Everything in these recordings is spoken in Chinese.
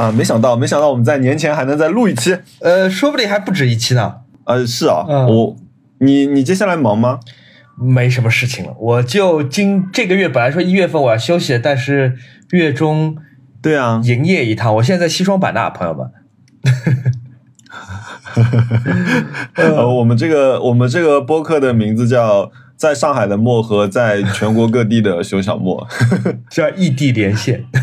啊，没想到，没想到我们在年前还能再录一期。呃，说不定还不止一期呢。呃，是啊，嗯我你你接下来忙吗？没什么事情了，我就今这个月本来说一月份我要休息，但是月中对啊，营业一趟。我现在在西双版纳，朋友们。呃，我们这个我们这个播客的名字叫在上海的漠和在全国各地的熊小莫。叫异地连线。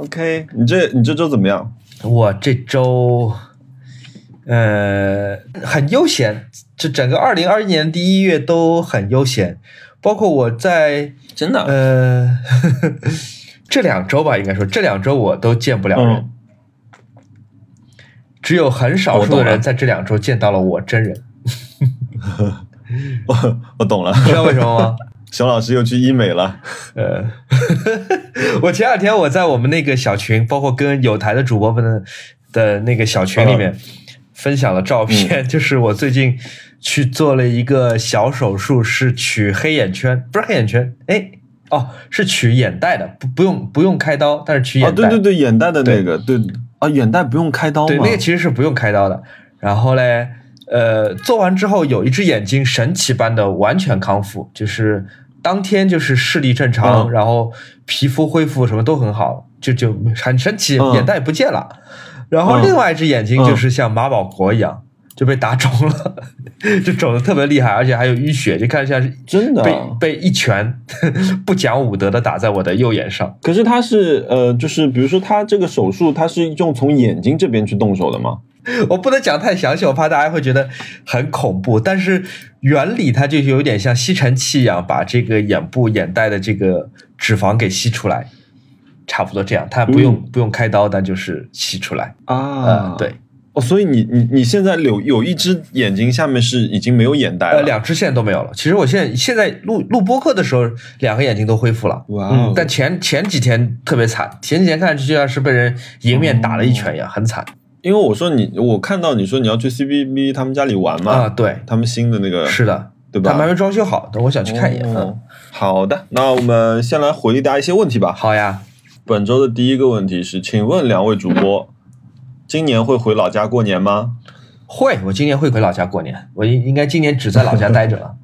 呃 OK，你这你这周怎么样？我这周，呃，很悠闲，这整个二零二一年第一月都很悠闲，包括我在真的？呃 这两周吧，应该说这两周我都见不了人，嗯。只有很少数的人在这两周见到了我真人，我我懂了，知道为什么吗？熊老师又去医美了。呃，我前两天我在我们那个小群，包括跟有台的主播们的的那个小群里面、分享了照片，就是我最近去做了一个小手术，是取黑眼圈，不是黑眼圈，哎，哦，是取眼袋的，不不用不用开刀，但是取啊，眼袋，对对对，眼袋的那个，对啊，眼袋不用开刀吗？对，那个其实是不用开刀的。然后嘞，呃，做完之后有一只眼睛神奇般的完全康复，就是当天就是视力正常，嗯然后皮肤恢复什么都很好，就就很神奇，嗯眼袋不见了。然后嗯另外一只眼睛就是像马保国一样。就被打肿了，就肿的特别厉害，而且还有淤血，就看像是真的啊被被一拳 不讲武德的打在我的右眼上。可是他是呃，就是比如说他这个手术，他是用从眼睛这边去动手的吗？我不能讲太详细，我怕大家会觉得很恐怖。但是原理它就有点像吸尘器一样，把这个眼部眼袋的这个脂肪给吸出来，差不多这样。它不用、不用开刀，但就是吸出来。啊呃，对，哦，所以你你你现在有有一只眼睛下面是已经没有眼袋了，呃，两只现在都没有了。其实我现在现在录录播课的时候，两个眼睛都恢复了。哇哦嗯，但前前几天特别惨，前几天看上去就像是被人迎面打了一拳一样，很惨因为我说你，我看到你说你要去 CBB 他们家里玩嘛，啊。对，他们新的那个是的，对吧？他们还没装修好，等我想去看一眼。嗯哦，好的，那我们先来回答一些问题吧。好呀。本周的第一个问题是，请问两位主播，今年会回老家过年吗？会，我今年会回老家过年。我应应该今年只在老家待着了。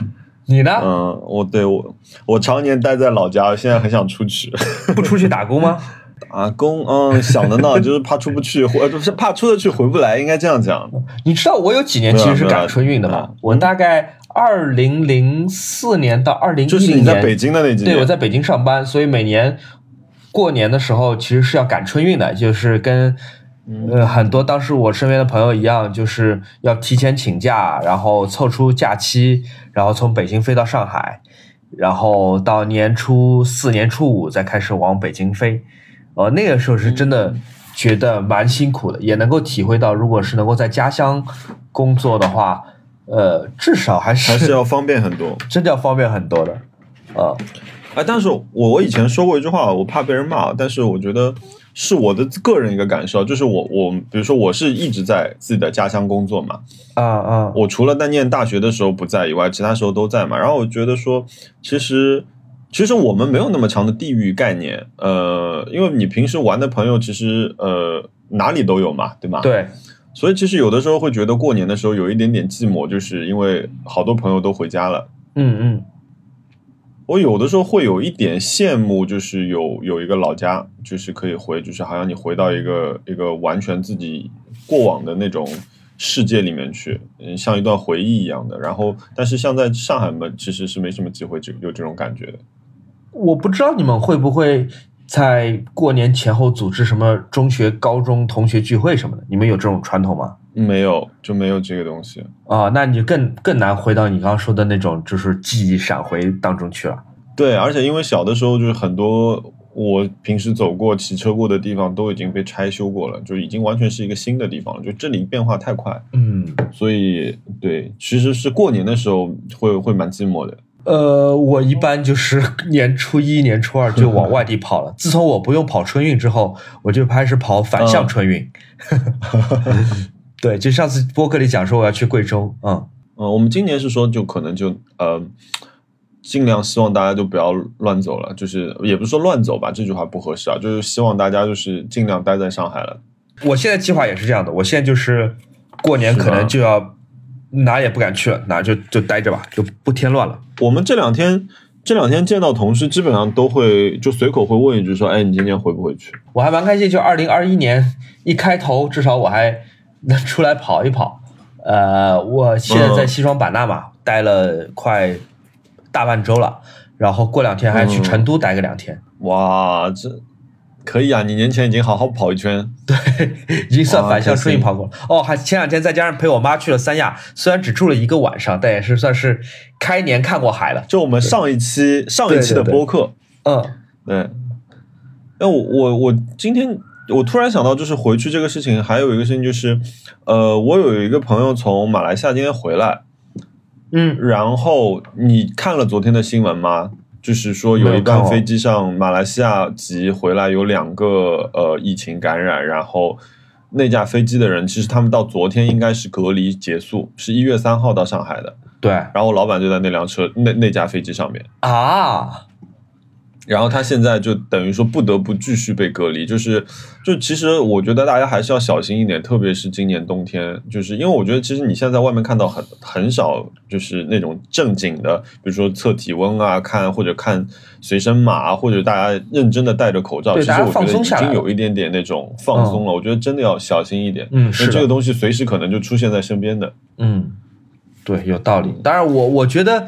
你呢？嗯，我对我我常年待在老家，现在很想出去不出去打工吗？打工。嗯，想的呢，就是怕出不去，或者是怕出得去回不来，应该这样讲。你知道我有几年其实是赶春运的吗？我大概二零零四年到二零一就是零年，你在北京的那几年，对，我在北京上班，所以每年过年的时候其实是要赶春运的，就是跟呃很多当时我身边的朋友一样，就是要提前请假，然后凑出假期，然后从北京飞到上海，然后到年初四、年初五再开始往北京飞。呃，那个时候是真的觉得蛮辛苦的，也能够体会到，如果是能够在家乡工作的话，呃，至少还是还是要方便很多。真的要方便很多的。呃，哎，但是我我以前说过一句话，我怕被人骂，但是我觉得是我的个人一个感受，就是我我比如说我是一直在自己的家乡工作嘛，啊啊，我除了在念大学的时候不在以外，其他时候都在嘛。然后我觉得说，其实其实我们没有那么强的地域概念，呃，因为你平时玩的朋友其实呃哪里都有嘛，对吗？。对，所以其实有的时候会觉得过年的时候有一点点寂寞，就是因为好多朋友都回家了。嗯嗯，我有的时候会有一点羡慕，就是有有一个老家，就是可以回，就是好像你回到一个一个完全自己过往的那种世界里面去，嗯，像一段回忆一样的。然后，但是像在上海嘛，其实是没什么机会就有这种感觉的。我不知道你们会不会在过年前后组织什么中学、高中同学聚会什么的，你们有这种传统吗？没有，就没有这个东西。啊，那你就更更难回到你刚刚说的那种就是记忆闪回当中去了。对，而且因为小的时候就是很多我平时走过、骑车过的地方都已经被拆修过了，就已经完全是一个新的地方了。就这里变化太快，嗯，所以对，其实是过年的时候会会蛮寂寞的。呃，我一般就是年初一、年初二 就往外地跑了。自从我不用跑春运之后，我就开始跑反向春运。对，就上次播客里讲说我要去贵州，嗯，嗯，我们今年是说就可能就呃尽量希望大家就不要乱走了，就是也不是说乱走吧，这句话不合适啊，就是希望大家就是尽量待在上海了。我现在计划也是这样的，我现在就是过年可能就要哪也不敢去了，哪就就待着吧，就不添乱了。我们这两天这两天见到同事，基本上都会就随口会问一句说：“哎，你今年回不回去？”我还蛮开心，就二零二一年一开头，至少我还能出来跑一跑。呃，我现在在西双版纳嘛，待了快大半周了，然后过两天还去成都待个两天。哇，这可以啊！你年前已经好好跑一圈，对，已经算反向顺应跑过了。哦，还前两天再加上陪我妈去了三亚，虽然只住了一个晚上，但也是算是开年看过海了。就我们上一期上一期的播客，嗯，对。那我我我今天。我突然想到，就是回去这个事情，还有一个事情就是，呃，我有一个朋友从马来西亚今天回来，嗯，然后你看了昨天的新闻吗？就是说有一班飞机上马来西亚籍回来有两个呃疫情感染，然后那架飞机的人其实他们到昨天应该是隔离结束，是一月三号到上海的，对，然后老板就在那辆车那那架飞机上面。啊。然后他现在就等于说不得不继续被隔离，就是，就其实我觉得大家还是要小心一点，特别是今年冬天，就是因为我觉得其实你现在在外面看到很很少，就是那种正经的，比如说测体温啊，看或者看随身码，或者大家认真的戴着口罩，其实我觉得已经有一点点那种放松了。我觉得真的要小心一点，嗯，是这个东西随时可能就出现在身边的，嗯，对，有道理。当然，我我觉得。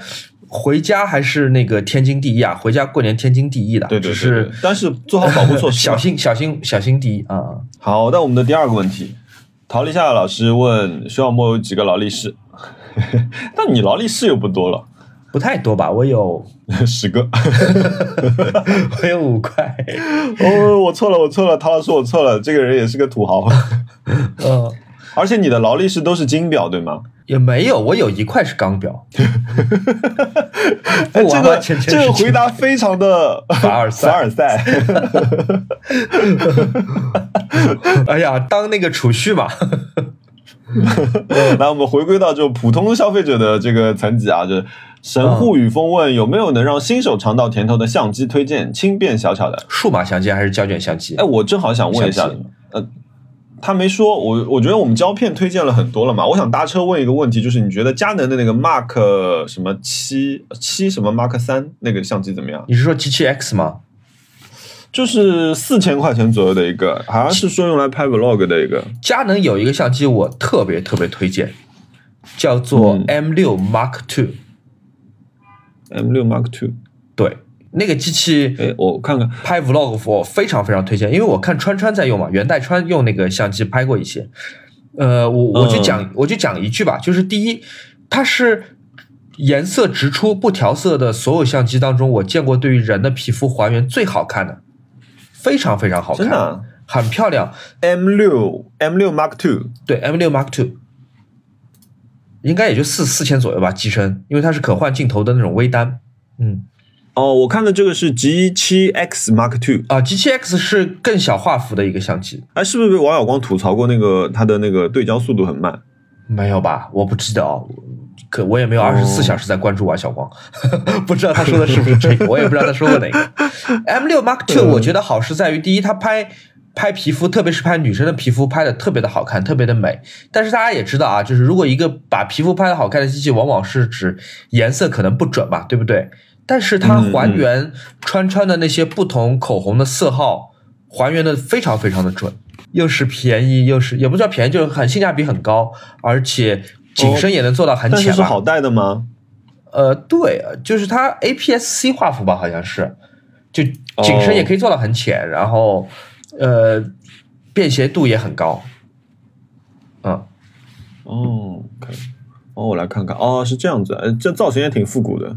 回家还是那个天经地义啊！回家过年天经地义的，对对对。但是做好保护措施，小心小心小心第一啊！好，那我们的第二个问题，陶立夏老师问徐小沫有几个劳力士？但你劳力士又不多了，不太多吧？我有 十个，我有五块。哦，我错了，我错了，陶老师我错了，这个人也是个土豪。嗯，而且你的劳力士都是金表对吗？也没有，我有一块是钢表。哎，这个这个回答非常的凡尔凡尔赛。哎呀，当那个储蓄嘛。那我们回归到就普通消费者的这个层级啊，就是神户雨风问有没有能让新手尝到甜头的相机推荐，轻便小巧的数码相机还是胶卷相机？哎，我正好想问一下，呃。他没说，我我觉得我们胶片推荐了很多了嘛。我想搭车问一个问题，就是你觉得佳能的那个 Mark 什么七七什么 Mark 三那个相机怎么样？你是说 G 七 X 吗？就是四千块钱左右的一个，好像是说用来拍 Vlog 的一个。佳能有一个相机我特别特别推荐，叫做 M 六 Mark Two。M 六 Mark Two，对。那个机器，哎，我看看拍 vlog，我非常非常推荐，因为我看川川在用嘛，元代川用那个相机拍过一些。呃，我我就讲我就讲一句吧，就是第一，它是颜色直出不调色的所有相机当中，我见过对于人的皮肤还原最好看的，非常非常好看，真的很漂亮。M 六 M 六 Mark Two，对 M 六 Mark Two，应该也就四四千左右吧，机身，因为它是可换镜头的那种微单，嗯。哦，我看的这个是 G 七 X Mark Two 啊，G 七 X 是更小画幅的一个相机。哎，是不是被王小光吐槽过那个它的那个对焦速度很慢？没有吧，我不记得哦，可我也没有二十四小时在关注王小光，不知道他说的是不是这个，我也不知道他说过哪个。M 六 Mark Two 我觉得好是在于，第一，它拍拍皮肤，特别是拍女生的皮肤，拍的特别的好看，特别的美。但是大家也知道啊，就是如果一个把皮肤拍的好看的机器，往往是指颜色可能不准嘛，对不对？但是它还原川川的那些不同口红的色号，还原的非常非常的准，又是便宜，又是也不叫便宜，就是很性价比很高，而且景深也能做到很浅。但是是好带的吗？呃，对，就是它 APS-C 画幅吧，好像是，就景深也可以做到很浅，然后呃，便携度也很高。嗯，哦，可以，哦，我来看看，哦，是这样子，这造型也挺复古的。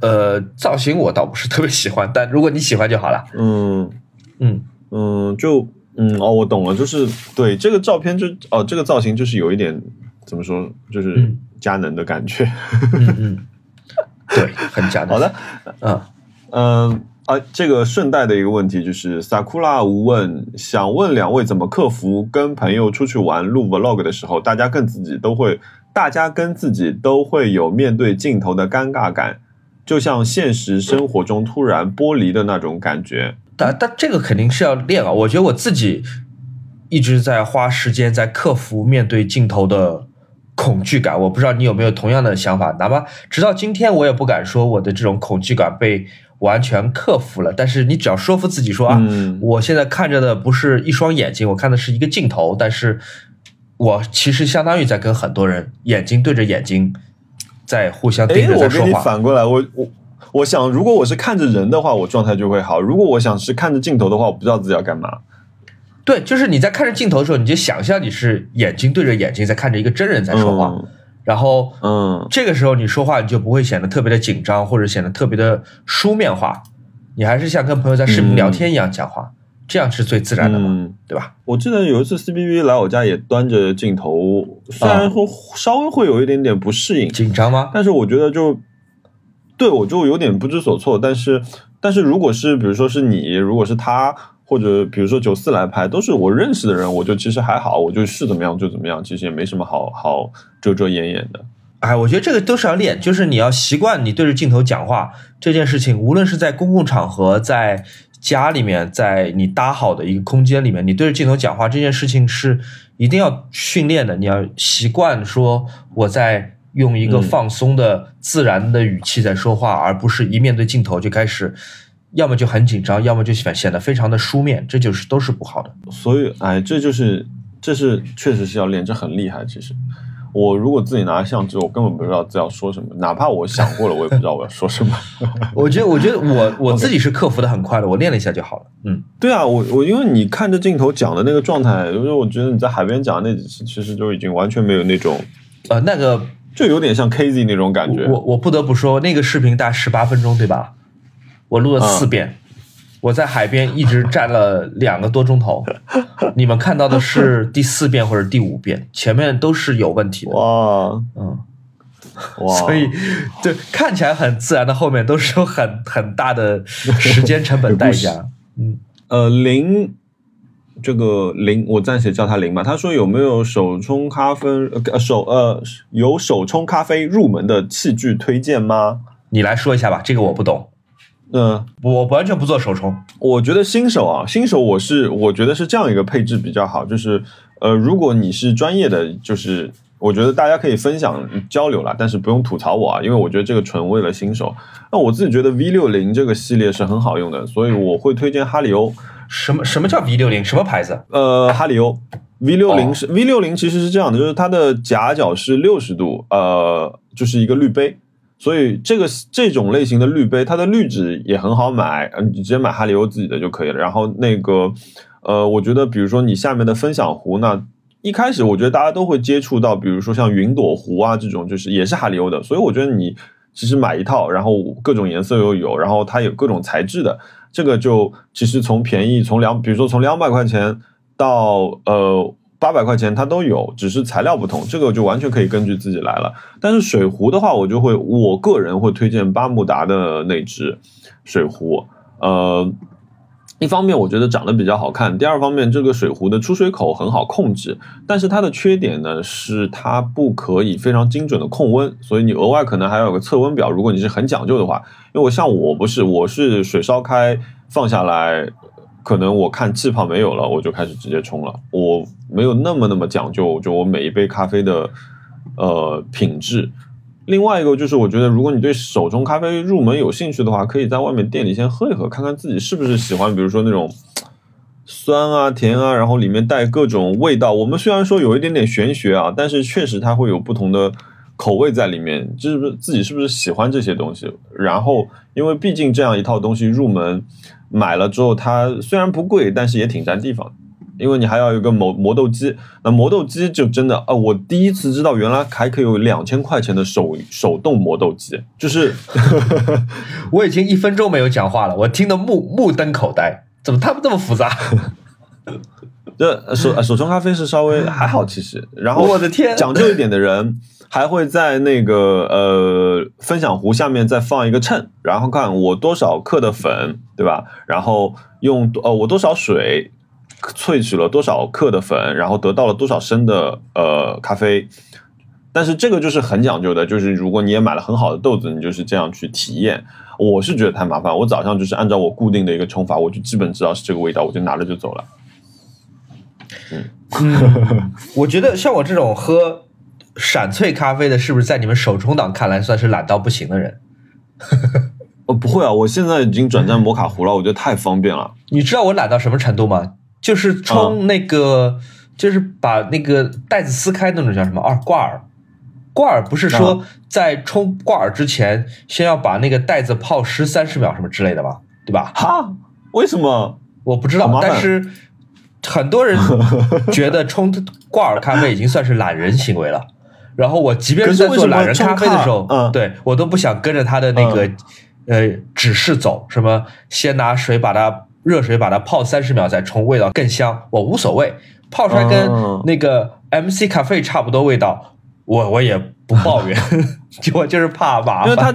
呃，造型我倒不是特别喜欢，但如果你喜欢就好了。嗯嗯嗯，就嗯哦，我懂了，就是对这个照片就哦，这个造型就是有一点怎么说，就是佳能的感觉。嗯嗯，对，很佳能。好的，嗯嗯啊，这个顺带的一个问题就是，萨库拉无问想问两位怎么克服跟朋友出去玩录 vlog 的时候，大家跟自己都会，大家跟自己都会有面对镜头的尴尬感。就像现实生活中突然剥离的那种感觉。但但这个肯定是要练啊！我觉得我自己一直在花时间在克服面对镜头的恐惧感。我不知道你有没有同样的想法？哪怕直到今天，我也不敢说我的这种恐惧感被完全克服了。但是你只要说服自己说啊，我现在看着的不是一双眼睛，我看的是一个镜头，但是我其实相当于在跟很多人眼睛对着眼睛在互相盯着在说话。我跟你反过来，我我。我想，如果我是看着人的话，我状态就会好；如果我想是看着镜头的话，我不知道自己要干嘛。对，就是你在看着镜头的时候，你就想象你是眼睛对着眼睛在看着一个真人在说话，然后，嗯，这个时候你说话你就不会显得特别的紧张，或者显得特别的书面化，你还是像跟朋友在视频聊天一样讲话，这样是最自然的嘛，对吧？我记得有一次 C B B 来我家也端着镜头，虽然说稍微会有一点点不适应，紧张吗？但是我觉得就。对，我就有点不知所措。但是，但是如果是比如说是你，如果是他，或者比如说九四来拍，都是我认识的人，我就其实还好，我就是怎么样就怎么样，其实也没什么好好遮遮掩掩的。哎，我觉得这个都是要练，就是你要习惯你对着镜头讲话这件事情，无论是在公共场合，在家里面，在你搭好的一个空间里面，你对着镜头讲话这件事情是一定要训练的。你要习惯说我在。用一个放松的、自然的语气在说话，而不是一面对镜头就开始，要么就很紧张，要么就显显得非常的书面，这就是都是不好的。所以，哎，这就是，这是确实是要练，这很厉害。其实，我如果自己拿相机，我根本不知道自己要说什么，哪怕我想过了，我也不知道我要说什么。我觉得，我觉得我 我自己是克服的很快的，我练了一下就好了。嗯，对啊，我我因为你看着镜头讲的那个状态，因为我觉得你在海边讲的那几次，其实就已经完全没有那种，呃，那个。就有点像 K Z 那种感觉。我我不得不说，那个视频大十八分钟，对吧？我录了四遍，我在海边一直站了两个多钟头。你们看到的是第四遍或者第五遍，前面都是有问题的。哇，嗯，哇，所以对看起来很自然的后面都是有很很大的时间成本代价。嗯，呃，零。这个零，我暂且叫他零吧。他说有没有手冲咖啡？呃，手呃，有手冲咖啡入门的器具推荐吗？你来说一下吧，这个我不懂。嗯，我完全不做手冲。我觉得新手啊，新手我是我觉得是这样一个配置比较好，就是呃，如果你是专业的，就是我觉得大家可以分享交流了，但是不用吐槽我啊，因为我觉得这个纯为了新手。那我自己觉得 V 六零这个系列是很好用的，所以我会推荐哈里欧。什么什么叫 V 六零？什么牌子？呃，哈里欧 V 六零是 V 六零，其实是这样的，就是它的夹角是六十度，呃，就是一个滤杯，所以这个这种类型的滤杯，它的滤纸也很好买，你直接买哈里欧自己的就可以了。然后那个，呃，我觉得比如说你下面的分享壶，那一开始我觉得大家都会接触到，比如说像云朵壶啊这种，就是也是哈里欧的，所以我觉得你其实买一套，然后各种颜色又有，然后它有各种材质的。这个就其实从便宜从两，比如说从两百块钱到呃八百块钱，它都有，只是材料不同。这个就完全可以根据自己来了。但是水壶的话，我就会我个人会推荐巴慕达的那只水壶。呃，一方面我觉得长得比较好看，第二方面这个水壶的出水口很好控制。但是它的缺点呢是它不可以非常精准的控温，所以你额外可能还要有个测温表。如果你是很讲究的话。因为我像我不是，我是水烧开放下来，可能我看气泡没有了，我就开始直接冲了。我没有那么那么讲究，就我每一杯咖啡的呃品质。另外一个就是，我觉得如果你对手冲咖啡入门有兴趣的话，可以在外面店里先喝一喝，看看自己是不是喜欢。比如说那种酸啊、甜啊，然后里面带各种味道。我们虽然说有一点点玄学啊，但是确实它会有不同的。口味在里面，就是自己是不是喜欢这些东西？然后，因为毕竟这样一套东西入门买了之后，它虽然不贵，但是也挺占地方。因为你还要有个磨磨豆机，那磨豆机就真的啊，我第一次知道原来还可以有两千块钱的手手动磨豆机，就是 我已经一分钟没有讲话了，我听得目目瞪口呆，怎么他们这么复杂？这手手冲咖啡是稍微还好，其实，然后我的天，讲究一点的人。还会在那个呃分享壶下面再放一个秤，然后看我多少克的粉，对吧？然后用呃我多少水萃取了多少克的粉，然后得到了多少升的呃咖啡，但是这个就是很讲究的，就是如果你也买了很好的豆子，你就是这样去体验。我是觉得太麻烦，我早上就是按照我固定的一个冲法，我就基本知道是这个味道，我就拿着就走了。嗯，我觉得像我这种喝闪萃咖啡的，是不是在你们手冲党看来算是懒到不行的人？哦，不会啊，我现在已经转战摩卡壶了，我觉得太方便了。你知道我懒到什么程度吗？就是冲那个，就是把那个袋子撕开那种叫什么？啊，挂耳。挂耳不是说在冲挂耳之前，先要把那个袋子泡湿三十秒什么之类的吗？对吧？哈？为什么？我不知道，但是。很多人觉得冲挂耳咖啡已经算是懒人行为了，然后我即便是在做懒人咖啡的时候，嗯，对我都不想跟着他的那个呃指示走，什么先拿水把它热水把它泡三十秒再冲，味道更香，我无所谓，泡出来跟那个 MC 咖啡差不多味道，我我也不抱怨，我就是怕麻烦，因为它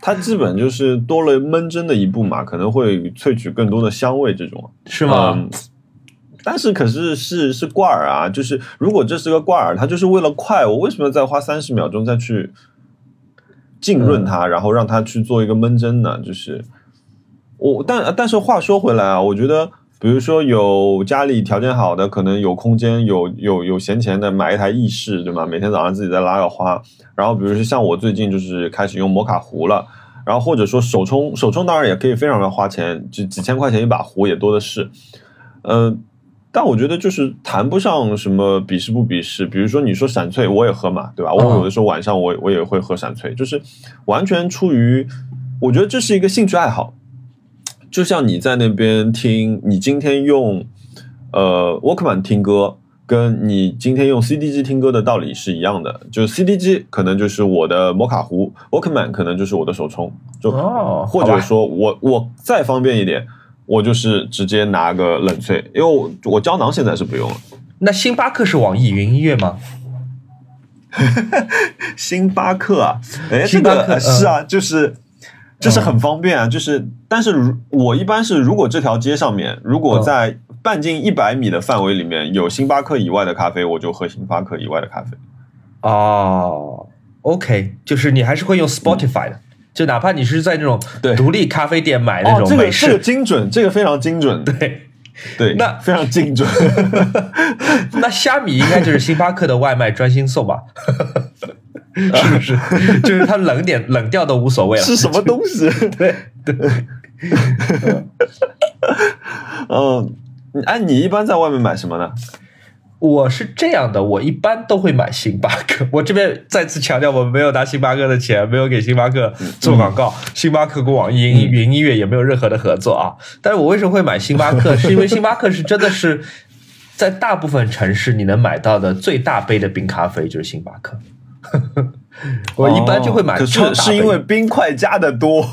它基本就是多了焖蒸的一步嘛，可能会萃取更多的香味，这种。是吗？但是可是是是挂耳啊，就是如果这是个挂耳，它就是为了快，我为什么要再花三十秒钟再去浸润它，然后让它去做一个闷蒸呢？就是我，但但是话说回来啊，我觉得，比如说有家里条件好的，可能有空间，有有有闲钱的，买一台意式，对吗？每天早上自己再拉个花，然后比如说像我最近就是开始用摩卡壶了，然后或者说手冲，手冲当然也可以非常的花钱，就几千块钱一把壶也多的是，嗯。但我觉得就是谈不上什么鄙视不鄙视，比如说你说闪萃，我也喝嘛，对吧？我有的时候晚上我我也会喝闪萃，就是完全出于我觉得这是一个兴趣爱好，就像你在那边听，你今天用呃 Walkman 听歌，跟你今天用 CD 机听歌的道理是一样的，就 CD 机可能就是我的摩卡壶，Walkman 可能就是我的手冲，就或者说我我再方便一点。我就是直接拿个冷萃，因为我我胶囊现在是不用了。那星巴克是网易云音乐吗？星巴克啊，哎，这个是啊，就是就是很方便啊，就是但是如我一般是如果这条街上面如果在半径一百米的范围里面有星巴克以外的咖啡，我就喝星巴克以外的咖啡。哦，OK，就是你还是会用 Spotify 的。就哪怕你是在那种独立咖啡店买那种美式，这个精准，这个非常精准，对对，那非常精准。那虾米应该就是星巴克的外卖专心送吧？是不是？就是它冷点 冷掉都无所谓了。是什么东西？对对。嗯，哎，你一般在外面买什么呢？我是这样的，我一般都会买星巴克。我这边再次强调，我们没有拿星巴克的钱，没有给星巴克做广告。星巴克跟网易云音乐也没有任何的合作啊。但是我为什么会买星巴克？是因为星巴克是真的是在大部分城市你能买到的最大杯的冰咖啡就是星巴克。我一般就会买，可是是因为冰块加的多。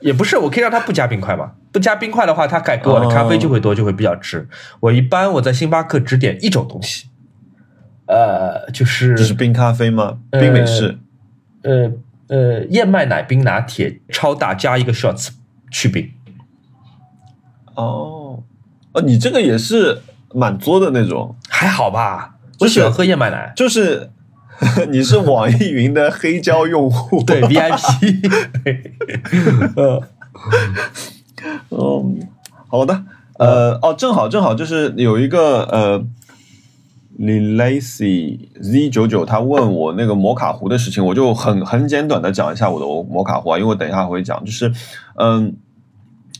也不是，我可以让他不加冰块嘛？不加冰块的话，他改给我的咖啡就会多，就会比较值。我一般我在星巴克只点一种东西，呃，就是这是冰咖啡吗？冰美式？呃呃，燕麦奶冰拿铁超大加一个 shots 去冰。哦哦，你这个也是满作的那种，还好吧？我喜欢喝燕麦奶，就是。你是网易云的黑胶用户，对 VIP。嗯，好的，呃，哦，正好正好就是有一个呃，Lacy Z 九九，他问我那个摩卡壶的事情，我就很很简短的讲一下我的摩卡壶啊，因为我等一下会讲，就是嗯。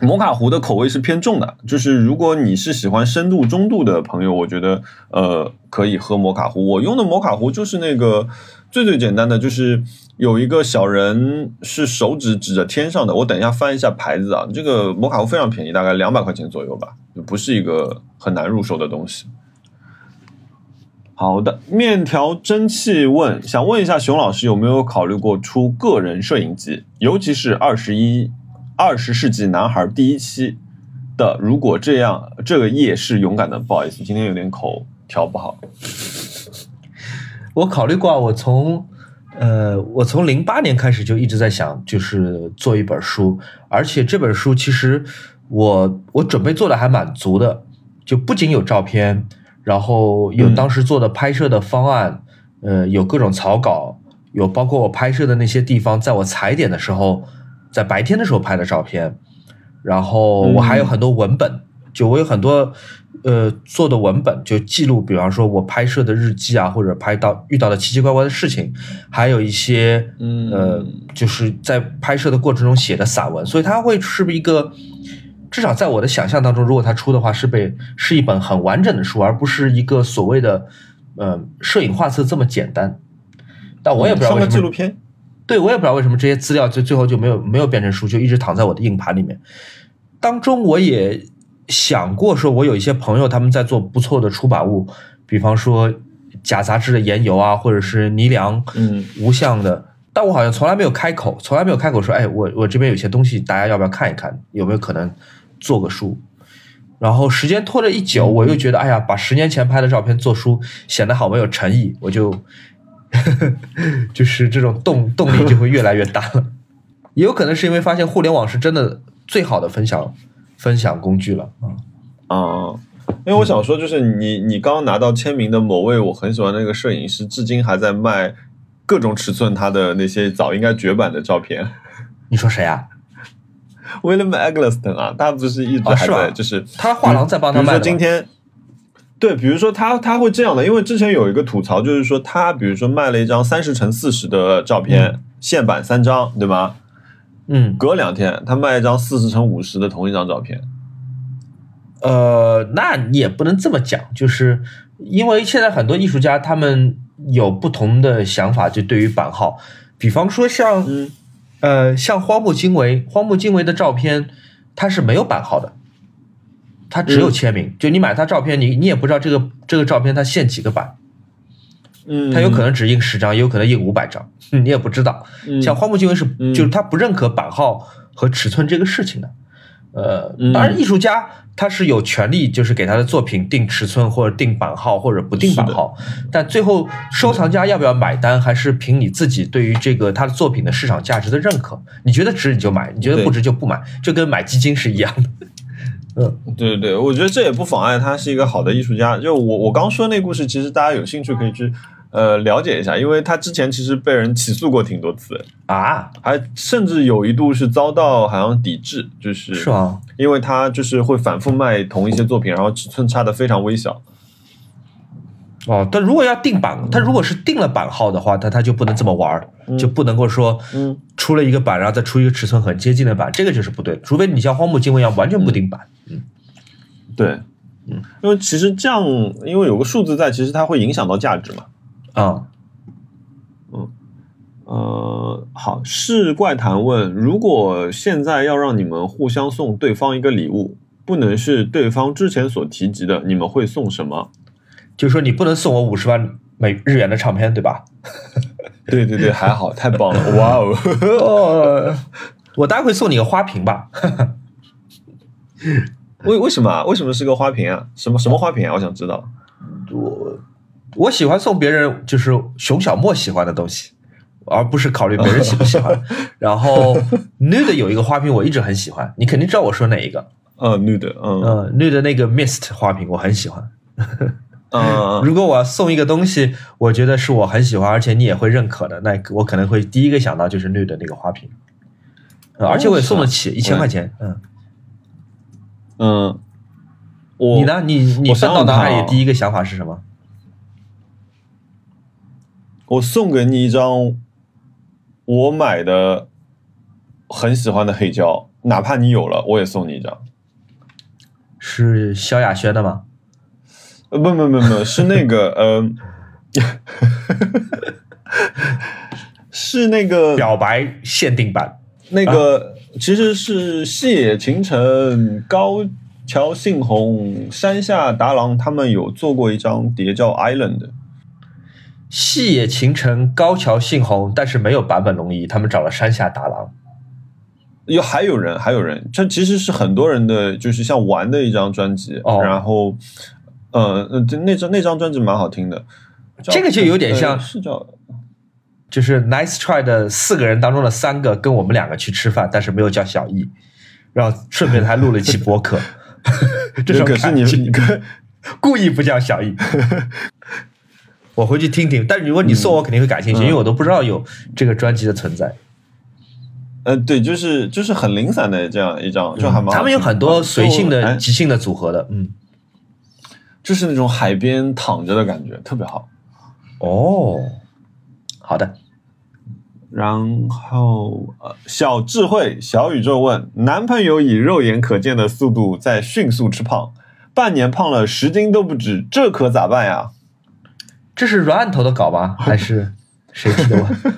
摩卡壶的口味是偏重的，就是如果你是喜欢深度中度的朋友，我觉得呃可以喝摩卡壶。我用的摩卡壶就是那个最最简单的，就是有一个小人是手指指着天上的。我等一下翻一下牌子啊，这个摩卡壶非常便宜，大概两百块钱左右吧，不是一个很难入手的东西。好的，面条蒸汽问，想问一下熊老师有没有考虑过出个人摄影机，尤其是二十一。二十世纪男孩第一期的，如果这样，这个夜是勇敢的。不好意思，今天有点口调不好。我考虑过，我从呃，我从零八年开始就一直在想，就是做一本书，而且这本书其实我我准备做的还蛮足的，就不仅有照片，然后有当时做的拍摄的方案，呃，有各种草稿，有包括我拍摄的那些地方，在我踩点的时候，在白天的时候拍的照片，然后我还有很多文本，就我有很多呃做的文本，就记录，比方说我拍摄的日记啊，或者拍到遇到的奇奇怪怪的事情，还有一些呃，就是在拍摄的过程中写的散文，所以它会是一个。至少在我的想象当中，如果它出的话，是被是一本很完整的书，而不是一个所谓的，呃，摄影画册这么简单。但我也不知道为什么纪录片，对我也不知道为什么这些资料就最后就没有没有变成书，就一直躺在我的硬盘里面。当中我也想过，说我有一些朋友他们在做不错的出版物，比方说假杂志的言游啊，或者是倪良嗯无相的。但我好像从来没有开口，从来没有开口说，哎，我我这边有些东西，大家要不要看一看？有没有可能做个书？然后时间拖了一久，我又觉得，哎呀，把十年前拍的照片做书，显得好没有诚意，我就 就是这种动动力就会越来越大了。也有可能是因为发现互联网是真的最好的分享分享工具了啊啊！因为我想说，就是你你刚刚拿到签名的某位我很喜欢那个摄影师，至今还在卖。各种尺寸，他的那些早应该绝版的照片。你说谁啊？William Eggleston 啊，他不是一直还在，就是他画廊在帮他卖。比如说今天，对，比如说他他会这样的，因为之前有一个吐槽，就是说他比如说卖了一张三十乘四十的照片，现版三张，对吗？嗯，隔两天他卖一张四十乘五十的同一张照片。呃，那你也不能这么讲，就是因为现在很多艺术家他们。有不同的想法，就对于版号，比方说像，呃，像荒木经惟，荒木经惟的照片，它是没有版号的，它只有签名。就你买他照片，你你也不知道这个这个照片他限几个版，嗯，它有可能只印十张，也有可能印五百张，你也不知道。像荒木经惟是，就是他不认可版号和尺寸这个事情的。呃，当然，艺术家他是有权利，就是给他的作品定尺寸或者定版号或者不定版号，但最后收藏家要不要买单，还是凭你自己对于这个他的作品的市场价值的认可。你觉得值你就买，你觉得不值就不买，就跟买基金是一样的。嗯，对对对，我觉得这也不妨碍他是一个好的艺术家。就我我刚说那故事，其实大家有兴趣可以去。呃，了解一下，因为他之前其实被人起诉过挺多次啊，还甚至有一度是遭到好像抵制，就是是吗？因为他就是会反复卖同一些作品，然后尺寸差的非常微小。哦，但如果要定版，他如果是定了版号的话，他他就不能这么玩就不能够说，嗯，出了一个版，然后再出一个尺寸很接近的版，这个就是不对。除非你像荒木经惟一样完全不定版，嗯，对，嗯，因为其实这样，因为有个数字在，其实它会影响到价值嘛。啊，嗯，呃，好，是怪谈问，如果现在要让你们互相送对方一个礼物，不能是对方之前所提及的，你们会送什么？就是说你不能送我五十万美日元的唱片，对吧？对对对，还好，太棒了，哇哦！我大概会送你个花瓶吧。为为什么啊？为什么是个花瓶啊？什么什么花瓶啊？我想知道。我。我喜欢送别人就是熊小莫喜欢的东西，而不是考虑别人喜不喜欢。然后 Nude 有一个花瓶我一直很喜欢，你肯定知道我说哪一个。呃，Nude，嗯嗯，Nude 那个 Mist 花瓶我很喜欢。嗯，如果我要送一个东西，我觉得是我很喜欢，而且你也会认可的，那我可能会第一个想到就是 Nude 那个花瓶。而且我也送得起一千块钱，嗯嗯。我你呢？你你翻到脑海里第一个想法是什么？我送给你一张我买的很喜欢的黑胶，哪怕你有了，我也送你一张。是萧亚轩的吗？呃，不不不不，是那个，嗯，是那个表白限定版。那个其实是细野晴臣、高桥幸宏、山下达郎他们有做过一张碟叫《Island》。细野晴臣、高桥幸宏，但是没有坂本龙一，他们找了山下达郎。有还有人，还有人，这其实是很多人的，就是像玩的一张专辑。哦，然后，呃，那张那张专辑蛮好听的。这个就有点像是叫，就是 Nice Try 的四个人当中的三个跟我们两个去吃饭，但是没有叫小易，然后顺便还录了一期播客。这可是你你 故意不叫小易。我回去听听。但如果你送我，肯定会感兴趣，因为我都不知道有这个专辑的存在。呃，对，就是就是很零散的这样一张，就还蛮。他们有很多随性的、哎即兴的组合的，嗯。就是那种海边躺着的感觉，特别好。哦，好的。然后呃，小智慧小宇宙问：男朋友以肉眼可见的速度在迅速吃胖，半年胖了十斤都不止，这可咋办呀？这是软案头的稿吗？还是 谁提的问？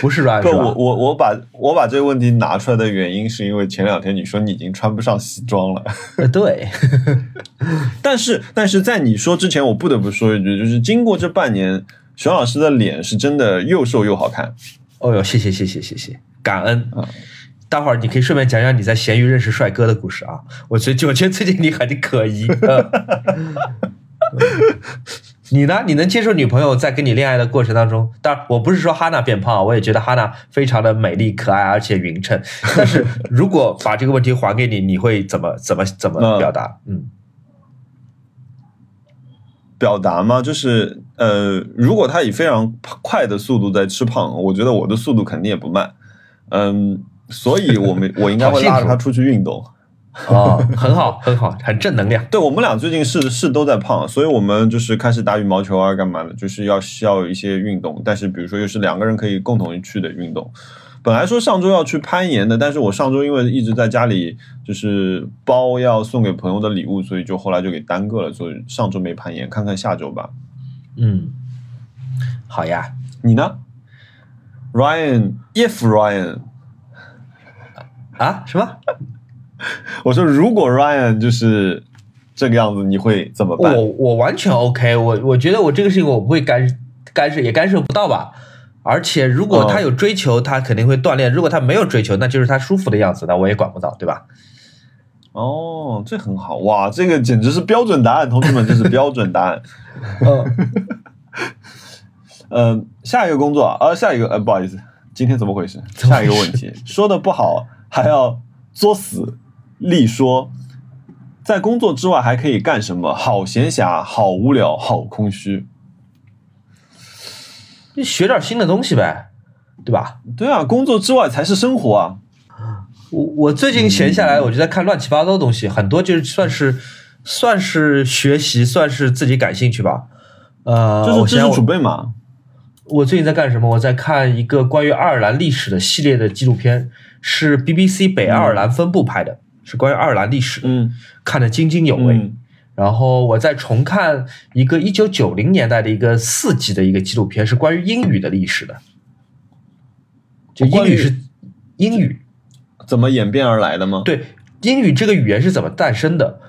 不是软 案不，我我我把我把这个问题拿出来的原因，是因为前两天你说你已经穿不上西装了。呃，对，但是但是在你说之前，我不得不说一句，就是经过这半年，熊老师的脸是真的又瘦又好看。哦哟，谢谢谢谢谢谢，感恩啊。待会儿你可以顺便讲讲你在咸鱼认识帅哥的故事啊。我觉得我觉得最近你很可疑。呃 你呢？你能接受女朋友在跟你恋爱的过程当中？当然，我不是说哈娜变胖，我也觉得哈娜非常的美丽、可爱，而且匀称。但是如果把这个问题还给你，你会怎么怎么怎么嗯表达？嗯，表达吗？就是呃，如果他以非常快的速度在吃胖，我觉得我的速度肯定也不慢。嗯，所以我们 我应该会拉着他出去运动。哦，很好，很好，很正能量。对我们俩最近是是都在胖，所以我们就是开始打羽毛球啊，干嘛的，就是要需要一些运动。但是比如说又是两个人可以共同去的运动。本来说上周要去攀岩的，但是我上周因为一直在家里就是包要送给朋友的礼物，所以就后来就给耽搁了，所以上周没攀岩，看看下周吧。嗯，好呀。你呢？Ryan，if Ryan，啊？什么？我说如果 Ryan 就是这个样子，你会怎么办？我我完全 OK，我我觉得我这个事情我不会干干涉，也干涉不到吧。而且如果他有追求，他肯定会锻炼；如果他没有追求，那就是他舒服的样子，那我也管不到，对吧？哦，这很好哇！这个简直是标准答案，同志们，这是标准答案。嗯 呃，下一个工作啊，呃，下一个呃，不好意思，今天怎么回事？下一个问题，说的不好还要作死，力说，在工作之外还可以干什么？好闲暇，好无聊，好空虚。就学点新的东西呗，对吧？对啊，工作之外才是生活啊。我我最近闲下来，我就在看乱七八糟的东西，很多就是算是算是学习，算是自己感兴趣吧。呃，就是知识储备嘛。我最近在干什么？我在看一个关于爱尔兰历史的系列的纪录片，是 BBC 北爱尔兰分部拍的，是关于爱尔兰历史的，嗯看得津津有味。嗯然后我再重看一个一九九零年代的一个四集的一个纪录片，是关于英语的历史的，就英语是英语，怎么演变而来的吗？对英语这个语言是怎么诞生的？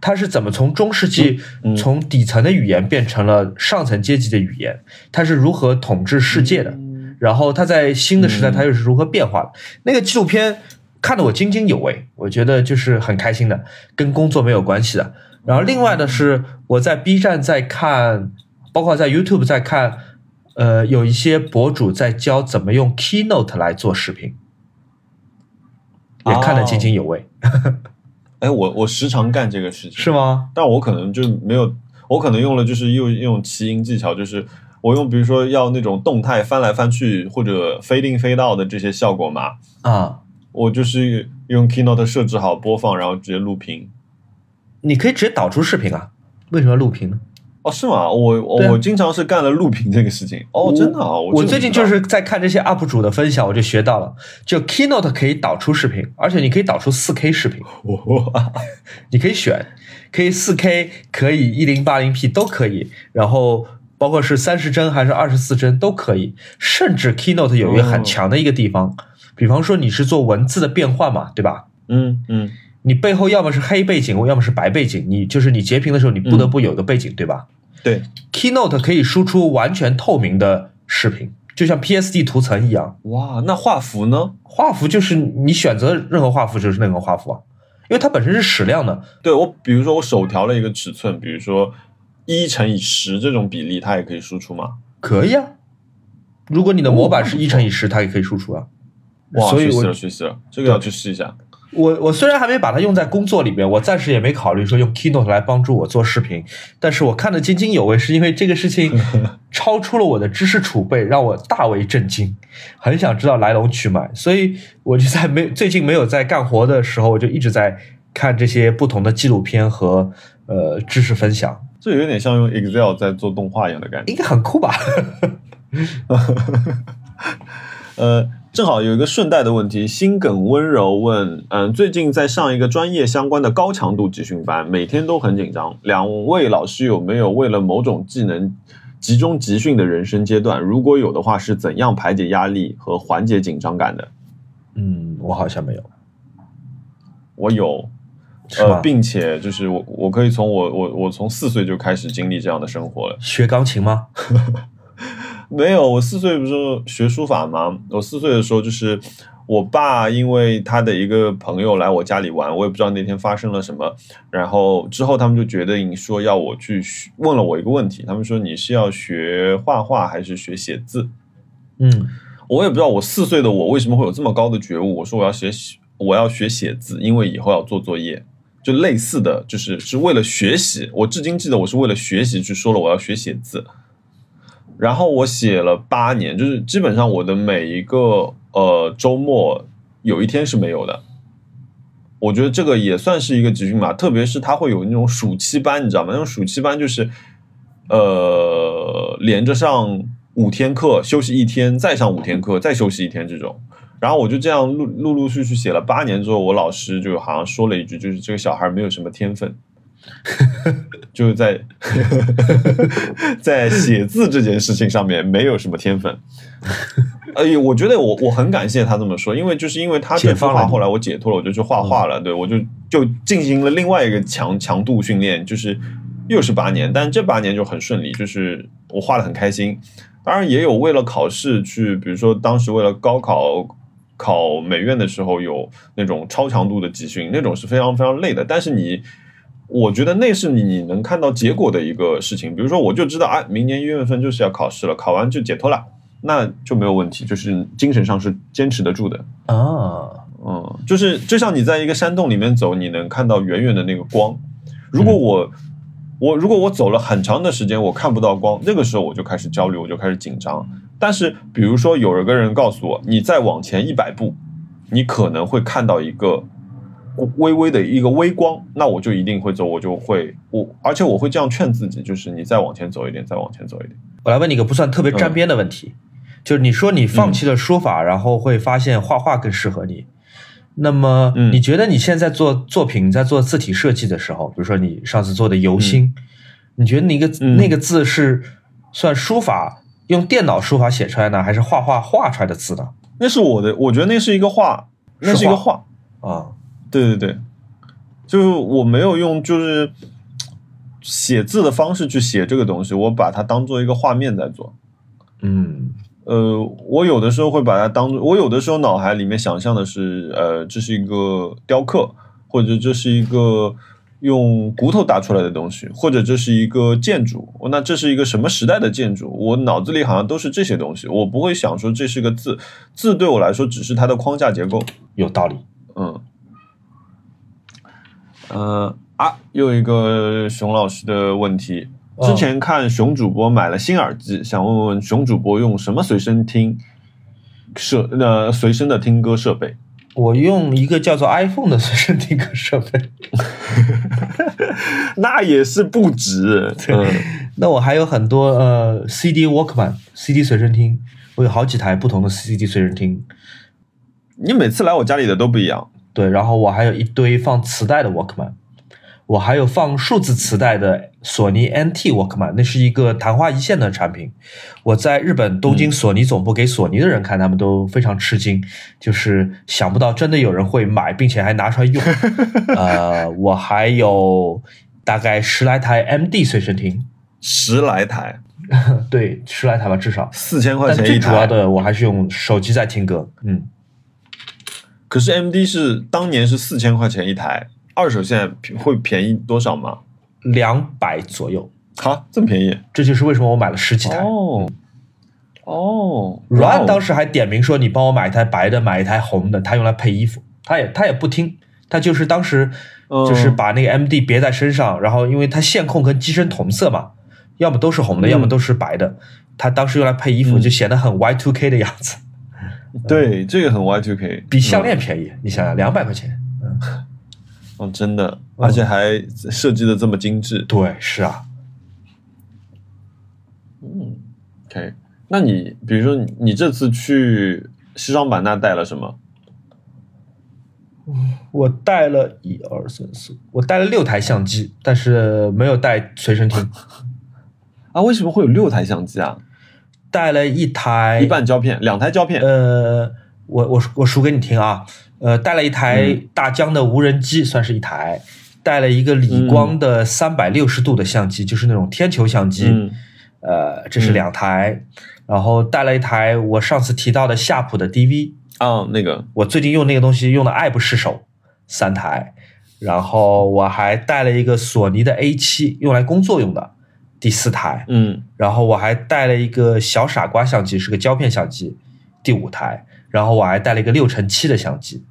它是怎么从中世纪从底层的语言变成了上层阶级的语言？它是如何统治世界的？然后它在新的时代嗯它又是如何变化的？那个纪录片看得我津津有味，我觉得就是很开心的，跟工作没有关系的。然后另外的是我在 B 站在看，包括在 YouTube 在看，呃，有一些博主在教怎么用 Keynote 来做视频，也看得津津有味，哎，我 我时常干这个事情，是吗？但我可能就没有，我可能用了就是用用奇音技巧，就是我用比如说要那种动态翻来翻去或者 fade in fade out 的这些效果嘛，啊，我就是用 Keynote 设置好播放，然后直接录屏。你可以直接导出视频啊，为什么要录屏呢？哦，是吗？我我、我经常是干了录屏这个事情。哦，真的啊！我最近就是在看这些 UP 主的分享，我就学到了，就 Keynote 可以导出视频，而且你可以导出 4K 视频，哇，你可以选，可以 4K，可以 1080P 都可以，然后包括是三十帧还是二十四帧都可以，甚至 Keynote 有一个很强的一个地方，比方说你是做文字的变换嘛，对吧？嗯嗯你背后要么是黑背景，要么是白背景，你就是你截屏的时候，你不得不有一个背景，对吧？对，Keynote 可以输出完全透明的视频，就像 PSD 图层一样。哇，那画幅呢？画幅就是你选择任何画幅就是那个画幅啊，因为它本身是矢量的。对我，比如说我手调了一个尺寸，比如说一乘以十这种比例，它也可以输出吗？可以啊，如果你的模板是哦一乘以十，它也可以输出啊。哇，所以我学习了，学习了，这个要去试一下。我我虽然还没把它用在工作里面，我暂时也没考虑说用 Keynote 来帮助我做视频，但是我看得津津有味，是因为这个事情 超出了我的知识储备，让我大为震惊，很想知道来龙去脉，所以我就在没最近没有在干活的时候，我就一直在看这些不同的纪录片和呃知识分享，这有点像用 Excel 在做动画一样的感觉，应该很酷吧？呃。正好有一个顺带的问题，心梗温柔问，嗯，最近在上一个专业相关的高强度集训班，每天都很紧张。两位老师有没有为了某种技能集中集训的人生阶段？如果有的话，是怎样排解压力和缓解紧张感的？嗯，我好像没有。我有，呃，并且就是我，我可以从我我我从四岁就开始经历这样的生活了。学钢琴吗？没有，我四岁不是学书法吗？我四岁的时候，就是我爸因为他的一个朋友来我家里玩，我也不知道那天发生了什么。然后之后他们就决定说要我去问了我一个问题，他们说你是要学画画还是学写字？嗯，我也不知道我四岁的我为什么会有这么高的觉悟。我说我要学我要学写字，因为以后要做作业，就类似的就是是为了学习。我至今记得我是为了学习去说了我要学写字。然后我写了八年，就是基本上我的每一个呃周末有一天是没有的。我觉得这个也算是一个集训吧，特别是他会有那种暑期班，你知道吗？那种暑期班就是呃连着上五天课，休息一天，再上五天课，再休息一天这种。然后我就这样陆陆陆续续写了八年之后，我老师就好像说了一句，就是这个小孩没有什么天分。就是在在写字这件事情上面没有什么天分，哎，我觉得我我很感谢他这么说，因为就是因为他这方法，后来我解脱了，我就去画画了。对我就就进行了另外一个强强度训练，就是又是八年，但这八年就很顺利，就是我画的很开心。当然也有为了考试去，比如说当时为了高考考美院的时候有那种超强度的集训，那种是非常非常累的，但是你。我觉得那是你你能看到结果的一个事情，比如说我就知道啊，明年一月份就是要考试了，考完就解脱了，那就没有问题，就是精神上是坚持得住的啊，嗯，就是就像你在一个山洞里面走，你能看到远远的那个光。如果我我如果我走了很长的时间，我看不到光，那个时候我就开始焦虑，我就开始紧张。但是比如说有一个人告诉我，你再往前一百步，你可能会看到一个。微微的一个微光，那我就一定会走，我就会我，而且我会这样劝自己，就是你再往前走一点，再往前走一点。我来问你一个不算特别沾边的问题，就是你说你放弃了书法，然后会发现画画更适合你。那么你觉得你现在做作品，在做字体设计的时候，比如说你上次做的游心，你觉得那个那个字是算书法用电脑书法写出来呢，还是画画画出来的字呢？那是我的，我觉得那是一个画，那是一个画啊。对对对，就是我没有用就是写字的方式去写这个东西，我把它当做一个画面在做。嗯，呃，我有的时候会把它当做，我有的时候脑海里面想象的是，呃，这是一个雕刻，或者这是一个用骨头打出来的东西，或者这是一个建筑。那这是一个什么时代的建筑？我脑子里好像都是这些东西，我不会想说这是个字，字对我来说只是它的框架结构。有道理，嗯。呃啊，又一个熊老师的问题。之前看熊主播买了新耳机，想问问熊主播用什么随身听设呃随身的听歌设备？我用一个叫做 iPhone 的随身听歌设备，那也是不止。那我还有很多呃 CD Walkman CD 随身听，我有好几台不同的 CD 随身听。你每次来我家里的都不一样。对，然后我还有一堆放磁带的 Walkman，我还有放数字磁带的索尼 NT Walkman，那是一个昙花一现的产品。我在日本东京索尼总部给索尼的人看，他们都非常吃惊，就是想不到真的有人会买，并且还拿出来用。呃，我还有大概十来台 MD 随身听，十来台，对，十来台吧，至少四千块钱一台。最主要的，我还是用手机在听歌，嗯。可是 M D 是当年是四千块钱一台，二手现在会便宜多少吗？两百左右。好，这么便宜，这就是为什么我买了十几台。哦，哦，，Run 当时还点名说：“你帮我买一台白的，买一台红的，他用来配衣服。”他也他也不听，他就是当时嗯就是把那个 MD 别在身上，然后因为它线控跟机身同色嘛，要么都是红的，嗯要么都是白的。他当时用来配衣服，嗯就显得很 Y two K 的样子，对，这个很 Y two K，比项链便宜。你想想，两百块钱。嗯哦，真的，而且还设计的这么精致。对，是啊，OK，那你比如说你你这次去西双版纳带了什么？我带了一二三四，我带了六台相机，但是没有带随身听，啊，为什么会有六台相机啊？带了一台一半胶片，两台胶片。呃，我我我数给你听啊，呃，带了一台嗯。大疆的无人机，算是一台，带了一个理光的三百六十度的相机，就是那种天球相机，嗯。呃，这是两台，然后带了一台我上次提到的夏普的 DV，啊，那个，我最近用那个东西用的爱不释手，三台，然后我还带了一个索尼的 A 七，用来工作用的，第四台，嗯然后我还带了一个小傻瓜相机，是个胶片相机，第五台。然后我还带了一个六乘七的相机，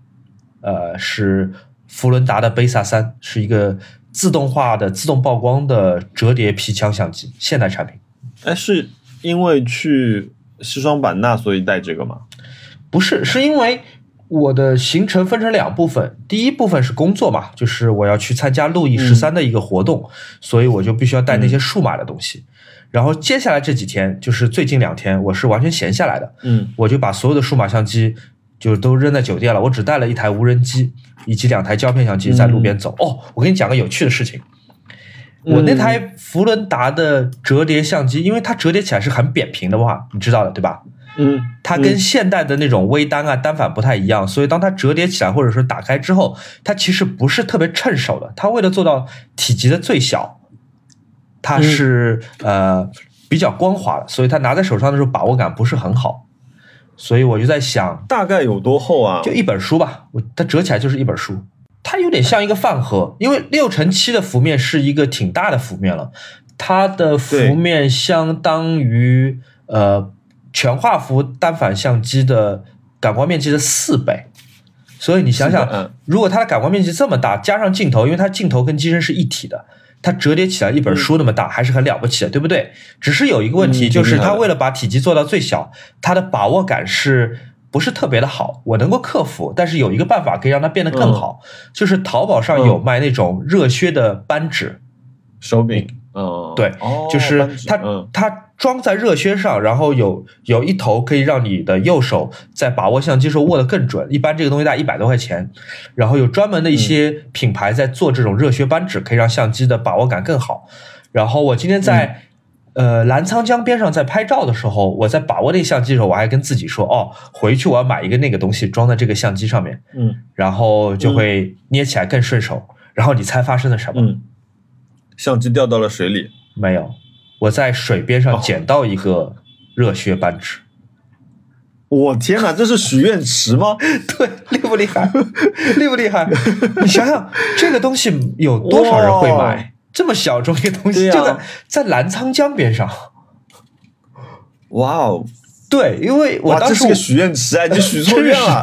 呃，是福伦达的贝萨三，是一个自动化的自动曝光的折叠皮枪相机，现代产品。哎，是因为去西双版纳所以带这个吗？不是，是因为我的行程分成两部分，第一部分是工作嘛，就是我要去参加路易十三的一个活动，所以我就必须要带那些数码的东西。然后接下来这几天，就是最近两天，我是完全闲下来的，嗯我就把所有的数码相机就都扔在酒店了，我只带了一台无人机以及两台胶片相机在路边走。哦，我跟你讲个有趣的事情，我那台福伦达的折叠相机，因为它折叠起来是很扁平的嘛，你知道的对吧？嗯，它跟现代的那种微单啊、单反不太一样，所以当它折叠起来或者说打开之后，它其实不是特别趁手的。它为了做到体积的最小，它是、呃比较光滑的，所以它拿在手上的时候把握感不是很好。所以我就在想，大概有多厚啊？就一本书吧，我它折起来就是一本书，它有点像一个饭盒，因为六乘七的幅面是一个挺大的幅面了，它的对幅面相当于呃全画幅单反相机的感光面积的四倍，所以你想想如果它的感光面积这么大，加上镜头，因为它镜头跟机身是一体的。它折叠起来一本书那么大，还是很了不起的，对不对？只是有一个问题，嗯就是它为了把体积做到最小，它的把握感是不是特别的好？我能够克服，但是有一个办法可以让它变得更好，就是淘宝上有卖那种热靴的扳指，手柄，嗯，对哦，就是它、嗯它装在热靴上，然后有有一头可以让你的右手在把握相机时候握得更准。一般这个东西大概一百多块钱，然后有专门的一些品牌在做这种热靴扳指，可以让相机的把握感更好。然后我今天在、呃澜沧江边上在拍照的时候，我在把握那个相机的时候，我还跟自己说，哦，回去我要买一个那个东西装在这个相机上面，嗯然后就会捏起来更顺手。然后你猜发生了什么？嗯，相机掉到了水里，没有，我在水边上哦捡到一个热血扳指。我天哪，这是许愿池吗？对，厉不厉害？厉不厉害？你想想，这个东西有多少人会买？这么小众一个东西，啊就在在澜沧江边上。哇哦，对，因为我，当时这是个许愿池啊，你许错愿了。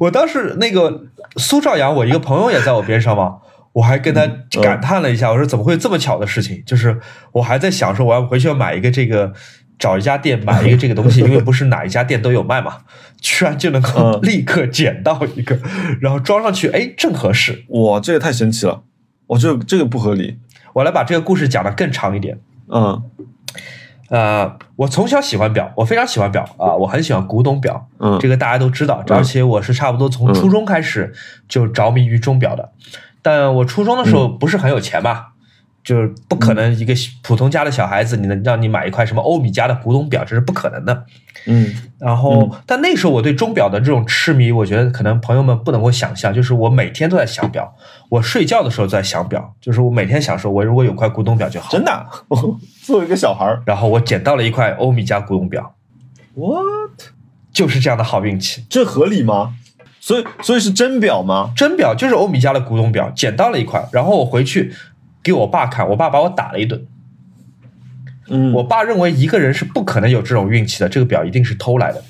我当时那个苏兆阳，我一个朋友也在我边上嘛，我还跟他嗯感叹了一下，我说怎么会有这么巧的事情？就是我还在想说，我要回去要买一个这个，找一家店买一个这个东西，因为不是哪一家店都有卖嘛，居然就能够嗯立刻捡到一个，然后装上去，哎，正合适。哇，这也太神奇了，我这个这个不合理。我来把这个故事讲得更长一点。嗯呃，我从小喜欢表，我非常喜欢表啊、我很喜欢古董表，嗯，这个大家都知道，而且我是差不多从初中开始就着迷于钟表的。但我初中的时候不是很有钱嘛，就是不可能一个普通家的小孩子，你能让你买一块什么欧米茄的古董表，这是不可能的。嗯然后，但那时候我对钟表的这种痴迷，我觉得可能朋友们不能够想象，就是我每天都在想表，我睡觉的时候都在想表，就是我每天想说，我如果有块古董表就好。真的啊，作为一个小孩儿然后我捡到了一块欧米茄古董表，，what？就是这样的好运气。这合理吗？所以所以是真表吗？真表就是欧米茄的古董表，捡到了一块，然后我回去给我爸看，我爸把我打了一顿。嗯我爸认为一个人是不可能有这种运气的，这个表一定是偷来的。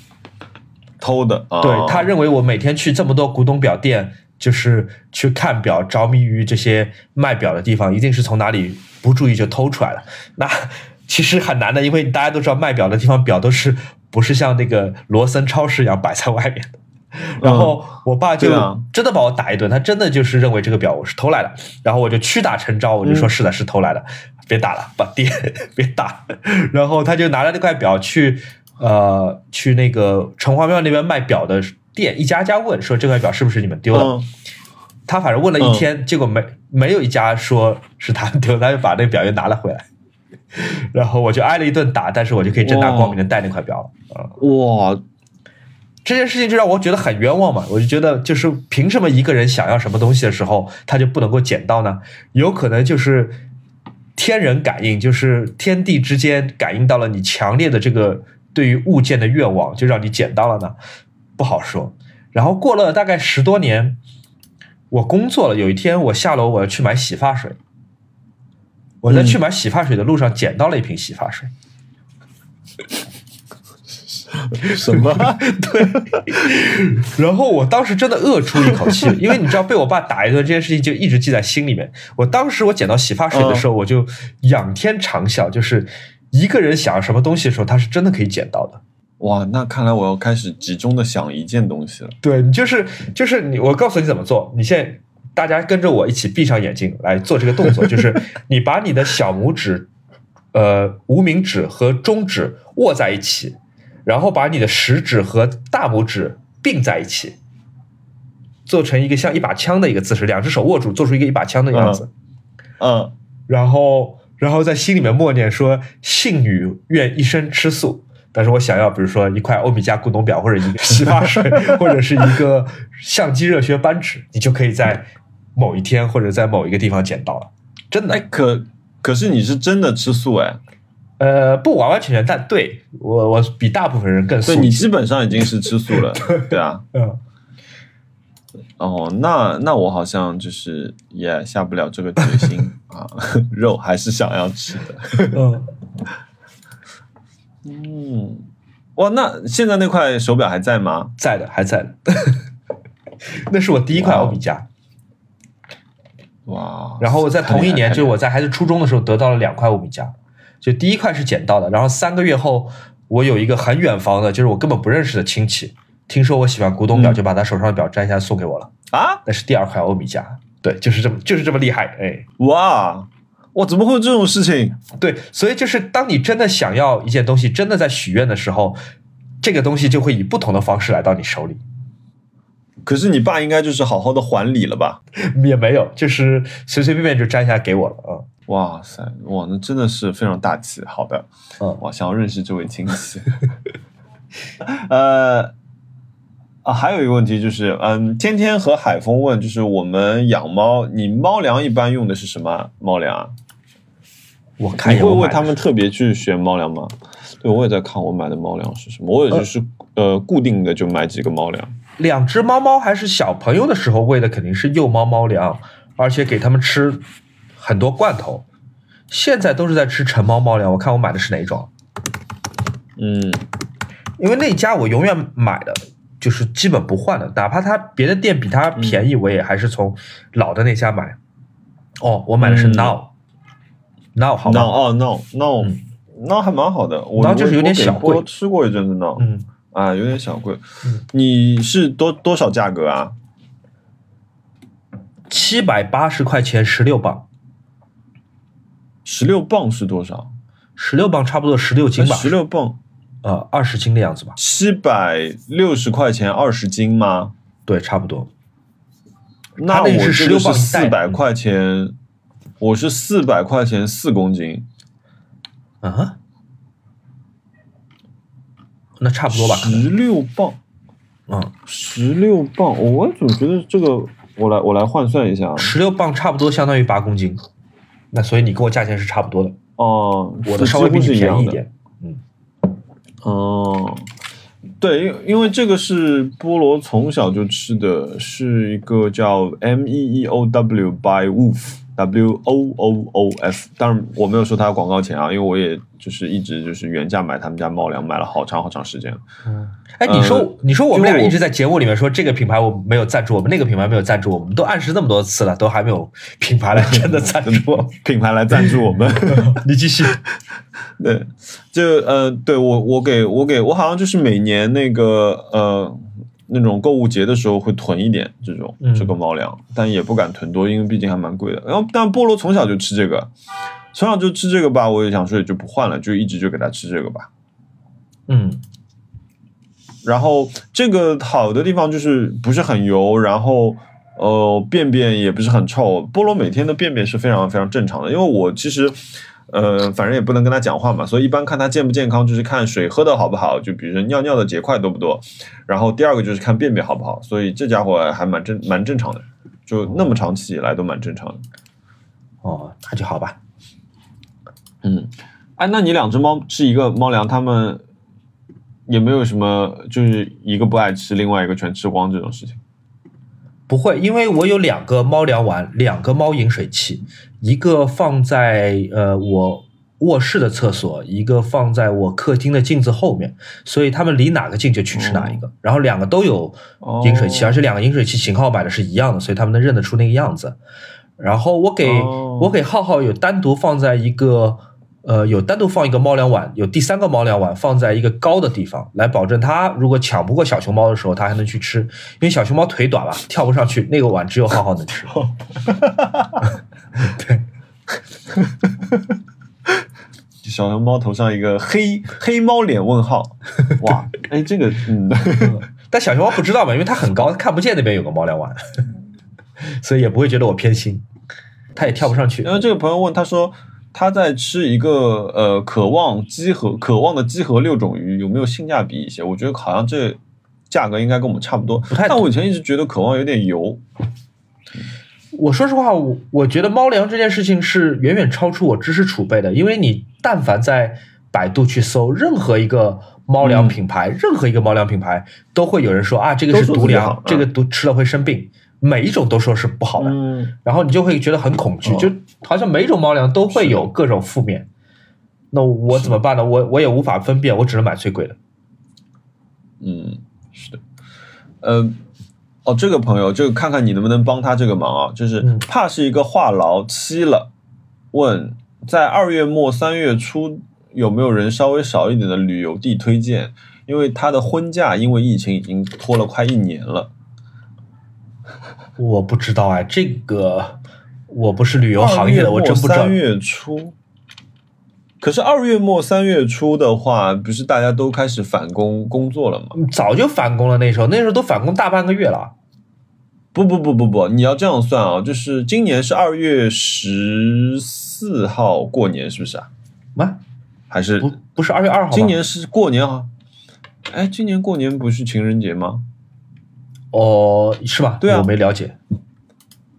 偷的，啊、对他认为我每天去这么多古董表店，就是去看表，着迷于这些卖表的地方，一定是从哪里不注意就偷出来了。那 其实很难的，因为大家都知道卖表的地方表都是不是像那个罗森超市一样摆在外面的。然后我爸就真的把我打一顿，他真的就是认为这个表我是偷来的，然后我就屈打成招，我就说是的，是偷来的，别打了，把爹别打。然后他就拿着那块表去呃去那个城隍庙那边卖表的店一家家问，说这块表是不是你们丢的？嗯他反正问了一天，结果没没有一家说是他丢，他就把那表又拿了回来。然后我就挨了一顿打，但是我就可以正大光明的戴那块表了。啊、哇，这件事情就让我觉得很冤枉嘛，我就觉得就是凭什么一个人想要什么东西的时候，他就不能够捡到呢？有可能就是天人感应，就是天地之间感应到了你强烈的这个对于物件的愿望，就让你捡到了呢？不好说。然后过了大概十多年，我工作了，有一天我下楼我要去买洗发水，我在去买洗发水的路上捡到了一瓶洗发水。什么？对，然后我当时真的饿出一口气，因为你知道被我爸打一顿这件事情就一直记在心里面。我当时我捡到洗发水的时候，我就仰天长啸，就是一个人想要什么东西的时候，他是真的可以捡到的。哇，那看来我要开始集中的想一件东西了。对你就是就是你，我告诉你怎么做，你现在大家跟着我一起闭上眼睛来做这个动作，就是你把你的小拇指、呃无名指和中指握在一起，然后把你的食指和大拇指并在一起，做成一个像一把枪的一个姿势，两只手握住，做出一个一把枪的样子，嗯，然后然后在心里面默念说：“信女愿一生吃素。”但是我想要，比如说一块欧米茄古董表，或者一个洗发水，或者是一个相机热靴扳指，你就可以在某一天或者在某一个地方捡到了。真的哎，，可可是你是真的吃素哎，呃，不完完全全，但对我我比大部分人更素所以。你基本上已经是吃素了，对啊。嗯，哦，那那我好像就是也下不了这个决心 啊，肉还是想要吃的。嗯，嗯，哇，那现在那块手表还在吗？在的，还在的。那是我第一块欧米茄，哇，然后我在同一年，就是我在还是初中的时候得到了两块欧米茄，就第一块是捡到的，然后三个月后，我有一个很远房的，就是我根本不认识的亲戚，听说我喜欢古董表，嗯。就把他手上的表摘下来送给我了，啊，那是第二块欧米茄，对，就是这么就是这么厉害，哎，哇，哇，怎么会有这种事情？对，所以就是当你真的想要一件东西，真的在许愿的时候，这个东西就会以不同的方式来到你手里，可是你爸应该就是好好的还礼了吧？也没有，就是随随便便就摘下来给我了，啊哇塞，哇，那真的是非常大气。好的，嗯，我，想要认识这位亲戚。呃，啊，还有一个问题就是，嗯，天天和海峰问，就是我们养猫，你猫粮一般用的是什么猫粮啊？我看你会为他们特别去选猫粮吗？对，我也在看我买的猫粮是什么，我也就是呃固定的就买几个猫粮。两只猫猫还是小朋友的时候喂的肯定是幼猫猫粮，而且给它们吃很多罐头。现在都是在吃成猫猫粮，我看我买的是哪一种？嗯，因为那家我永远买的就是基本不换的，哪怕它别的店比它便宜，我也还是从老的那家买。哦，我买的是嗯 Now，Now、好 no 吗？哦 Now Now Now 还蛮好的，我 Now 就是有点小贵我吃过一阵子 no，、嗯，啊，有点小贵。嗯你是多多少价格啊？七百八十块钱十六磅，十六磅是多少？十六磅差不多十六斤吧，十六磅，呃二十斤的样子吧？七百六十块钱二十斤吗？对，差不多。那我是16磅这个是四百块钱，我是四百块钱四公斤，啊，那差不多吧？十六磅，嗯，十六磅，我总觉得这个，我来我来换算一下啊，十六磅差不多相当于八公斤，那所以你跟我价钱是差不多的，哦，我的稍微比你。便宜一点。哦，对，因因为这个是菠萝从小就吃的，是一个叫 M E E O W by Wolf W O O O F，当然我没有收他广告钱啊，因为我也就是一直就是原价买他们家猫粮，买了好长好长时间。嗯哎，你说、呃你说我们俩一直在节目里面说这个品牌我没有赞助我们，那个品牌没有赞助我们，都暗示那么多次了，都还没有品牌来真的 赞助我们。品牌来赞助我们。你继续。对，就呃，对我我给我给我好像就是每年那个呃那种购物节的时候会囤一点这种嗯这个猫粮，但也不敢囤多，因为毕竟还蛮贵的。然后但菠萝从小就吃这个，从小就吃这个吧，我也想说也就不换了，就一直就给它吃这个吧。嗯然后这个好的地方就是不是很油，然后呃便便也不是很臭。菠萝每天的便便是非常非常正常的，因为我其实呃反正也不能跟他讲话嘛，所以一般看他健不健康就是看水喝的好不好，就比如说尿尿的结块多不多，然后第二个就是看便便好不好，所以这家伙还蛮正蛮正常的，就那么长期以来都蛮正常的。哦，那就好吧。嗯，哎，那你两只猫吃一个猫粮，它们也没有什么，就是一个不爱吃，另外一个全吃光这种事情。不会，因为我有两个猫粮碗，两个猫饮水器，一个放在呃我卧室的厕所，一个放在我客厅的镜子后面，所以他们离哪个近就去吃哪一个。然后两个都有饮水器，哦而且两个饮水器型号买的是一样的，所以他们能认得出那个样子。然后我给、哦我给浩浩有单独放在一个呃有单独放一个猫粮碗，有第三个猫粮碗放在一个高的地方，来保证它如果抢不过小熊猫的时候，它还能去吃。因为小熊猫腿短嘛，跳不上去，那个碗只有浩浩能吃。对 小熊猫头上一个黑黑猫脸问号，哇，哎，这个嗯，但小熊猫不知道嘛，因为它很高，它看不见那边有个猫粮碗，所以也不会觉得我偏心。它也跳不上去然。后这个朋友问他说，他在吃一个呃渴望鸡和渴望的鸡和六种鱼，有没有性价比一些？我觉得好像这价格应该跟我们差不多，太但我以前一直觉得渴望有点油，我说实话，我我觉得猫粮这件事情是远远超出我知识储备的，因为你但凡在百度去搜任何一个猫粮品牌，任何一个猫粮品牌都会有人说啊，这个是毒粮，这个毒吃了会生病，每一种都说是不好的，嗯，然后你就会觉得很恐惧，哦就好像每一种猫粮都会有各种负面。那我怎么办呢？我我也无法分辨，我只能买最贵的。嗯，是的，呃，哦，这个朋友就看看你能不能帮他这个忙啊，就是嗯怕是一个话痨期了，问在二月末三月初有没有人稍微少一点的旅游地推荐？因为他的婚假因为疫情已经拖了快一年了。我不知道哎，这个我不是旅游行业的，我真不知道三。月初，可是二月末三月初的话，不是大家都开始返工工作了吗？早就返工了，那时候那时候都返工大半个月了。不不不不不，你要这样算啊，就是今年是二月十四号过年，是不是啊？啊，还是不不是二月二号？今年是过年啊？哎，今年过年不是情人节吗？哦，是吧？对啊我没了解。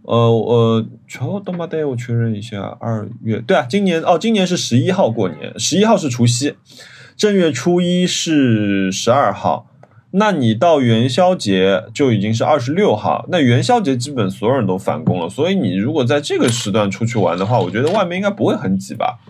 呃我，乔东巴带我确认一下，二月对啊，今年哦，今年是十一号过年，十一号是除夕，正月初一是十二号，那你到元宵节就已经是二十六号，那元宵节基本所有人都返工了，所以你如果在这个时段出去玩的话，我觉得外面应该不会很挤吧，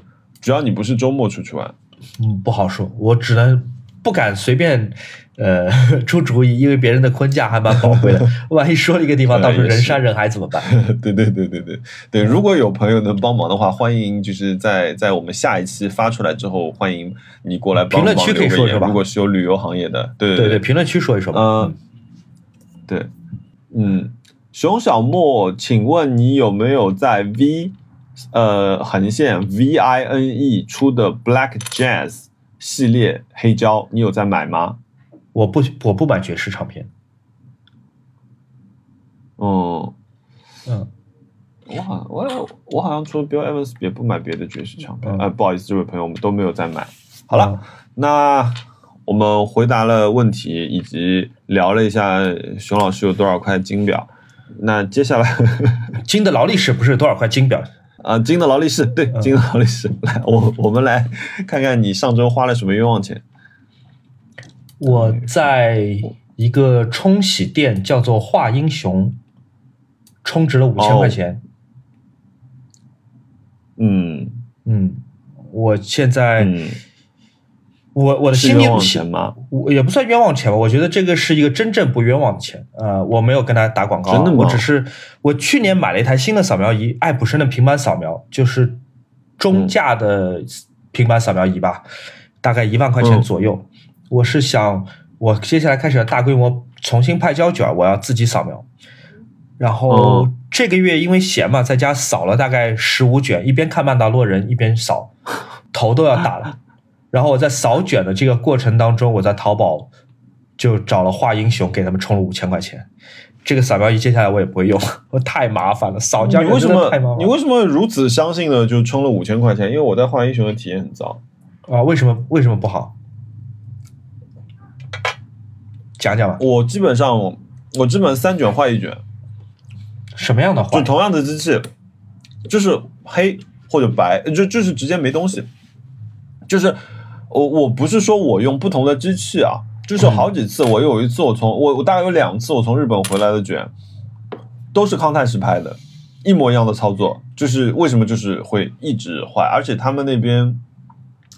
只要你不是周末出去玩。嗯，不好说，我只能不敢随便呃 出主意，因为别人的婚假还蛮宝贵的，万一说了一个地方，呃到时候人山人海怎么办？对对对对对。对，如果有朋友能帮忙的话，欢迎就是在在我们下一期发出来之后，欢迎你过来帮忙评论区可以说说吧。如果是有旅游行业的，对对对。对，评论区说一说吧。嗯，对，嗯，熊小莫，请问你有没有在 V 呃横线 V I N E 出的 Black Jazz 系列黑胶？你有在买吗？我不我不买爵士唱片。嗯，嗯，我好我我好像除了 Bill Evans 也不买别的爵士唱片。嗯呃，不好意思，这位朋友，我们都没有在买。好了，嗯那我们回答了问题，以及聊了一下熊老师有多少块金表。那接下来。金的劳力士不是多少块金表？啊，金的劳力士，对，金的劳力士。来，我我们来看看你上周花了什么冤枉钱。我在一个冲洗店叫做华英雄，充值了五千哦块钱。嗯嗯，我现在、嗯，我我的心里是冤枉钱吗？我也不算冤枉钱吧，我觉得这个是一个真正不冤枉的钱。呃，我没有跟他打广告啊，真的吗我只是我去年买了一台新的扫描仪，爱普生的平板扫描，就是中价的平板扫描仪吧，大概一万块钱嗯左右。我是想，我接下来开始要大规模重新派胶卷，我要自己扫描。然后嗯这个月因为闲嘛，在家扫了大概十五卷，一边看《曼达洛人》一边扫，头都要大了。然后我在扫卷的这个过程当中，我在淘宝就找了画英雄，给他们充了五千块钱。这个扫描仪接下来我也不会用，我太麻烦了，扫你为什么。你为什么如此相信呢就充了五千块钱？因为我在画英雄的体验很糟。啊？为什么为什么不好？讲讲吧，我基本上我基本三卷画一卷，什么样的画？就同样的机器，就是黑或者白，就就是直接没东西。就是我我不是说我用不同的机器啊，就是好几次我有一次我从我我大概有两次我从日本回来的卷，都是康泰时拍的，一模一样的操作，就是为什么就是会一直坏，而且他们那边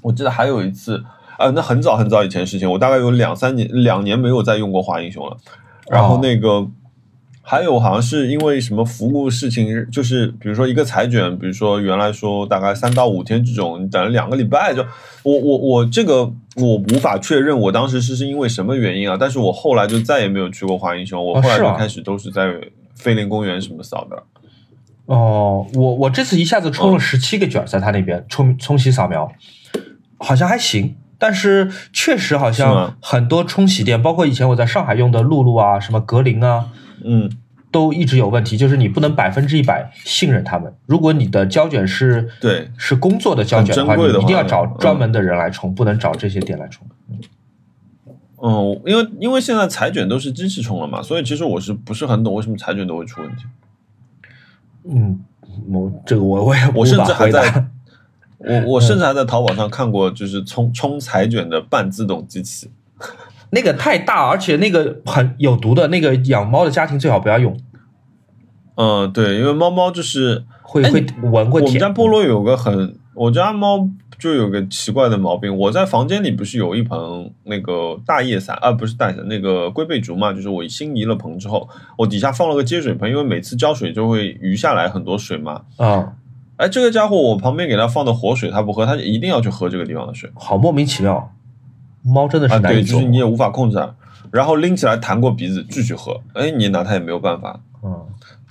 我记得还有一次。呃，那很早很早以前的事情，我大概有两三年、两年没有再用过华英雄了。然后那个、还有好像是因为什么服务事情，就是比如说一个裁卷，比如说原来说大概三到五天这种，你等了两个礼拜就，我我我这个我无法确认我当时是是因为什么原因啊，但是我后来就再也没有去过华英雄，我后来就开始都是在飞林公园什么扫的。哦，我我这次一下子充了十七个卷，在他那边冲冲洗扫描，好像还行。但是确实好像很多冲洗店，包括以前我在上海用的露露啊、什么格林啊，嗯都一直有问题，就是你不能百分之一百信任他们。如果你的胶卷是对是工作的胶卷的话，你一定要找嗯专门的人来冲，不能找这些店来冲。嗯，因为因为现在裁卷都是机器冲了嘛，所以其实我是不是很懂为什么裁卷都会出问题。嗯，我这个我我也我甚至还在。我我甚至还在淘宝上看过，就是冲冲裁卷的半自动机器。那个太大，而且那个很有毒的，那个养猫的家庭最好不要用，嗯，对，因为猫猫就是哎会会闻会舔。我们家菠萝有个很，我家猫就有个奇怪的毛病。我在房间里不是有一盆那个大叶伞啊，不是大叶伞，那个龟背竹嘛，就是我新移了盆之后，我底下放了个接水盆，因为每次浇水就会余下来很多水嘛。啊、哎，这个家伙我旁边给它放的活水，它不喝，它一定要去喝这个地方的水好莫名其妙。猫真的啊。对，是难以捉摸。就是你也无法控制啊。然后拎起来弹过鼻子继续喝，哎，你拿它也没有办法。嗯，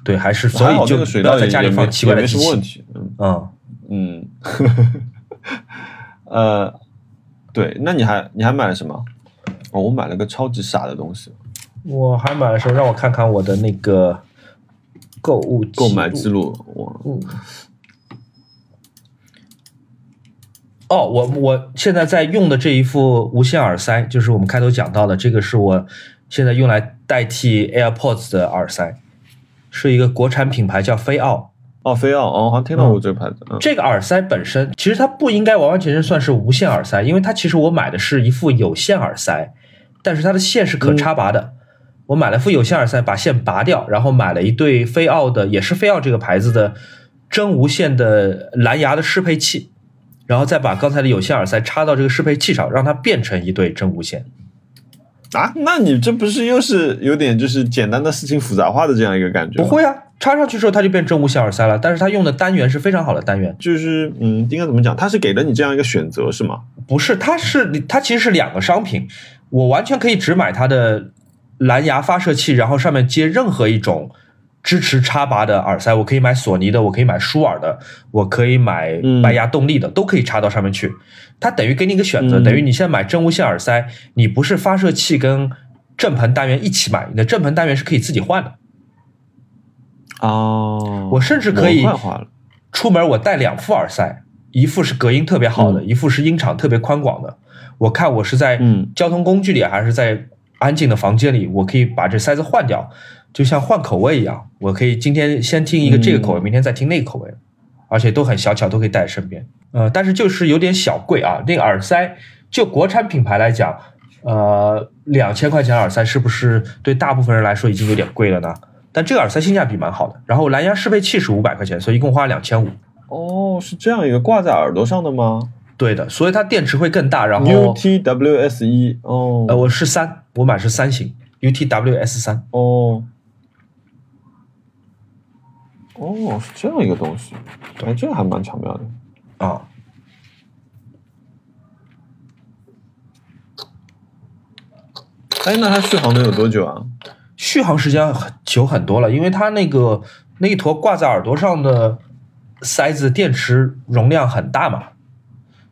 对，还是所以就这个水稻不要在家里放奇怪的机器没什么问。题。嗯嗯，嗯，呃，对，那你还你还买了什么？哦，我买了个超级傻的东西，我还买了什么？让我看看我的那个购物购买记记录。我嗯。哦，我我现在在用的这一副无线耳塞，就是我们开头讲到的，这个是我现在用来代替 AirPods 的耳塞，是一个国产品牌叫飞奥。哦，飞奥，哦，好像听到过这个牌子。嗯这个耳塞本身其实它不应该完完全全算是无线耳塞，因为它其实我买的是一副有线耳塞，但是它的线是可插拔的。我买了副有线耳塞，把线拔掉，然后买了一对飞奥的，也是飞奥这个牌子的真无线的蓝牙的适配器，然后再把刚才的有线耳塞插到这个适配器上，让它变成一对真无线。啊，那你这不是又是有点就是简单的事情复杂化的这样一个感觉？不，会啊，插上去之后它就变真无线耳塞了，但是它用的单元是非常好的单元。就是嗯，应该怎么讲？它是给了你这样一个选择是吗？不是，它是它其实是两个商品，我完全可以只买它的蓝牙发射器，然后上面接任何一种支持插拔的耳塞，我可以买索尼的，我可以买舒尔的，我可以买嗯白牙动力的，都可以插到上面去。它等于给你一个选择，嗯等于你现在买真无线耳塞，你不是发射器跟正盆单元一起买，你的正盆单元是可以自己换的。哦，我甚至可以。出门我带两副耳塞，一副是隔音特别好的，嗯一副是音场特别宽广的。我看我是在嗯交通工具里还是在安静的房间里，我可以把这塞子换掉，就像换口味一样。我可以今天先听一个这个口味，嗯明天再听那个口味，而且都很小巧，都可以带在身边。呃，但是就是有点小贵啊。那个耳塞就国产品牌来讲，呃，两千块钱耳塞是不是对大部分人来说已经有点贵了呢？但这个耳塞性价比蛮好的，然后蓝牙适配器是五百块钱，所以一共花两千五。哦，是这样一个挂在耳朵上的吗对的，所以它电池会更大。然后？UTWS 一哦，呃，我是三，我买是三型 UTWS 三。哦，哦，是这样一个东西，哎，这个还蛮巧妙的。啊，哎，那它续航能有多久啊？续航时间很久很多了，因为它那个那一坨挂在耳朵上的塞子电池容量很大嘛。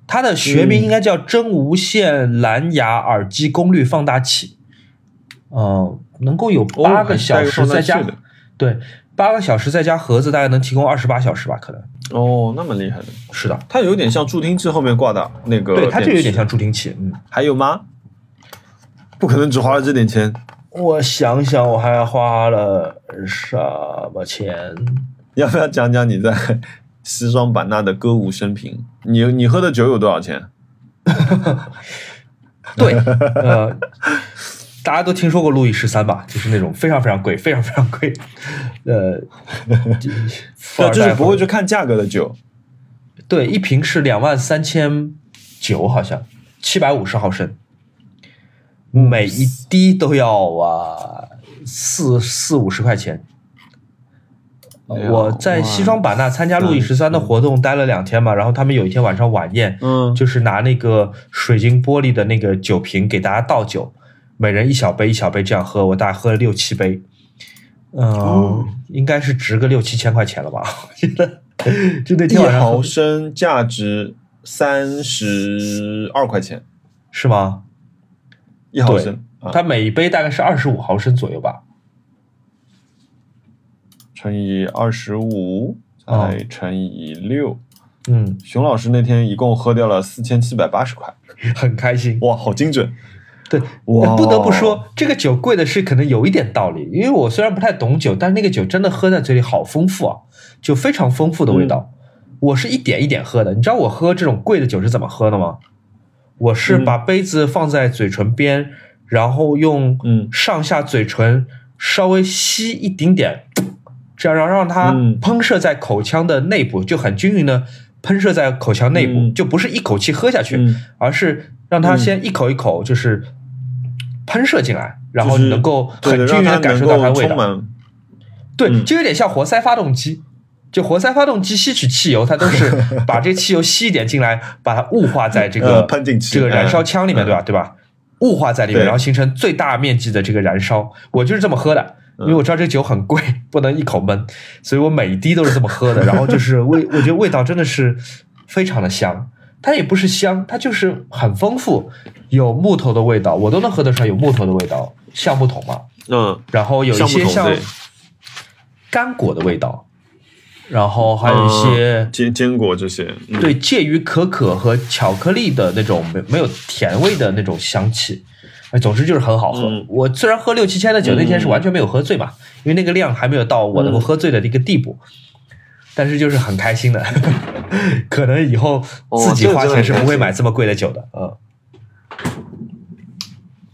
它的学名应该叫真无线蓝牙耳机功率放大器，嗯、能够有八个小时，再加、对八个小时再加盒子，大概能提供二十八小时吧，可能哦，那么厉害的，是的。它有点像助听器后面挂的那个，对，它就有点。像助听器。嗯，还有吗？不可能只花了这点钱。我想想，我还花了什么钱？要不要讲讲你在西双版纳的歌舞升平？你你喝的酒有多少钱？对，呃，大家都听说过路易十三吧？就是那种非常非常贵、非常非常贵，呃，对，就是不会去看价格的酒。对，一瓶是两万三千九，好像七百五十毫升，每一滴都要啊四四五十块钱。我在西双版纳参加路易十三的活动待了两天嘛，然后他们有一天晚上晚宴，嗯，就是拿那个水晶玻璃的那个酒瓶给大家倒酒，每人一小杯一小杯这样喝，我大概喝了六七杯，嗯、哦应该是值个六七千块钱了吧？我觉得，就那一天晚上喝毫升价值三十二块钱，是吗？一毫升啊，它每一杯大概是二十五毫升左右吧。乘以二十五，哦再乘以六。嗯，熊老师那天一共喝掉了四千七百八十块，很开心。哇，好精准！对，我不得不说，这个酒贵的是可能有一点道理，因为我虽然不太懂酒，但是那个酒真的喝在嘴里好丰富啊，就非常丰富的味道。我是一点一点喝的，你知道我喝这种贵的酒是怎么喝的吗？我是嗯。把杯子放在嘴唇边，然后用嗯。上下嘴唇稍微吸一丁点，这样让让它嗯。喷射在口腔的内部，就很均匀的喷射在口腔内部，嗯。就不是一口气喝下去，嗯。而是让它先一口一口就是喷射进来，然后你能够，很均匀的感受到它的味道。对，嗯就有点像活塞发动机。就活塞发动机吸取汽油，它都是 把这个汽油吸一点进来，把它雾化在这个、呃喷进去这个燃烧腔里面，嗯对吧？对吧？雾化在里面，然后形成最大面积的这个燃烧。我就是这么喝的，因为我知道这酒很贵，不能一口闷，所以我每一滴都是这么喝的。然后就是味，我觉得味道真的是非常的香。它也不是香，它就是很丰富，有木头的味道，我都能喝得出来有木头的味道，橡木桶嘛。嗯，然后有一些像干果的味道，然后还有一些、坚坚果这些，嗯、对介于可可和巧克力的那种没没有甜味的那种香气。哎，总之就是很好喝。嗯我虽然喝六七千的酒，那天是完全没有喝醉嘛，因为那个量还没有到我能够喝醉的一个地步。但是就是很开心的，可能以后自己花钱是不会买这么贵的酒的。嗯，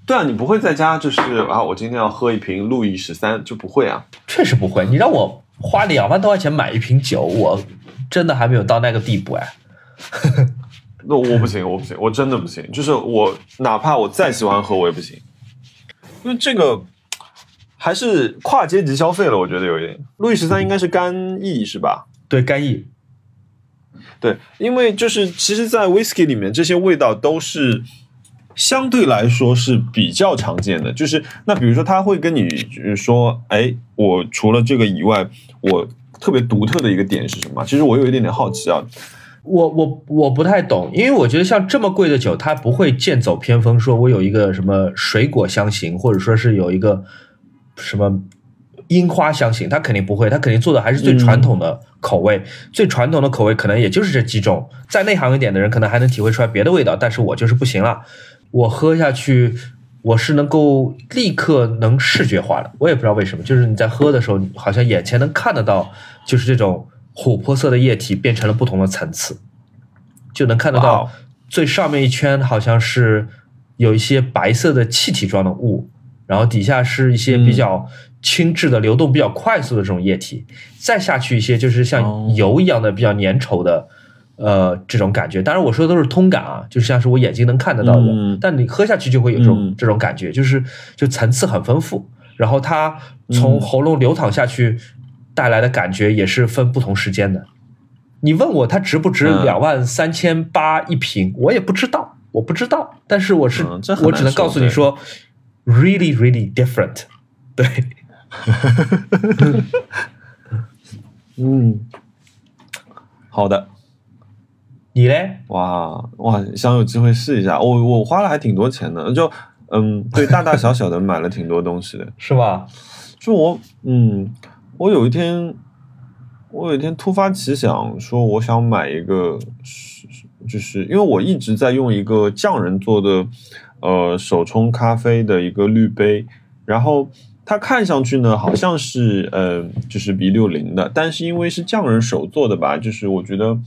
对啊，你不会在家就是啊，我今天要喝一瓶路易十三，就不会啊。确实不会。你让我花两万多块钱买一瓶酒，我真的还没有到那个地步哎。那我不行，我不行，我真的不行。就是我哪怕我再喜欢喝，我也不行，因为这个还是跨阶级消费了。我觉得有一点，路易十三应该是干邑是吧？对，干邑，对，因为就是其实，在 whisky 里面，这些味道都是相对来说是比较常见的。就是那比如说，他会跟你说，哎，我除了这个以外，我特别独特的一个点是什么？其实我有一点点好奇啊。我我我不太懂，因为我觉得像这么贵的酒，它不会剑走偏锋，说我有一个什么水果香型，或者说是有一个什么樱花香型，他肯定不会，他肯定做的还是最传统的口味。最传统的口味可能也就是这几种，再内行一点的人可能还能体会出来别的味道，但是我就是不行了，我喝下去。我是能够立刻能视觉化的，我也不知道为什么，就是你在喝的时候，好像眼前能看得到，就是这种琥珀色的液体变成了不同的层次，就能看得到最上面一圈好像是有一些白色的气体状的雾，然后底下是一些比较轻质的、流动比较快速的这种液体，再下去一些就是像油一样的比较粘稠的，呃，这种感觉。当然我说的都是通感啊，就像是我眼睛能看得到的，但你喝下去就会有这种这种感觉，就是就层次很丰富。然后它从喉咙流淌下去带来的感觉也是分不同时间的。你问我它值不值两万三千八一瓶，我也不知道，我不知道。但是我是我只能告诉你说，really really different。对，嗯，好的。你嘞？哇哇，想有机会试一下。我我花了还挺多钱的，就。嗯，对，大大小小的买了挺多东西的，是吧？就我，嗯，我有一天，我有一天突发奇想，说我想买一个，是就是因为我一直在用一个匠人做的，呃，手冲咖啡的一个滤杯，然后它看上去呢，好像是，呃，就是 B 六零的，但是因为是匠人手做的吧，就是我觉得，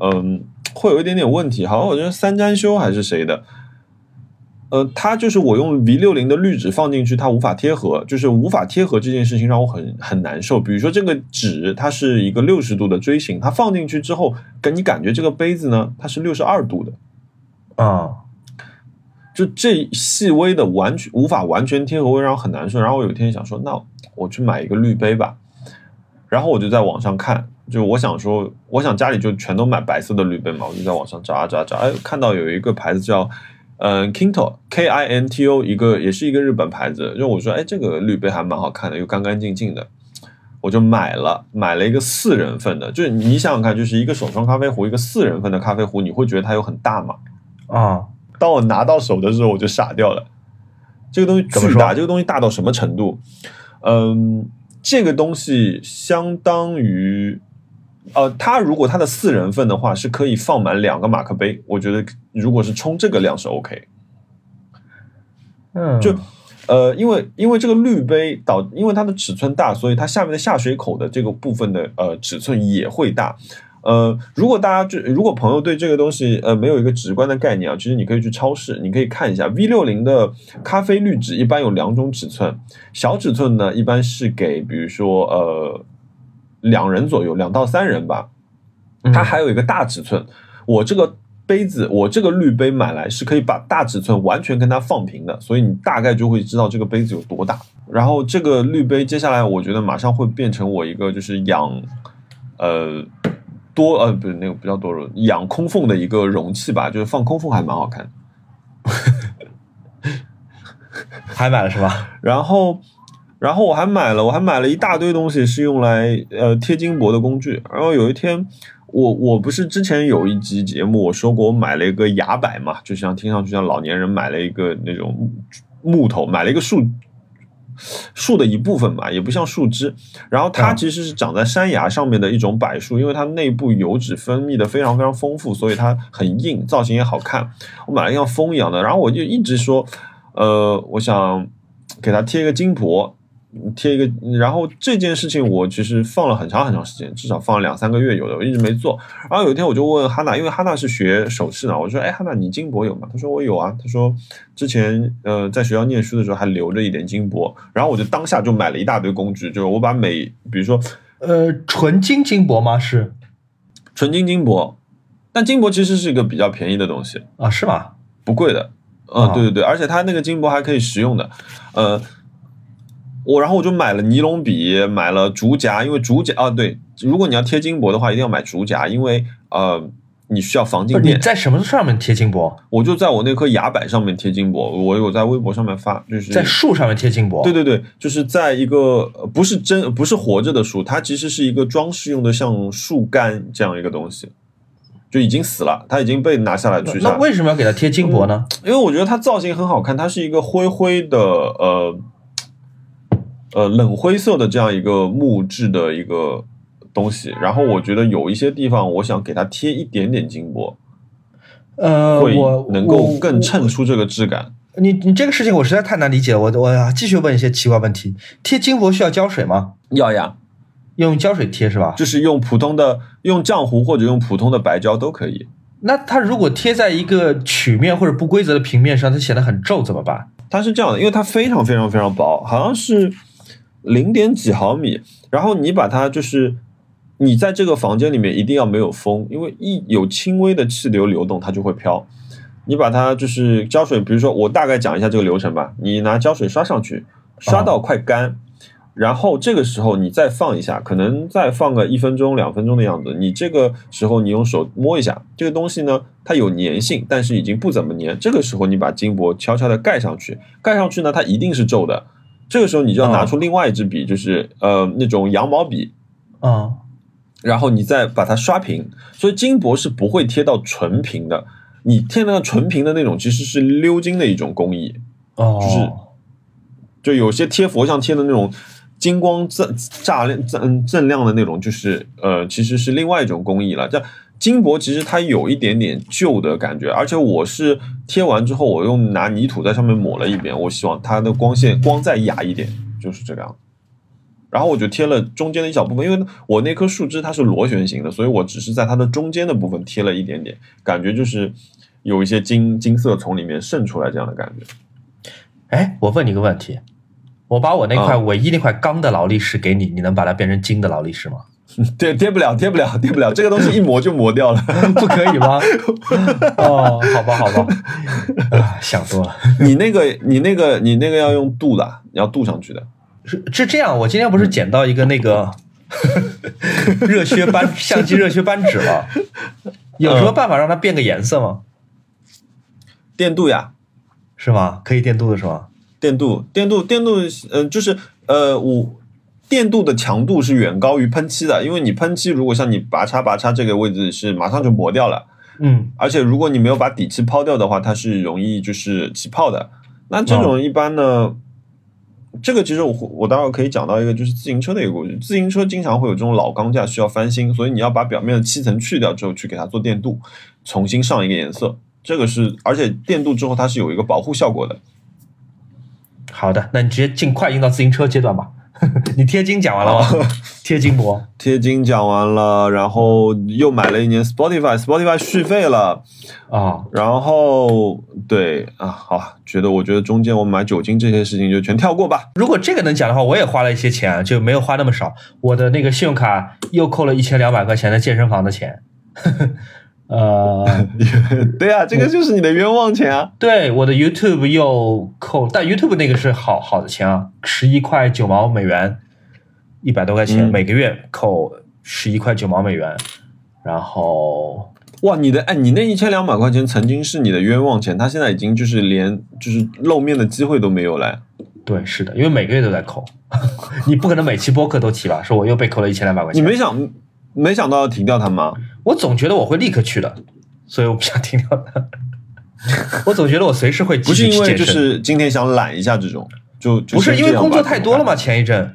嗯，会有一点点问题，好像我觉得三詹修还是谁的。呃，它就是我用 V 六零的滤纸放进去，它无法贴合，就是无法贴合这件事情让我很很难受。比如说这个纸，它是一个六十度的锥形，它放进去之后，给你感觉这个杯子呢，它是六十二度的，啊，就这细微的完全无法完全贴合，会让很难受。然后我有一天想说，那我去买一个滤杯吧。然后我就在网上看，就我想说，我想家里就全都买白色的滤杯嘛，我就在网上找啊找啊找，哎，看到有一个牌子叫。嗯，Kinto K I N T O 一个也是一个日本牌子，就我说，哎，这个滤杯还蛮好看的，又干干净净的，我就买了，买了一个四人份的。就是你想想看，就是一个手冲咖啡壶，一个四人份的咖啡壶，你会觉得它有很大吗？啊，当我拿到手的时候，我就傻掉了。这个东西巨大，这个东西大到什么程度？嗯，这个东西相当于。呃，它如果它的四人份的话，是可以放满两个马克杯。我觉得如果是冲这个量是 OK。嗯，就呃，因为因为这个滤杯导，因为它的尺寸大，所以它下面的下水口的这个部分的呃尺寸也会大。呃，如果大家就如果朋友对这个东西呃没有一个直观的概念啊，其实你可以去超市，你可以看一下 V 六零的咖啡滤纸，一般有两种尺寸，小尺寸呢一般是给比如说呃。两人左右，两到三人吧。它还有一个大尺寸，我这个杯子，我这个滤杯买来是可以把大尺寸完全跟它放平的，所以你大概就会知道这个杯子有多大。然后这个滤杯，接下来我觉得马上会变成我一个就是养呃多呃不是那个不叫多肉养空缝的一个容器吧，就是放空缝还蛮好看的。还买了是吧？然后。然后我还买了，我还买了一大堆东西，是用来呃贴金箔的工具。然后有一天，我我不是之前有一集节目我说过，我买了一个牙摆嘛，就像听上去像老年人买了一个那种木头，买了一个树树的一部分吧，也不像树枝。然后它其实是长在山崖上面的一种柏树，因为它内部油脂分泌的非常非常丰富，所以它很硬，造型也好看。我买了一像风一样的，然后我就一直说，呃，我想给它贴一个金箔。贴一个，然后这件事情我其实放了很长很长时间，至少放了两三个月有的，我一直没做。然后有一天我就问哈娜，因为哈娜是学首饰的，我说：“哎，哈娜，你金箔有吗？”她说：“我有啊。”她说：“之前呃在学校念书的时候还留着一点金箔。”然后我就当下就买了一大堆工具，就是我把每比如说呃纯金金箔吗？是纯金金箔，但金箔其实是一个比较便宜的东西啊，是吗？不贵的，嗯，对对对，而且它那个金箔还可以食用的，呃。我然后我就买了尼龙笔，买了竹夹，因为竹夹啊，对，如果你要贴金箔的话，一定要买竹夹，因为呃，你需要防静电。你在什么上面贴金箔？我就在我那棵崖柏上面贴金箔，我有在微博上面发，就是在树上面贴金箔。对对对，就是在一个不是真不是活着的树，它其实是一个装饰用的，像树干这样一个东西，就已经死了，它已经被拿下来取下。那为什么要给它贴金箔呢？因为我觉得它造型很好看，它是一个灰灰的呃。呃，冷灰色的这样一个木质的一个东西，然后我觉得有一些地方，我想给它贴一点点金箔，呃，会能够更衬出这个质感。你你这个事情我实在太难理解了，我我继续问一些奇怪问题。贴金箔需要胶水吗？要呀，用胶水贴是吧？就是用普通的用浆糊或者用普通的白胶都可以。那它如果贴在一个曲面或者不规则的平面上，它显得很皱怎么办？它是这样的，因为它非常非常非常薄，好像是零点几毫米。然后你把它就是你在这个房间里面一定要没有风，因为一有轻微的气流流动，它就会飘。你把它就是胶水，比如说我大概讲一下这个流程吧，你拿胶水刷上去，刷到快干。然后这个时候你再放一下，可能再放个一分钟、两分钟的样子。你这个时候你用手摸一下这个东西呢，它有粘性，但是已经不怎么粘。这个时候你把金箔悄悄的盖上去，盖上去呢，它一定是皱的。这个时候你就要拿出另外一支笔，就是呃那种羊毛笔，啊，然后你再把它刷平。所以金箔是不会贴到纯平的，你贴那个纯平的那种其实是鎏金的一种工艺，哦，就是就有些贴佛像贴的那种。金光锃炸亮、锃锃亮的那种，就是呃，其实是另外一种工艺了。这金箔其实它有一点点旧的感觉，而且我是贴完之后，我用拿泥土在上面抹了一遍，我希望它的光线光再雅一点，就是这个样。然后我就贴了中间的一小部分，因为我那棵树枝它是螺旋形的，所以我只是在它的中间的部分贴了一点点，感觉就是有一些金金色从里面渗出来这样的感觉。哎，我问你个问题。我把我那块唯一那块钢的劳力士给你，你能把它变成金的劳力士吗？贴贴不了，贴不了，贴不了。这个东西一磨就磨掉了，不可以吗？哦，好吧，好吧，啊想多了。你那个，你那个，你那个要用镀的，你要镀上去的。是是这样，我今天不是捡到一个那个热靴扳相机热靴扳指吗？有什么办法让它变个颜色吗？电镀呀，是吗？可以电镀的是吗？电镀，电镀，电镀，嗯，就是呃，我电镀的强度是远高于喷漆的，因为你喷漆如果像你拔插拔插这个位置是马上就磨掉了，嗯，而且如果你没有把底漆抛掉的话，它是容易就是起泡的。那这种一般呢，这个其实我我待会可以讲到一个就是自行车的一个故事，自行车经常会有这种老钢架需要翻新，所以你要把表面的漆层去掉之后去给它做电镀，重新上一个颜色，这个是而且电镀之后它是有一个保护效果的。好的，那你直接尽快用到自行车阶段吧。你贴金讲完了吗？贴金箔，贴金讲完了，然后又买了一年 Spotify，Spotify 续费了啊。然后对啊，好，觉得我觉得中间我买酒精这些事情就全跳过吧。如果这个能讲的话，我也花了一些钱，就没有花那么少。我的那个信用卡又扣了一千两百块钱的健身房的钱。呃，对啊，这个就是你的冤枉钱啊。对，我的 YouTube 又扣，但 YouTube 那个是好好的钱啊，十一块九毛美元，一百多块钱，每个月扣十一块九毛美元。然后，哇，你的哎，你那一千两百块钱曾经是你的冤枉钱，他现在已经就是连就是露面的机会都没有了。对，是的，因为每个月都在扣，你不可能每期播客都提吧？说我又被扣了一千两百块钱，你没想？没想到要停掉它吗？我总觉得我会立刻去的，所以我不想停掉它。我总觉得我随时会不是因为就是今天想懒一下这种，就不是因为工作太多了嘛？前一阵，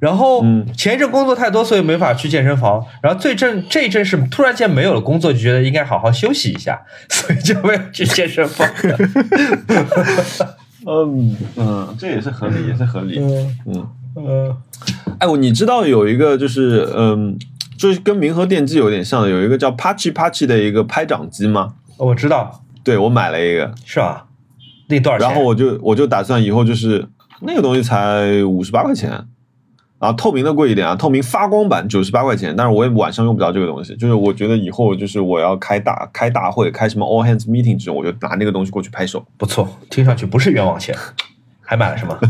然后前一阵工作太多，所以没法去健身房。然后最阵这一阵是突然间没有了工作，就觉得应该好好休息一下，所以就没有去健身房。嗯嗯，这也是合理，也是合理。嗯嗯嗯。哎，我你知道有一个就是嗯。就是跟明和电机有点像的，有一个叫 Pachi Pachi 的一个拍掌机吗？我知道，对我买了一个，是吧？那多少钱？然后我就我就打算以后就是那个东西才五十八块钱，啊，透明的贵一点啊，透明发光版九十八块钱，但是我也晚上用不着这个东西，就是我觉得以后就是我要开大开大会，开什么 All Hands Meeting 这种，我就拿那个东西过去拍手。不错，听上去不是冤枉钱，还买了什么？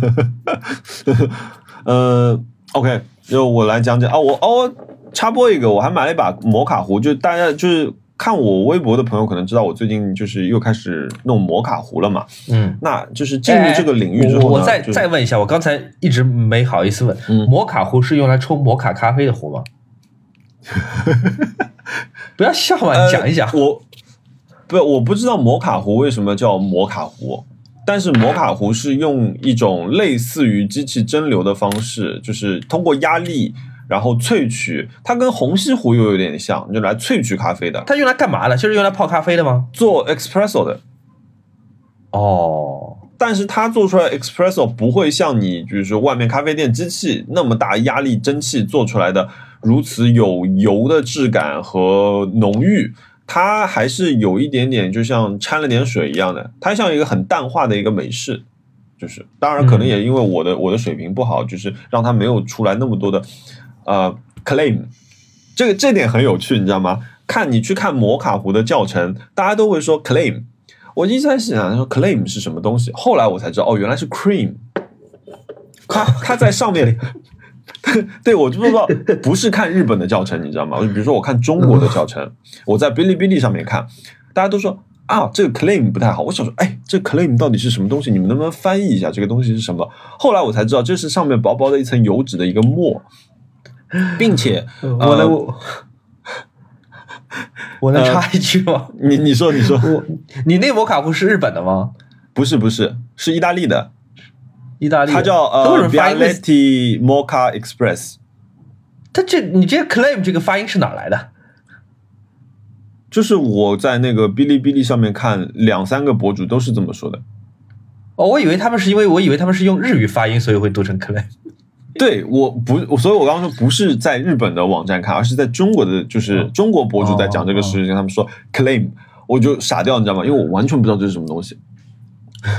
呃，OK，就我来讲讲啊，我哦。插播一个，我还买了一把摩卡壶，就大家就是看我微博的朋友可能知道，我最近就是又开始弄摩卡壶了嘛。嗯，那就是进入这个领域之后，我再再问一下，我刚才一直没好意思问，摩卡壶是用来冲摩卡咖啡的壶吗？不要笑嘛，你讲一讲。我不，我不知道摩卡壶为什么叫摩卡壶，但是摩卡壶是用一种类似于机器蒸馏的方式，就是通过压力。然后萃取，它跟虹吸壶又有点像，就来萃取咖啡的。它用来干嘛的？就是用来泡咖啡的吗？做 espresso 的。哦，但是它做出来 espresso 不会像你，就是说外面咖啡店机器那么大压力蒸汽做出来的如此有油的质感和浓郁，它还是有一点点，就像掺了点水一样的，它像一个很淡化的一个美式。就是当然可能也因为我的、我的水平不好，就是让它没有出来那么多的呃 claim。这个这点很有趣，你知道吗？看你去看摩卡壶的教程，大家都会说 claim。我一直在想说 claim 是什么东西，后来我才知道哦，原来是 cream。它它在上面，对我就不知道，不是看日本的教程，你知道吗？就比如说我看中国的教程，我在哔哩哔哩上面看，大家都说啊，这个 claim 不太好。我想说，哎，这 claim 到底是什么东西？你们能不能翻译一下这个东西是什么？后来我才知道，这是上面薄薄的一层油脂的一个沫，并且我能我 能插一句吗？你你说你说，我你那摩卡壶是日本的吗？不是不是，是意大利的。意大利，它叫呃 Vialetti Mocha Express。它这你这 claim 这个发音是哪来的？就是我在那个哔哩哔哩上面看两三个博主都是这么说的。哦，我以为他们是因为我以为他们是用日语发音，所以会读成 claim。对，我不，所以我刚刚说不是在日本的网站看，而是在中国的，就是中国博主在讲这个事情，他们说 claim，我就傻掉，你知道吗？因为我完全不知道这是什么东西。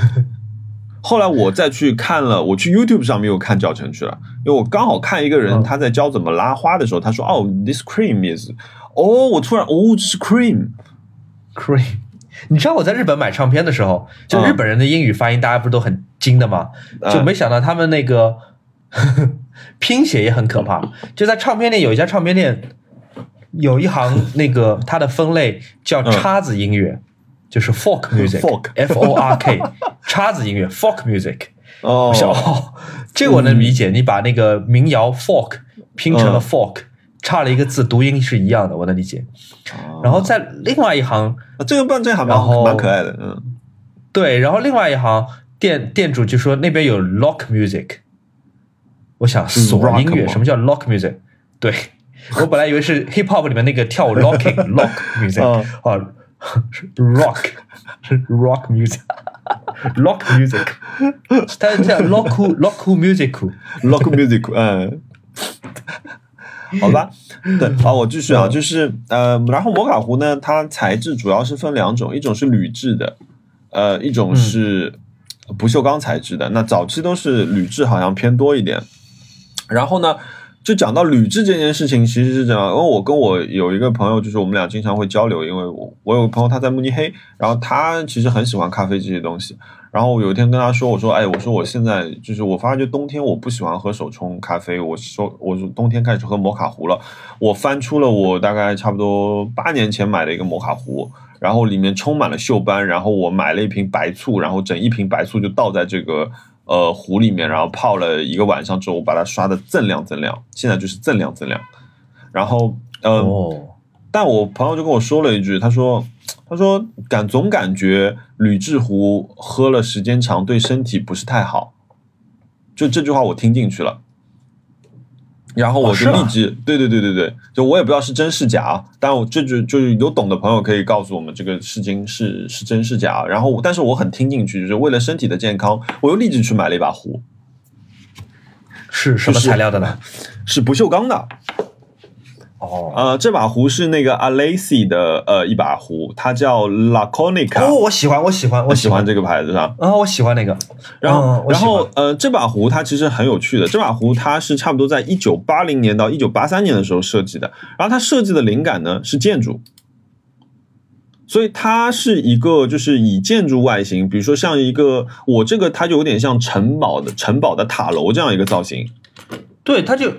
后来我再去看了，我去 YouTube 上面又看教程去了，因为我刚好看一个人他在教怎么拉花的时候，他说：“哦，this cream is…… 哦，我突然哦，这是 cream，cream。”你知道我在日本买唱片的时候，就日本人的英语发音，大家不是都很精的吗？就没想到他们那个 拼写也很可怕。就在唱片店有一家唱片店，有一行那个它的分类叫叉子音乐。就是 folk music，f o r k，叉子音乐，folk music。哦，这个我能理解。你把那个民谣 folk 拼成了 folk，差了一个字，读音是一样的，我能理解。然后在另外一行，这个办这还蛮蛮可爱的，嗯，对。然后另外一行店店主就说那边有 lock music，我想锁音乐，什么叫 lock music？对我本来以为是 hip hop 里面那个跳舞 locking lock music 啊。rock 是 rock music，lock music，它叫 lock lock music，lock music，嗯，好吧，对，好，我继续啊，就是呃，然后摩卡壶呢，它材质主要是分两种，一种是铝制的，呃，一种是不锈钢材质的。那早期都是铝制，好像偏多一点。然后呢？就讲到铝制这件事情，其实是这样，因为我跟我有一个朋友，就是我们俩经常会交流，因为我我有个朋友他在慕尼黑，然后他其实很喜欢咖啡这些东西，然后我有一天跟他说，我说，哎，我说我现在就是我发觉冬天我不喜欢喝手冲咖啡，我说我说冬天开始喝摩卡壶了，我翻出了我大概差不多八年前买的一个摩卡壶，然后里面充满了锈斑，然后我买了一瓶白醋，然后整一瓶白醋就倒在这个。呃，壶里面，然后泡了一个晚上之后，我把它刷的锃亮锃亮，现在就是锃亮锃亮。然后，呃，但我朋友就跟我说了一句，他说，他说感总感觉铝制壶喝了时间长对身体不是太好，就这句话我听进去了。然后我就立即，对对对对对，就我也不知道是真是假，但我这就就是有懂的朋友可以告诉我们这个事情是是真是假。然后，但是我很听进去，就是为了身体的健康，我又立即去买了一把壶。是什么材料的呢？是不锈钢的。哦，呃，这把壶是那个 Alessi 的呃一把壶，它叫 Laconic。哦，我喜欢，我喜欢，我喜欢这个牌子是吧？啊，我喜欢那个。然后，然后呃，这把壶它其实很有趣的。这把壶它是差不多在一九八零年到一九八三年的时候设计的。然后它设计的灵感呢是建筑，所以它是一个就是以建筑外形，比如说像一个我这个它就有点像城堡的城堡的塔楼这样一个造型。对，它就。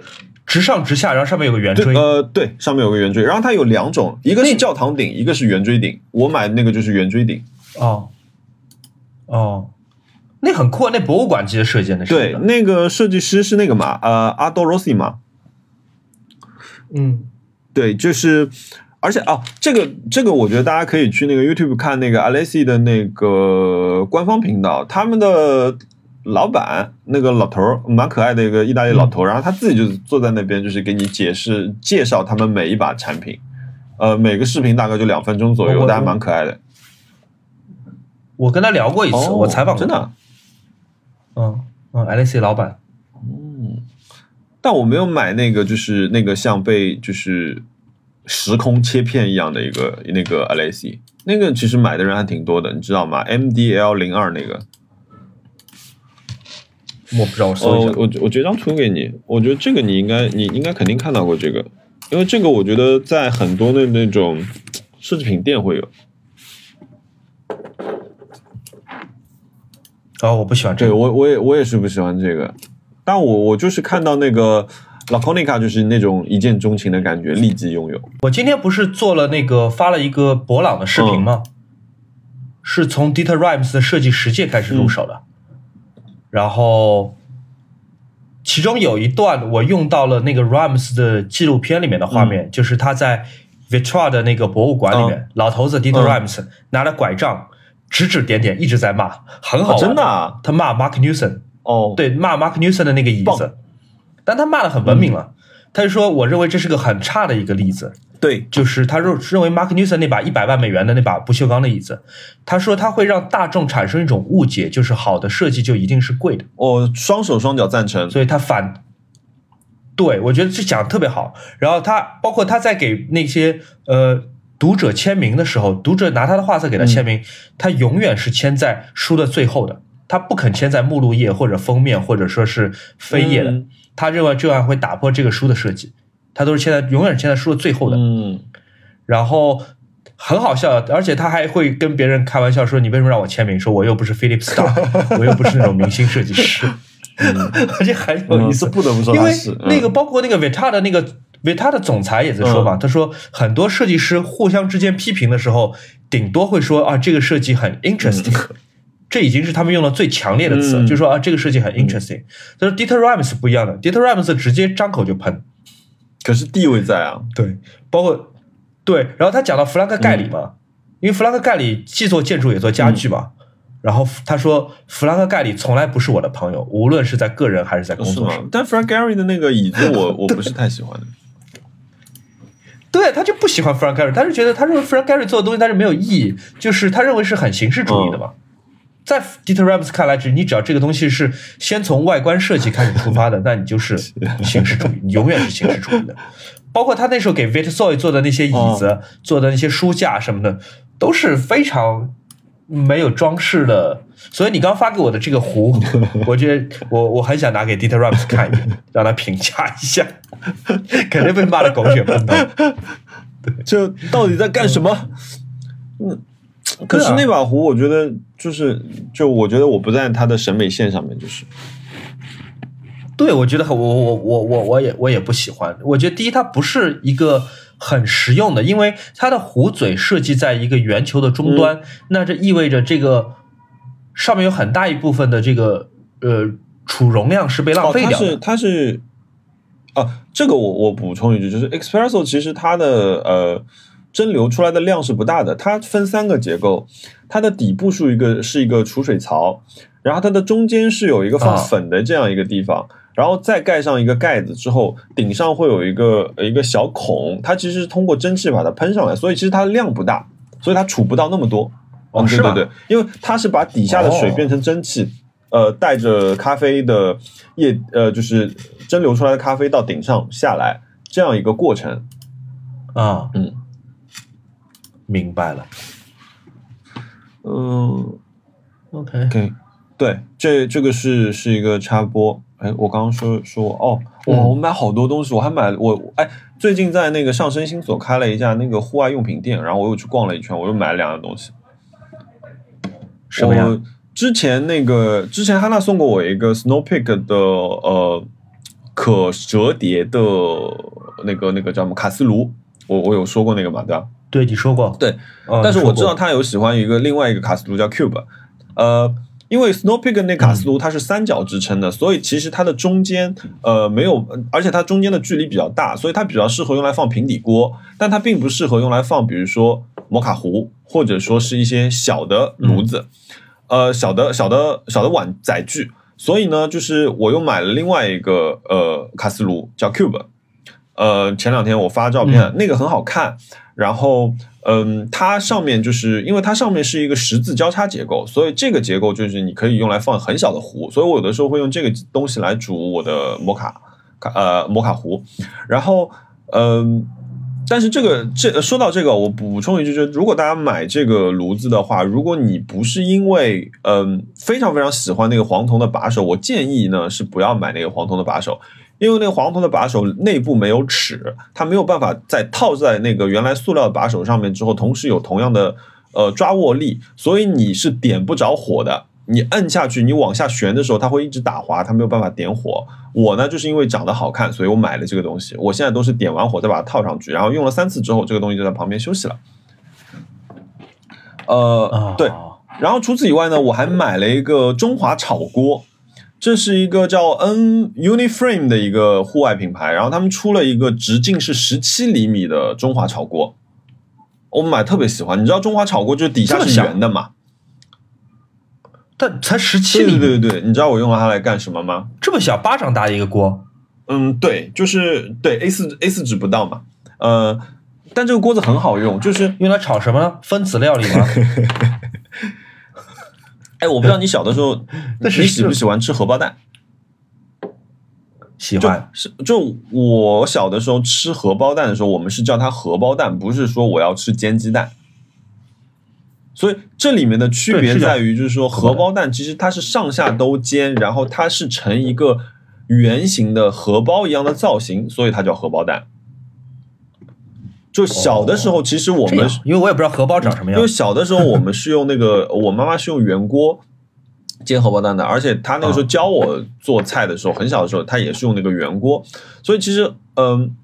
直上直下，然后上面有个圆锥。呃，对，上面有个圆锥。然后它有两种，一个是教堂顶，一个是圆锥顶。我买的那个就是圆锥顶。哦，哦，那很酷，那博物馆级的设计，那是。对，那个设计师是那个嘛，呃，阿多罗西嘛。嗯，对，就是，而且啊，这个这个，我觉得大家可以去那个 YouTube 看那个 Alessi 的那个官方频道，他们的。老板那个老头儿蛮可爱的一个意大利老头，然后他自己就坐在那边，就是给你解释介绍他们每一把产品，呃，每个视频大概就两分钟左右，但还蛮可爱的。我跟他聊过一次，我采访过真的。嗯嗯，L C 老板。嗯，但我没有买那个，就是那个像被就是时空切片一样的一个那个 L C，那个其实买的人还挺多的，你知道吗？M D L 零二那个。我不知道，我搜哦一下。，我我截张图给你，我觉得这个你应该你应该肯定看到过这个，因为这个我觉得在很多的那种奢侈品店会有。哦，我不喜欢这个。我我也我也是不喜欢这个，但我我就是看到那个 Laconica 就是那种一见钟情的感觉，立即拥有。我今天不是做了那个发了一个博朗的视频吗？是从 Dieter Rams 的设计实践开始入手的，然后其中有一段我用到了那个 Rams 的纪录片里面的画面，就是他在 Vitra 的那个博物馆里面，老头子 Dieter 嗯。Rams 拿着拐杖指指点点，一直在骂，很好真的啊？他骂 Mark Newson，哦，对，骂 Mark Newson 的那个椅子，但他骂的很文明了。他就说：“我认为这是个很差的一个例子，对，就是他认认为 Mark Newson 那把一百万美元的那把不锈钢的椅子，他说他会让大众产生一种误解，就是好的设计就一定是贵的，我双手双脚赞成。所以他反。对，我觉得这讲的特别好。然后他包括他在给那些呃读者签名的时候，读者拿他的画册给他签名，他永远是签在书的最后的，他不肯签在目录页或者封面或者说是扉页的。嗯他认为这样会打破这个书的设计，他都是签在永远是签在书的最后的。嗯，然后很好笑，而且他还会跟别人开玩笑说：“你为什么让我签名？说我又不是 Philip Stark，我又不是那种明星设计师。而且很有意思，嗯不得不说因为那个包括那个 Vita 的那个 Vita 的总裁也在说嘛，他说很多设计师互相之间批评的时候，顶多会说啊这个设计很 interesting，这已经是他们用的最强烈的词，嗯就说啊这个设计很 interesting。他说 Dieter Rams 不一样的，Dieter Rams 直接张口就喷。可是地位在啊。对，包括对，然后他讲到弗兰克盖里嘛，因为弗兰克盖里既做建筑也做家具嘛，然后他说弗兰克盖里从来不是我的朋友，无论是在个人还是在工作上。？但 Frank Gehry 的那个椅子我，我不是太喜欢的。对他就不喜欢弗兰克盖里，他是觉得他认为弗兰克盖里做的东西他是没有意义，就是他认为是很形式主义的嘛。在 Dieter Rams 看来，只你只要这个东西是先从外观设计开始出发的，那你就是形式主义，你 永远是形式主义的。包括他那时候给 Vitsoy 做的那些椅子、做的那些书架什么的，都是非常没有装饰的。所以你刚发给我的这个壶，我觉得我我很想拿给 Dieter Rams 看一眼，让他评价一下，肯定被骂的狗血喷头。这到底在干什么？嗯，可是那把壶，我觉得就是，就我觉得我不在他的审美线上面，就是，对，我觉得很我我我我我也我也不喜欢。我觉得第一，它不是一个很实用的，因为它的壶嘴设计在一个圆球的终端，那这意味着这个上面有很大一部分的这个呃储容量是被浪费哦，它掉的。是它是啊，这个我我补充一句，就是 Espresso 其实它的呃蒸馏出来的量是不大的，它分三个结构，它的底部是一个是一个储水槽，然后它的中间是有一个放啊粉的这样一个地方。然后再盖上一个盖子之后，顶上会有一个呃一个小孔，它其实是通过蒸汽把它喷上来，所以其实它的量不大，所以它储不到那么多。哦，对对对，因为它是把底下的水哦变成蒸汽，呃，带着咖啡的液，呃，就是蒸馏出来的咖啡到顶上下来这样一个过程。啊，嗯，明白了。嗯 OK，，OK，对，这这个是是一个插播。哎，我刚刚说说哦，哇，嗯我买好多东西，我还买我哎，最近在那个上升星所开了一家那个户外用品店，然后我又去逛了一圈，我又买了两样东西。什么样我之前那个之前哈娜送过我一个 Snow Peak 的呃可折叠的那个那个叫什么卡斯炉，我我有说过那个嘛，对吧？对你说过，对，呃但是我知道他有喜欢一个另外一个卡斯炉叫 Cube，呃，因为 Snow Peak 那卡斯炉它是三角支撑的，所以其实它的中间呃没有，而且它中间的距离比较大，所以它比较适合用来放平底锅，但它并不适合用来放比如说摩卡壶或者说是一些小的炉子，呃小的小的小的碗载具。所以呢，就是我又买了另外一个呃卡斯炉叫 Cube，呃，前两天我发照片，那个很好看。然后，嗯，它上面就是因为它上面是一个十字交叉结构，所以这个结构就是你可以用来放很小的壶。所以我有的时候会用这个东西来煮我的摩卡卡呃摩卡壶。然后，嗯，但是这个这说到这个，我补充一句，就是如果大家买这个炉子的话，如果你不是因为嗯非常非常喜欢那个黄铜的把手，我建议呢是不要买那个黄铜的把手，因为那个黄铜的把手内部没有齿，它没有办法在套在那个原来塑料的把手上面之后，同时有同样的呃抓握力，所以你是点不着火的。你摁下去，你往下旋的时候，它会一直打滑，它没有办法点火。我呢，就是因为长得好看，所以我买了这个东西。我现在都是点完火再把它套上去，然后用了三次之后，这个东西就在旁边休息了。呃，对。然后除此以外呢，我还买了一个中华炒锅，这是一个叫 N Uniframe 的一个户外品牌，然后他们出了一个直径是十七厘米的中华炒锅，我买特别喜欢。你知道中华炒锅就是底下是圆的嘛？但才十七厘米，对对对，你知道我用了它来干什么吗？这么小，巴掌大一个锅。嗯，对，就是对 A 四 A 四纸不到嘛。呃，但这个锅子很好用，就是用来炒什么呢？分子料理吗？哎，我不知道你小的时候，你喜不喜欢吃荷包蛋？喜欢。是就我小的时候吃荷包蛋的时候，我们是叫它荷包蛋，不是说我要吃煎鸡蛋。所以这里面的区别在于，就是说荷包蛋其实它是上下都煎，然后它是成一个圆形的荷包一样的造型，所以它叫荷包蛋。就小的时候，其实我们因为我也不知道荷包长什么样，因为小的时候我们是用那个，我妈妈是用圆锅煎荷包蛋的，而且她那个时候教我做菜的时候，很小的时候她也是用那个圆锅，所以其实嗯。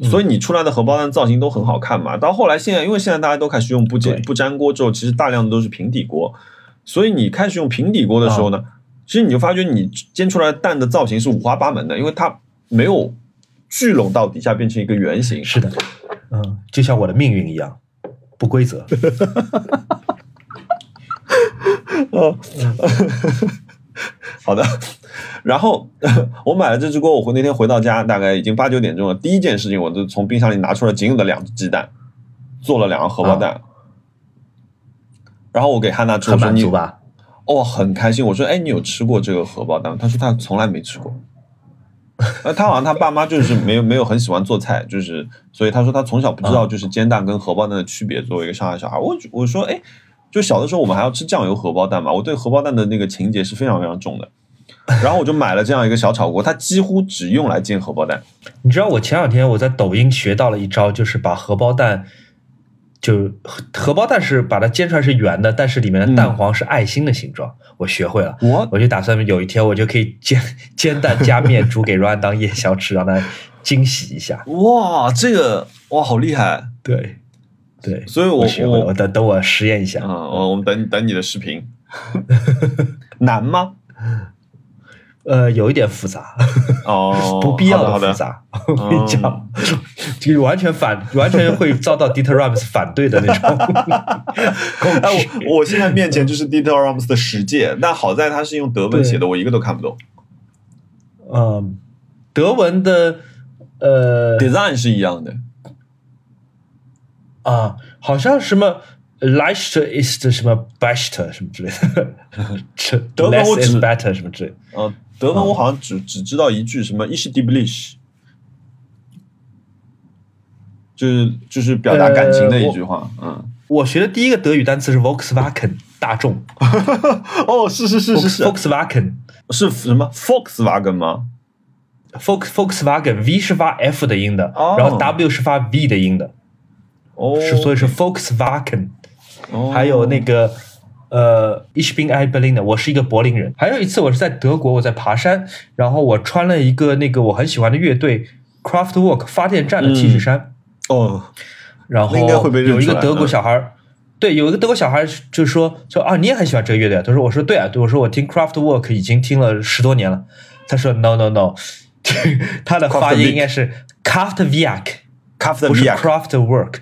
所以你出来的荷包蛋造型都很好看嘛？到后来现在，因为现在大家都开始用不煎不粘锅之后，其实大量的都是平底锅。所以你开始用平底锅的时候呢，其实你就发觉你煎出来蛋的造型是五花八门的，因为它没有聚拢到底下变成一个圆形。是的，嗯，就像我的命运一样，不规则。嗯 好的。然后 我买了这只锅，我回那天回到家，大概已经八九点钟了。第一件事情，我就从冰箱里拿出了仅有的两只鸡蛋，做了两个荷包蛋。然后我给汉娜吃，很满足吧？哦，很开心。我说：“哎，你有吃过这个荷包蛋？”他说：“他从来没吃过。”呃，他好像他爸妈就是没有没有很喜欢做菜，就是所以他说他从小不知道就是煎蛋跟荷包蛋的区别。作为一个上海小孩，我我说：“哎，就小的时候我们还要吃酱油荷包蛋嘛？”我对荷包蛋的那个情节是非常非常重的。然后我就买了这样一个小炒锅，它几乎只用来煎荷包蛋。你知道我前两天我在抖音学到了一招，就是把荷包蛋，就荷包蛋是把它煎出来是圆的，但是里面的蛋黄是爱心的形状。我学会了，我我就打算有一天我就可以煎煎蛋加面煮给 Ryan 当夜宵吃，让他惊喜一下。哇，这个哇好厉害！对对，所以我我我等等我实验一下啊，我我们等等你的视频。难吗？呃，有一点复杂哦，不必要的复杂。我跟你讲，就完全反，完全会遭到 Dieter Rams 反对的那种。哎，我我现在面前就是 Dieter Rams 的世界，但好在他是用德文写的，我一个都看不懂。嗯，德文的呃，design 是一样的啊，好像什么 Leichter ist 什么 Best 什么之类的，德文我只 better 什么之类的，嗯。德文我好像只只知道一句什么 “ich d i e b l i c h 就是就是表达感情的一句话。嗯，我学的第一个德语单词是 Volkswagen 大众。哦，是是是是是，Volkswagen 是什么？Volkswagen 吗？Volks Volkswagen V 是发 F 的音的，然后 W 是发 V 的音的。哦，是所以是 Volkswagen。哦，还有那个。呃，Ich bin ein Berliner，我是一个柏林人。还有一次，我是在德国，我在爬山，然后我穿了一个那个我很喜欢的乐队 Craftwork 发电站的 T 恤衫。哦，然后有一个德国小孩，对，有一个德国小孩就说说啊，你也很喜欢这个乐队？啊他说，我说对啊，对，我说我听 Craftwork 已经听了十多年了。他说 No No No，他的发音应该是 Craftwork，不是 Craftwork，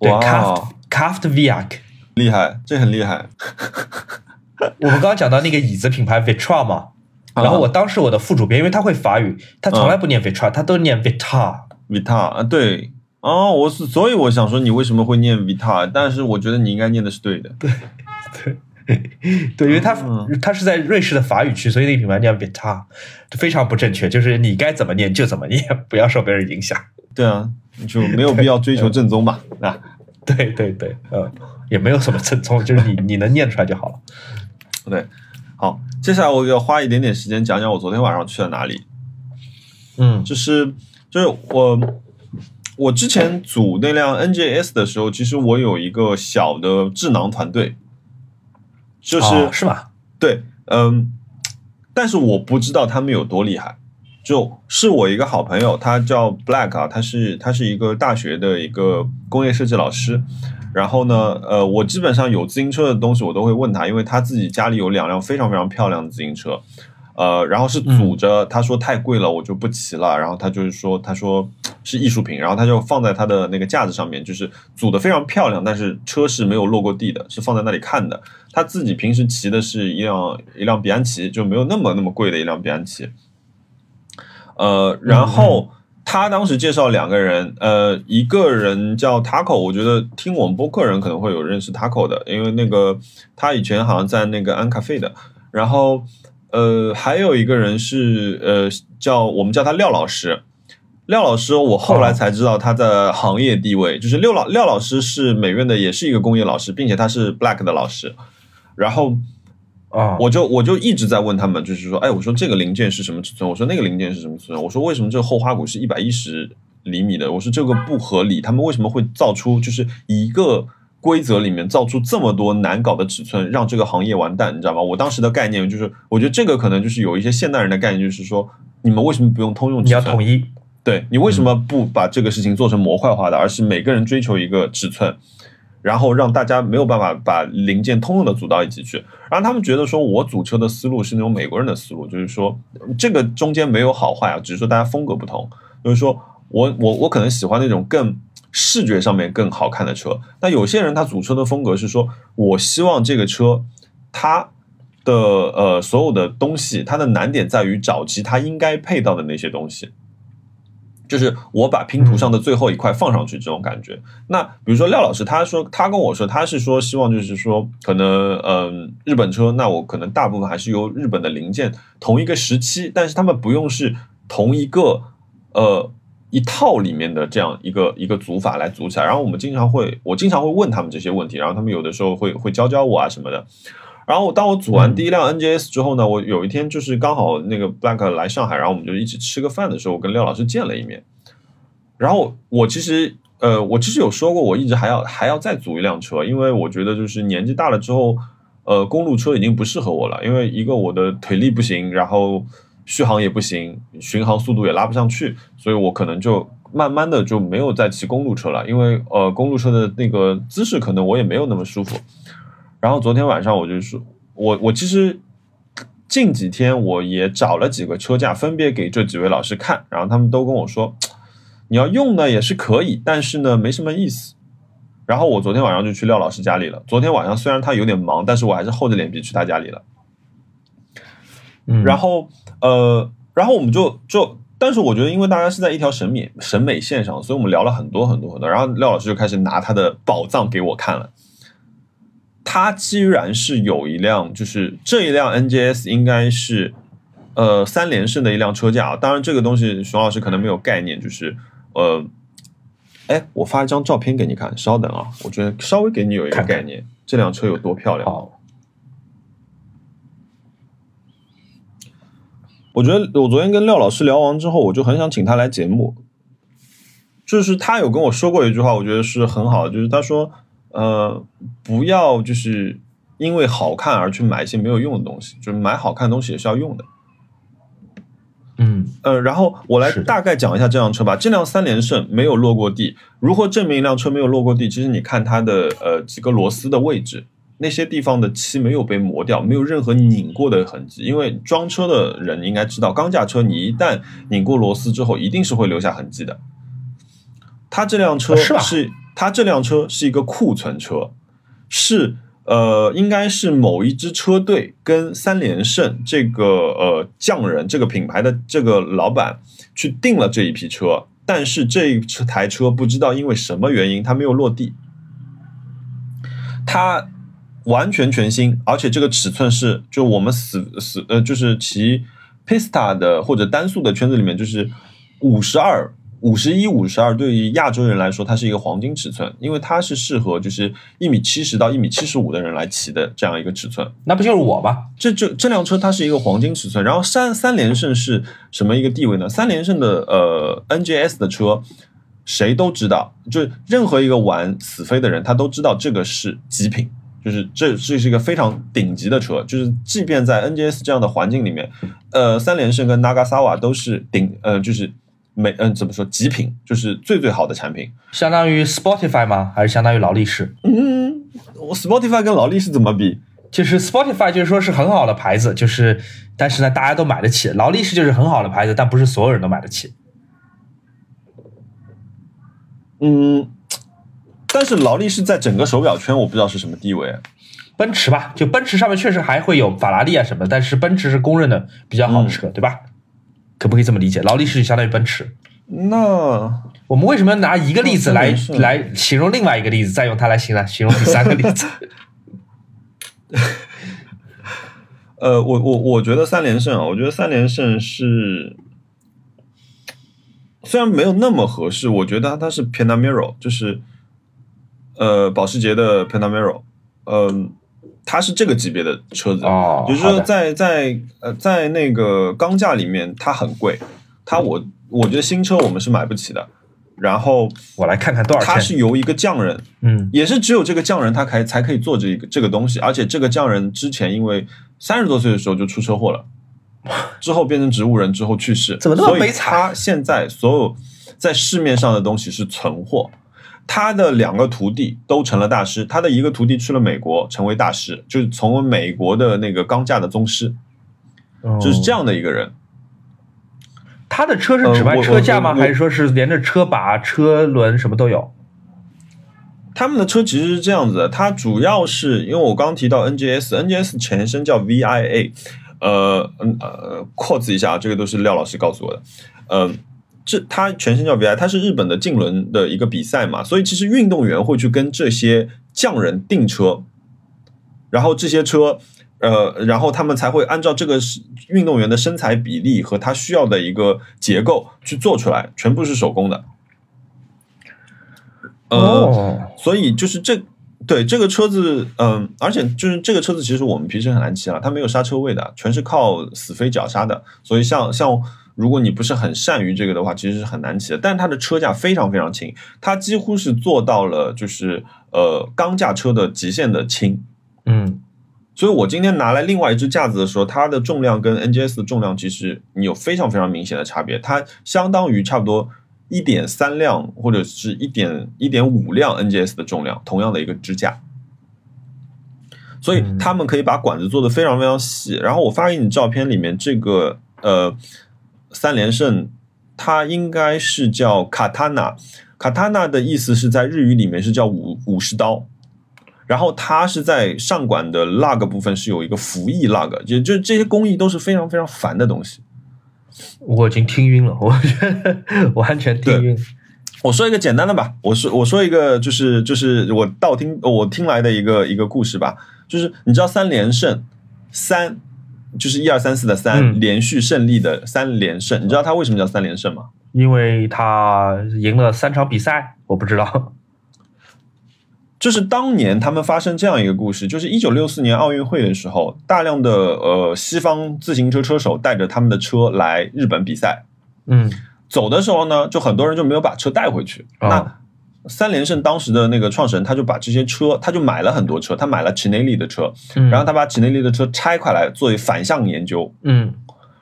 对，Craft Craftwork。厉害，这很厉害。我们刚刚讲到那个椅子品牌 Vitra 嘛，然后我当时我的副主编，因为他会法语，他从来不念 Vitra，他都念 Vita。Vita 啊，对，哦，我是，所以我想说你为什么会念 Vita，但是我觉得你应该念的是对的。对，对，对，因为他他是在瑞士的法语区，所以那个品牌念 Vita，非常不正确，就是你该怎么念就怎么念，不要受别人影响。对啊。就没有必要追求正宗嘛，啊，对对对，呃，也没有什么正宗，就是你 你能念出来就好了。对，好，接下来我要花一点点时间讲讲我昨天晚上去了哪里。嗯，就是就是我我之前组那辆 NJS 的时候，其实我有一个小的智囊团队，就是、哦是吧？对，嗯，但是我不知道他们有多厉害。就是我一个好朋友，他叫 Black 啊，他是他是一个大学的一个工业设计老师。然后呢，呃，我基本上有自行车的东西我都会问他，因为他自己家里有两辆非常非常漂亮的自行车，呃，然后是组着，他说太贵了，我就不骑了。然后他就是说，他说是艺术品，然后他就放在他的那个架子上面，就是组的非常漂亮，但是车是没有落过地的，是放在那里看的。他自己平时骑的是一辆一辆比安奇，就没有那么那么贵的一辆比安奇。呃，然后他当时介绍两个人，呃，一个人叫 Taco，我觉得听我们播客人可能会有认识 Taco 的，因为那个他以前好像在那个安咖啡的。然后呃，还有一个人是呃叫我们叫他廖老师，廖老师我后来才知道他的行业地位，就是廖老廖老师是美院的，也是一个工业老师，并且他是 Black 的老师。然后啊，我就我就一直在问他们，就是说，哎，我说这个零件是什么尺寸？我说那个零件是什么尺寸？我说为什么这个后花鼓是一百一十厘米的？我说这个不合理，他们为什么会造出就是一个规则里面造出这么多难搞的尺寸，让这个行业完蛋？你知道吗？我当时的概念就是，我觉得这个可能就是有一些现代人的概念，就是说，你们为什么不用通用尺你要寸？统一，对你为什么不把这个事情做成模块化的，而是每个人追求一个尺寸，然后让大家没有办法把零件通用的组到一起去？然后他们觉得说我组车的思路是那种美国人的思路，就是说这个中间没有好坏啊，只是说大家风格不同。就是说我我我可能喜欢那种更视觉上面更好看的车，但有些人他组车的风格是说我希望这个车它。的呃，所有的东西，它的难点在于找齐它应该配到的那些东西。就是我把拼图上的最后一块放上去这种感觉。那比如说廖老师，他说他跟我说，他是说希望就是说，可能嗯、日本车，那我可能大部分还是由日本的零件同一个时期，但是他们不用是同一个呃一套里面的这样一个一个组法来组起来。然后我们经常会，我经常会问他们这些问题，然后他们有的时候会会教教我啊什么的。然后当我组完第一辆 NGS 之后呢，我有一天就是刚好那个 Black 来上海，然后我们就一起吃个饭的时候，我跟廖老师见了一面。然后我其实呃，我其实有说过，我一直还要还要再组一辆车，因为我觉得就是年纪大了之后，呃，公路车已经不适合我了，因为一个我的腿力不行，然后续航也不行，巡航速度也拉不上去，所以我可能就慢慢的就没有再骑公路车了，因为呃，公路车的那个姿势可能我也没有那么舒服。然后昨天晚上我就说，我我其实近几天我也找了几个车架，分别给这几位老师看，然后他们都跟我说，你要用呢也是可以，但是呢没什么意思。然后我昨天晚上就去廖老师家里了。昨天晚上虽然他有点忙，但是我还是厚着脸皮去他家里了。嗯，然后呃，然后我们就就，但是我觉得因为大家是在一条审美审美线上，所以我们聊了很多很多很多。然后廖老师就开始拿他的宝藏给我看了。他居然是有一辆，就是这一辆 NJS 应该是呃三连胜的一辆车架啊。当然这个东西熊老师可能没有概念，就是呃，哎，我发一张照片给你看，稍等啊，我觉得稍微给你有一个看看概念，这辆车有多漂亮。好，我觉得我昨天跟廖老师聊完之后，我就很想请他来节目。就是他有跟我说过一句话，我觉得是很好的，就是他说，呃，不要就是因为好看而去买一些没有用的东西，就是买好看的东西也是要用的。嗯呃，然后我来大概讲一下这辆车吧。这辆三连胜没有落过地，如何证明一辆车没有落过地？其实你看它的呃几个螺丝的位置，那些地方的漆没有被磨掉，没有任何拧过的痕迹。因为装车的人应该知道，钢架车你一旦拧过螺丝之后，一定是会留下痕迹的。它这辆车啊是吧是它这辆车是一个库存车，是呃，应该是某一支车队跟三连胜这个呃匠人这个品牌的这个老板去订了这一批车，但是这一台车不知道因为什么原因它没有落地，它完全全新，而且这个尺寸是就我们死死呃就是骑 Pista 的或者单速的圈子里面就是五十二五十一、五十二对于亚洲人来说，它是一个黄金尺寸，因为它是适合就是一米七十到一米七十五的人来骑的这样一个尺寸。那不就是我吧？这这这辆车它是一个黄金尺寸，然后三三连胜是什么一个地位呢？三连胜的呃 NGS 的车，谁都知道，就是任何一个玩死飞的人，他都知道这个是极品，就是这这是一个非常顶级的车，就是即便在 NGS 这样的环境里面，呃，三连胜跟 Nagasawa 都是顶呃就是美嗯、怎么说极品，就是最最好的产品。相当于 Spotify 吗？还是相当于劳力士？嗯，我 Spotify 跟劳力士怎么比？就是 Spotify 就是说是很好的牌子，就是但是呢大家都买得起。劳力士就是很好的牌子，但不是所有人都买得起。嗯，但是劳力士在整个手表圈我不知道是什么地位。奔驰吧，就奔驰上面确实还会有法拉利啊什么，但是奔驰是公认的比较好的车，对吧？可不可以这么理解？劳力士就相当于奔驰。那我们为什么要拿一个例子来来形容另外一个例子，再用它来形容形容第三个例子？呃，我我我觉得三连胜啊，我觉得三连胜是虽然没有那么合适，我觉得它是 Panamera，就是呃保时捷的 Panamera，嗯、它是这个级别的车子，哦就是说在在呃在那个钢架里面它很贵，它我我觉得新车我们是买不起的，然后我来看看多少钱。它是由一个匠人。嗯，也是只有这个匠人他才才可以做这个这个东西，而且这个匠人之前因为三十多岁的时候就出车祸了，之后变成植物人之后去世，怎么那么所以悲惨他现在所有在市面上的东西是存货。他的两个徒弟都成了大师，他的一个徒弟去了美国成为大师，就是从美国的那个钢架的宗师，就是这样。的一个人。他的车是只卖车架吗？还是说是连着车把、车轮什么都有？他们的车其实是这样子的，它主要是因为我刚刚提到 NGS，NGS 前身叫 VIA，呃嗯呃，扩字一下，这个都是廖老师告诉我的，呃，这它全身叫 VIA，它是日本的竞轮的一个比赛嘛，所以其实运动员会去跟这些匠人订车，然后这些车。呃，然后他们才会按照这个是运动员的身材比例和他需要的一个结构去做出来，全部是手工的。呃，哦，所以就是这对这个车子，嗯，而且就是这个车子，其实我们平时很难骑啊，它没有刹车位的，全是靠死飞脚刹的。所以像像如果你不是很善于这个的话，其实是很难骑的。但是它的车架非常非常轻，它几乎是做到了就是呃钢架车的极限的轻。嗯，所以我今天拿来另外一只架子的时候，它的重量跟 NGS 的重量其实你有非常非常明显的差别，它相当于差不多一点三辆或者是一点一点五辆 NGS 的重量，同样的一个支架。所以他们可以把管子做的非常非常细。然后我发给你照片里面这个呃三连胜，它应该是叫卡塔纳，卡塔纳的意思是在日语里面是叫武武士刀。然后它是在上管的 lug 部分是有一个服役 lug，也就这些工艺都是非常非常烦的东西。我已经听晕了，我觉得完全听晕。我说一个简单的吧，我说我说一个就是就是我道听我听来的一个一个故事吧，就是你知道三连胜三就是一二三四的三、嗯连续胜利的三连胜，你知道他为什么叫三连胜吗？因为他赢了三场比赛，我不知道。就是当年他们发生这样一个故事，就是一九六四年奥运会的时候，大量的呃西方自行车车手带着他们的车来日本比赛，嗯，走的时候呢，就很多人就没有把车带回去。哦那三连胜当时的那个创始人，他就把这些车，他就买了很多车，他买了奇内利的车，嗯。然后他把奇内利的车拆开来作为反向研究，嗯。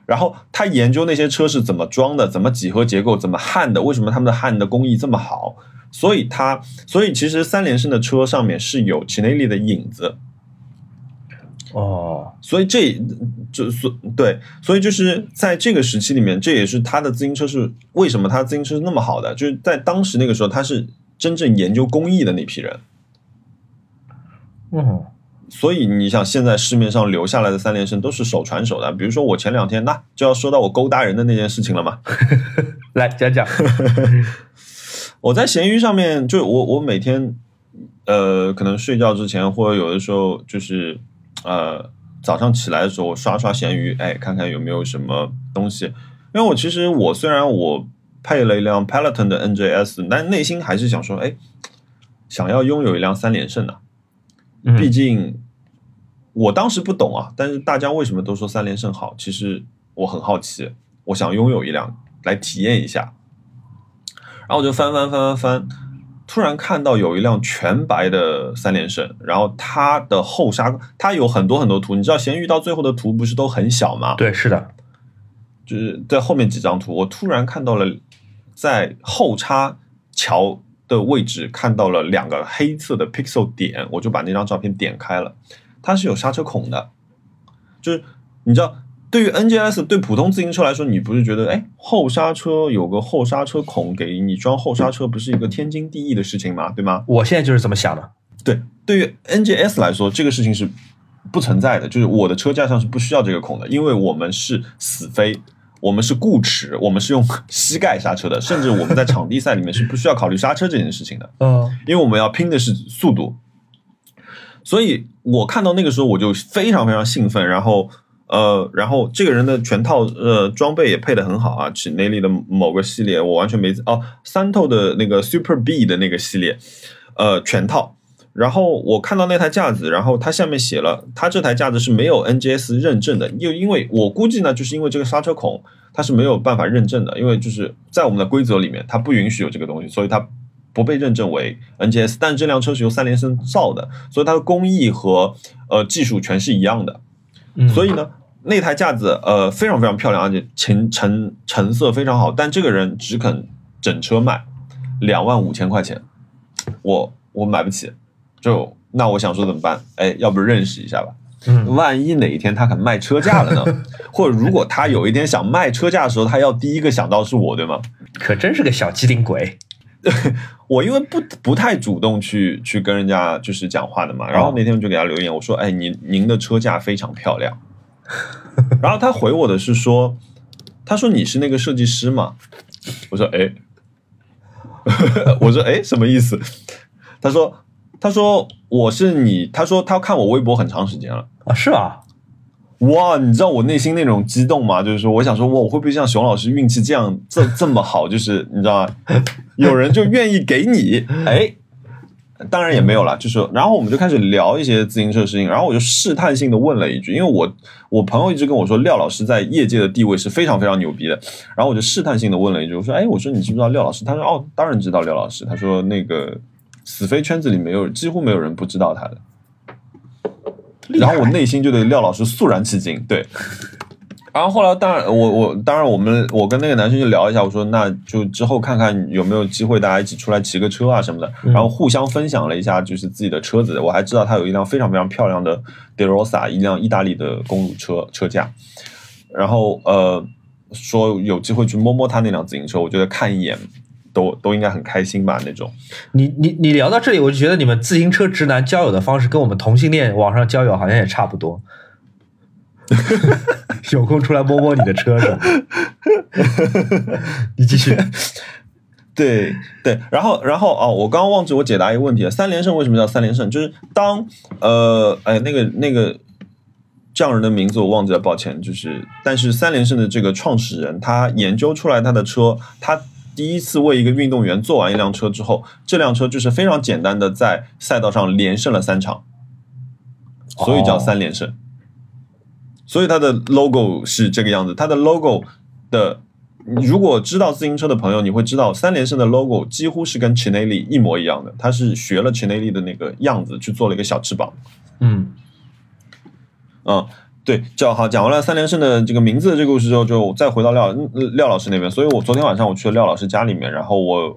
然后他研究那些车是怎么装的，怎么几何结构，怎么焊的，为什么他们的焊的工艺这么好。所以他，所以其实三连胜的车上面是有奇内利的影子，哦，所以这这所对，所以就是在这个时期里面，这也是他的自行车是为什么他自行车是那么好的，就是在当时那个时候，他是真正研究工艺的那批人。嗯所以你想，现在市面上留下来的三连胜都是手传手的，比如说我前两天那就要说到我勾搭人的那件事情了嘛。来讲讲。我在闲鱼上面，就我我每天呃，可能睡觉之前，或者有的时候就是呃早上起来的时候，我刷刷闲鱼，哎，看看有没有什么东西。因为我其实我虽然我配了一辆 Peloton 的 NJS，但内心还是想说，哎，想要拥有一辆三连胜的。嗯毕竟我当时不懂啊，但是大家为什么都说三连胜好？其实我很好奇，我想拥有一辆来体验一下。然后我就翻翻翻翻翻，突然看到有一辆全白的三连胜，然后它的后刹，它有很多很多图。你知道咸鱼到最后的图不是都很小吗？对，是的，就是在后面几张图，我突然看到了在后插桥的位置看到了两个黑色的 pixel 点，我就把那张照片点开了，它是有刹车孔的，就是你知道。对于 NGS 对普通自行车来说，你不是觉得哎后刹车有个后刹车孔给你装后刹车，不是一个天经地义的事情吗？对吗？我现在就是这么想的。对，对于 NGS 来说，这个事情是不存在的，就是我的车架上是不需要这个孔的，因为我们是死飞，我们是固齿，我们是用 膝盖刹车的，甚至我们在场地赛里面是不需要考虑刹车这件事情的，嗯因为我们要拼的是速度。所以我看到那个时候我就非常非常兴奋，然后呃，然后这个人的全套呃装备也配的很好啊，史内利的某个系列我完全没哦，三透的那个 Super B 的那个系列，呃，全套。然后我看到那台架子，然后它下面写了，它这台架子是没有 NGS 认证的，又因为我估计呢，就是因为这个刹车孔它是没有办法认证的，因为就是在我们的规则里面，它不允许有这个东西，所以它不被认证为 NGS。但是这辆车是由三连胜造的，所以它的工艺和呃技术全是一样的。嗯，所以呢，那台架子呃非常非常漂亮，而且成成成色非常好，但这个人只肯整车卖两万五千块钱，我我买不起，就那我想说怎么办？哎，要不认识一下吧。嗯万一哪一天他肯卖车价了呢？或者如果他有一天想卖车价的时候，他要第一个想到是我，对吗？可真是个小机灵鬼。我因为不不太主动去去跟人家就是讲话的嘛，然后那天我就给他留言，我说：“哎，您您的车架非常漂亮。”然后他回我的是说：“他说你是那个设计师吗？”我说：“哎，我说哎，什么意思？”他说：“他说我是你，他说他看我微博很长时间了。”啊，是吧？哇，你知道我内心那种激动吗？就是说，我想说，哇，我会不会像熊老师运气这样这 这么好？就是你知道吗？有人就愿意给你，哎，当然也没有了。就是，然后我们就开始聊一些自行车的事情，然后我就试探性的问了一句，因为我我朋友一直跟我说廖老师在业界的地位是非常非常牛逼的，然后我就试探性的问了一句，我说，哎，我说你知不知道廖老师？他说，哦，当然知道廖老师。他说，那个死飞圈子里没有几乎没有人不知道他的。然后我内心就对廖老师肃然起敬，对。然后后来，当然我我当然我们我跟那个男生就聊一下，我说那就之后看看有没有机会大家一起出来骑个车啊什么的，然后互相分享了一下就是自己的车子。我还知道他有一辆非常非常漂亮的 De Rosa，一辆意大利的公路车车架。然后呃说有机会去摸摸他那辆自行车，我觉得看一眼都都应该很开心吧那种。你你你聊到这里，我就觉得你们自行车直男交友的方式跟我们同性恋网上交友好像也差不多。有空出来摸摸你的车是吧？你继续。对对，然后然后哦，我刚刚忘记我解答一个问题了。三连胜为什么叫三连胜？就是当呃哎那个那个匠人的名字我忘记了，抱歉。就是但是三连胜的这个创始人，他研究出来他的车，他第一次为一个运动员做完一辆车之后，这辆车就是非常简单的在赛道上连胜了三场，所以叫三连胜。所以它的 logo 是这个样子，它的 logo 的，如果知道自行车的朋友，你会知道三连胜的 logo 几乎是跟 Chinelli 一模一样的，它是学了 Chinelli 的那个样子去做了一个小翅膀。嗯嗯，对，讲好讲完了三连胜的这个名字的这个故事之后，就再回到廖廖老师那边。所以我昨天晚上我去了廖老师家里面，然后我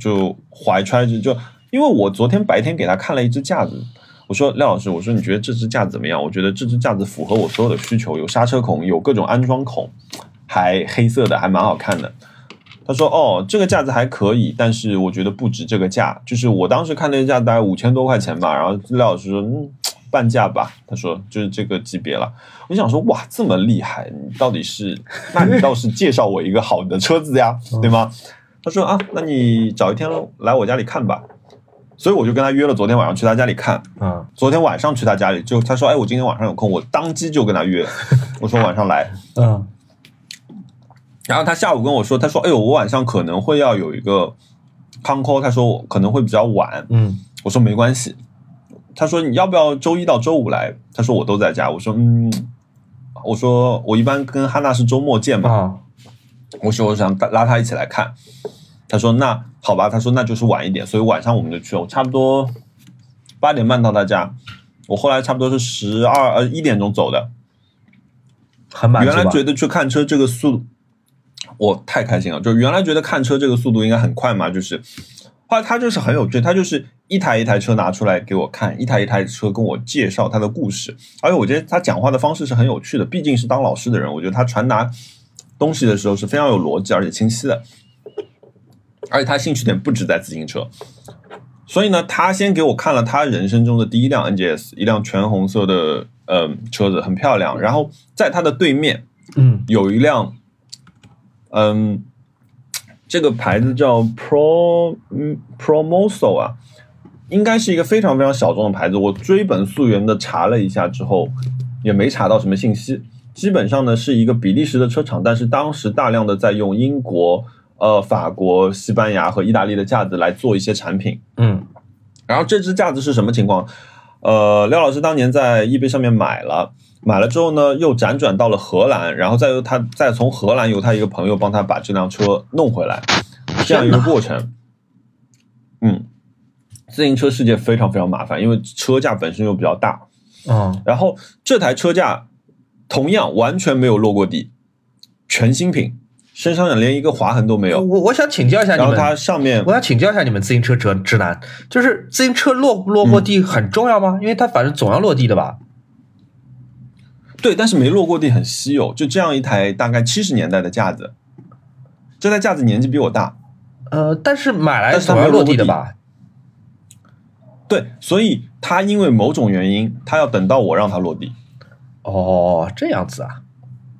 就怀揣着，就因为我昨天白天给他看了一只架子。我说廖老师，我说你觉得这只架子怎么样？我觉得这只架子符合我所有的需求，有刹车孔，有各种安装孔，还黑色的，还蛮好看的。他说：“哦，这个架子还可以，但是我觉得不值这个价。就是我当时看那个架大概五千多块钱吧。然后廖老师说，嗯，半价吧。他说就是这个级别了。我想说，哇，这么厉害，你到底是？那你倒是介绍我一个好的车子呀，对吗？他说啊，那你找一天来我家里看吧。所以我就跟他约了昨天晚上去他家里看。嗯昨天晚上去他家里，就他说，哎，我今天晚上有空，我当机就跟他约。我说晚上来。嗯然后他下午跟我说，他说：“哎呦，我晚上可能会要有一个康 call，他说我可能会比较晚。”嗯，我说没关系。他说你要不要周一到周五来？他说我都在家。我说嗯，我说我一般跟哈娜是周末见嘛。啊，我说我想拉他一起来看。他说那好吧，他说那就是晚一点，所以晚上我们就去了。我差不多八点半到他家，我后来差不多是十二呃一点钟走的。很满足？原来觉得去看车这个速度，我太开心了。就原来觉得看车这个速度应该很快嘛，就是后来他就是很有趣，他就是一台一台车拿出来给我看，一台一台车跟我介绍他的故事，而且我觉得他讲话的方式是很有趣的，毕竟是当老师的人，我觉得他传达东西的时候是非常有逻辑而且清晰的，而且他兴趣点不止在自行车。所以呢，他先给我看了他人生中的第一辆 NGS，一辆全红色的呃车子，很漂亮。然后在他的对面嗯有一辆，嗯，这个牌子叫 Pro 嗯 Promoso 啊，应该是一个非常非常小众的牌子。我追本溯源的查了一下之后，也没查到什么信息。基本上呢是一个比利时的车厂，但是当时大量的在用英国、呃法国、西班牙和意大利的架子来做一些产品。嗯然后这支架子是什么情况？呃，廖老师当年在易贝上面买了，买了之后呢，又辗转到了荷兰，然后再由他再从荷兰由他一个朋友帮他把这辆车弄回来，这样一个过程。嗯，自行车世界非常非常麻烦，因为车架本身又比较大，嗯，然后这台车架同样完全没有落过地，全新品，身上连一个划痕都没有。我我想请教一下你们，然后它上面我想请教一下你们自行车直直男，就是自行车落不落过地很重要吗？因为它反正总要落地的吧？对，但是没落过地很稀有。就这样一台大概七十年代的架子，这台架子年纪比我大，呃，但是买来但是它总要没有落地的吧？对，所以他因为某种原因，他要等到我让他落地。哦，这样子啊，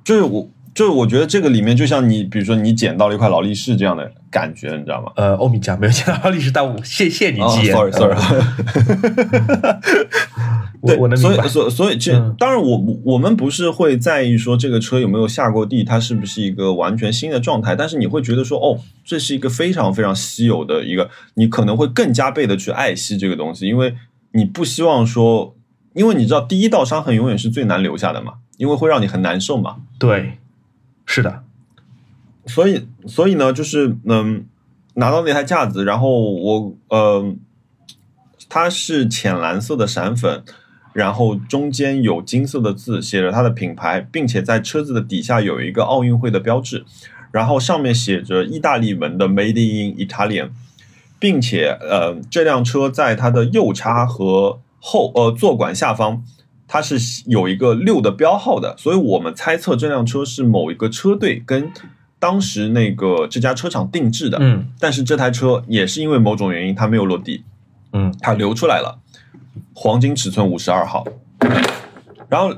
就是我，就是我觉得这个里面就像你，比如说你捡到了一块劳力士这样的感觉，你知道吗？呃，欧米茄没有捡到劳力士，但我，谢谢你哦吉言。，sorry，sorry 对，所我能明白以，。所以所以这、嗯当然我我们不是会在意说这个车有没有下过地，它是不是一个完全新的状态，但是你会觉得说，哦，这是一个非常非常稀有的一个，你可能会更加倍的去爱惜这个东西，因为你不希望说，因为你知道第一道伤痕永远是最难留下的嘛，因为会让你很难受嘛，对，是的，所以所以呢，就是嗯，拿到那台架子，然后我呃，它是浅蓝色的闪粉，然后中间有金色的字，写着它的品牌，并且在车子的底下有一个奥运会的标志，然后上面写着意大利文的 “Made in Italian”，并且呃，这辆车在它的右叉和后呃座管下方。它是有一个六的标号的，所以我们猜测这辆车是某一个车队跟当时那个这家车厂定制的。嗯但是这台车也是因为某种原因它没有落地，嗯它流出来了，黄金尺寸五十二号，然后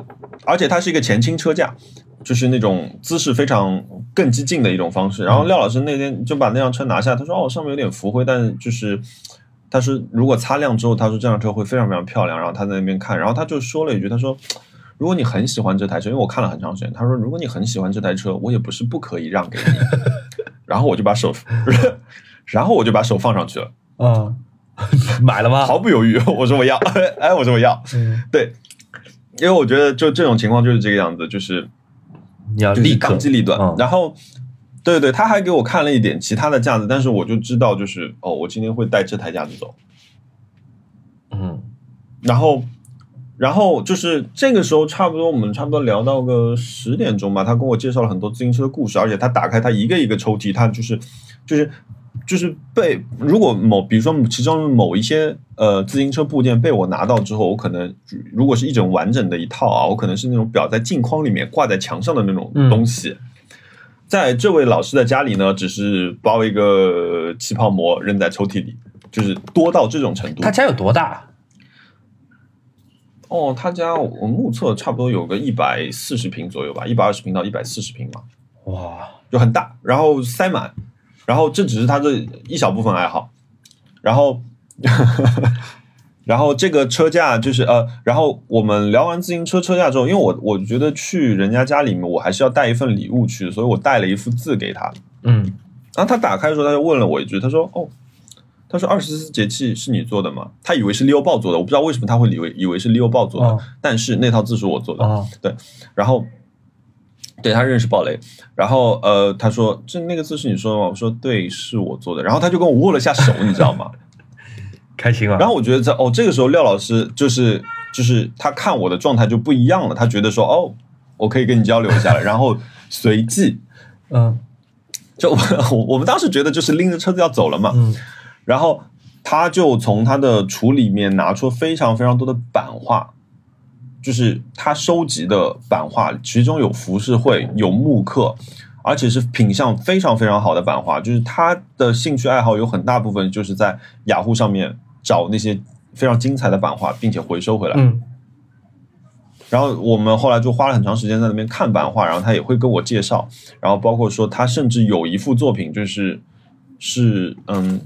而且它是一个前倾车架，就是那种姿势非常更激进的一种方式。然后廖老师那天就把那辆车拿下，他说哦上面有点浮灰，但就是他说如果擦亮之后，他说这辆车会非常非常漂亮。然后他在那边看，然后他就说了一句，他说。如果你很喜欢这台车，因为我看了很长时间，他说如果你很喜欢这台车，我也不是不可以让给你。然后我就把手，然后我就把手放上去了，啊，买了吗？毫不犹豫，我说我要，哎，我说我要，嗯，对，因为我觉得就这种情况就是这个样子，就是你要立刻当机立断。嗯然后，对对，他还给我看了一点其他的架子，但是我就知道，就是哦，我今天会带这台架子走。嗯然后，然后就是这个时候，差不多我们差不多聊到个十点钟吧。他跟我介绍了很多自行车的故事，而且他打开他一个一个抽屉，他就是就是就是被如果某比如说其中某一些呃自行车部件被我拿到之后，我可能如果是一整完整的一套啊，我可能是那种裱在镜框里面挂在墙上的那种嗯东西。在这位老师的家里呢，只是包一个气泡膜扔在抽屉里，就是多到这种程度。他家有多大？哦，他家我目测差不多有个一百四十平左右吧，一百二十平到一百四十平嘛，哇，就很大，然后塞满，然后这只是他的一小部分爱好，然后然后这个车架就是呃，然后我们聊完自行车车架之后，因为我我觉得去人家家里面，我还是要带一份礼物去，所以我带了一幅字给他。嗯，然后他打开的时候，他就问了我一句，他说：“哦，他说二十四节气是你做的吗？”他以为是利欧豹做的，我不知道为什么他会以为以为是利欧豹做的，哦但是那套字是我做的。哦，然后对他认识鲍雷，然后呃，他说这那个字是你说的吗？我说对，是我做的。然后他就跟我握了下手，你知道吗？开心啊。然后我觉得在哦，这个时候廖老师就是就是他看我的状态就不一样了，他觉得说哦，我可以跟你交流一下了。然后随即 嗯就我我我们当时觉得就是拎着车子要走了嘛，嗯然后他就从他的橱里面拿出非常非常多的版画，就是他收集的版画，其中有浮世绘，有木刻，而且是品相非常非常好的版画。就是他的兴趣爱好有很大部分就是在雅虎上面找那些非常精彩的版画，并且回收回来。嗯然后我们后来就花了很长时间在那边看版画，然后他也会跟我介绍，然后包括说他甚至有一幅作品就是是嗯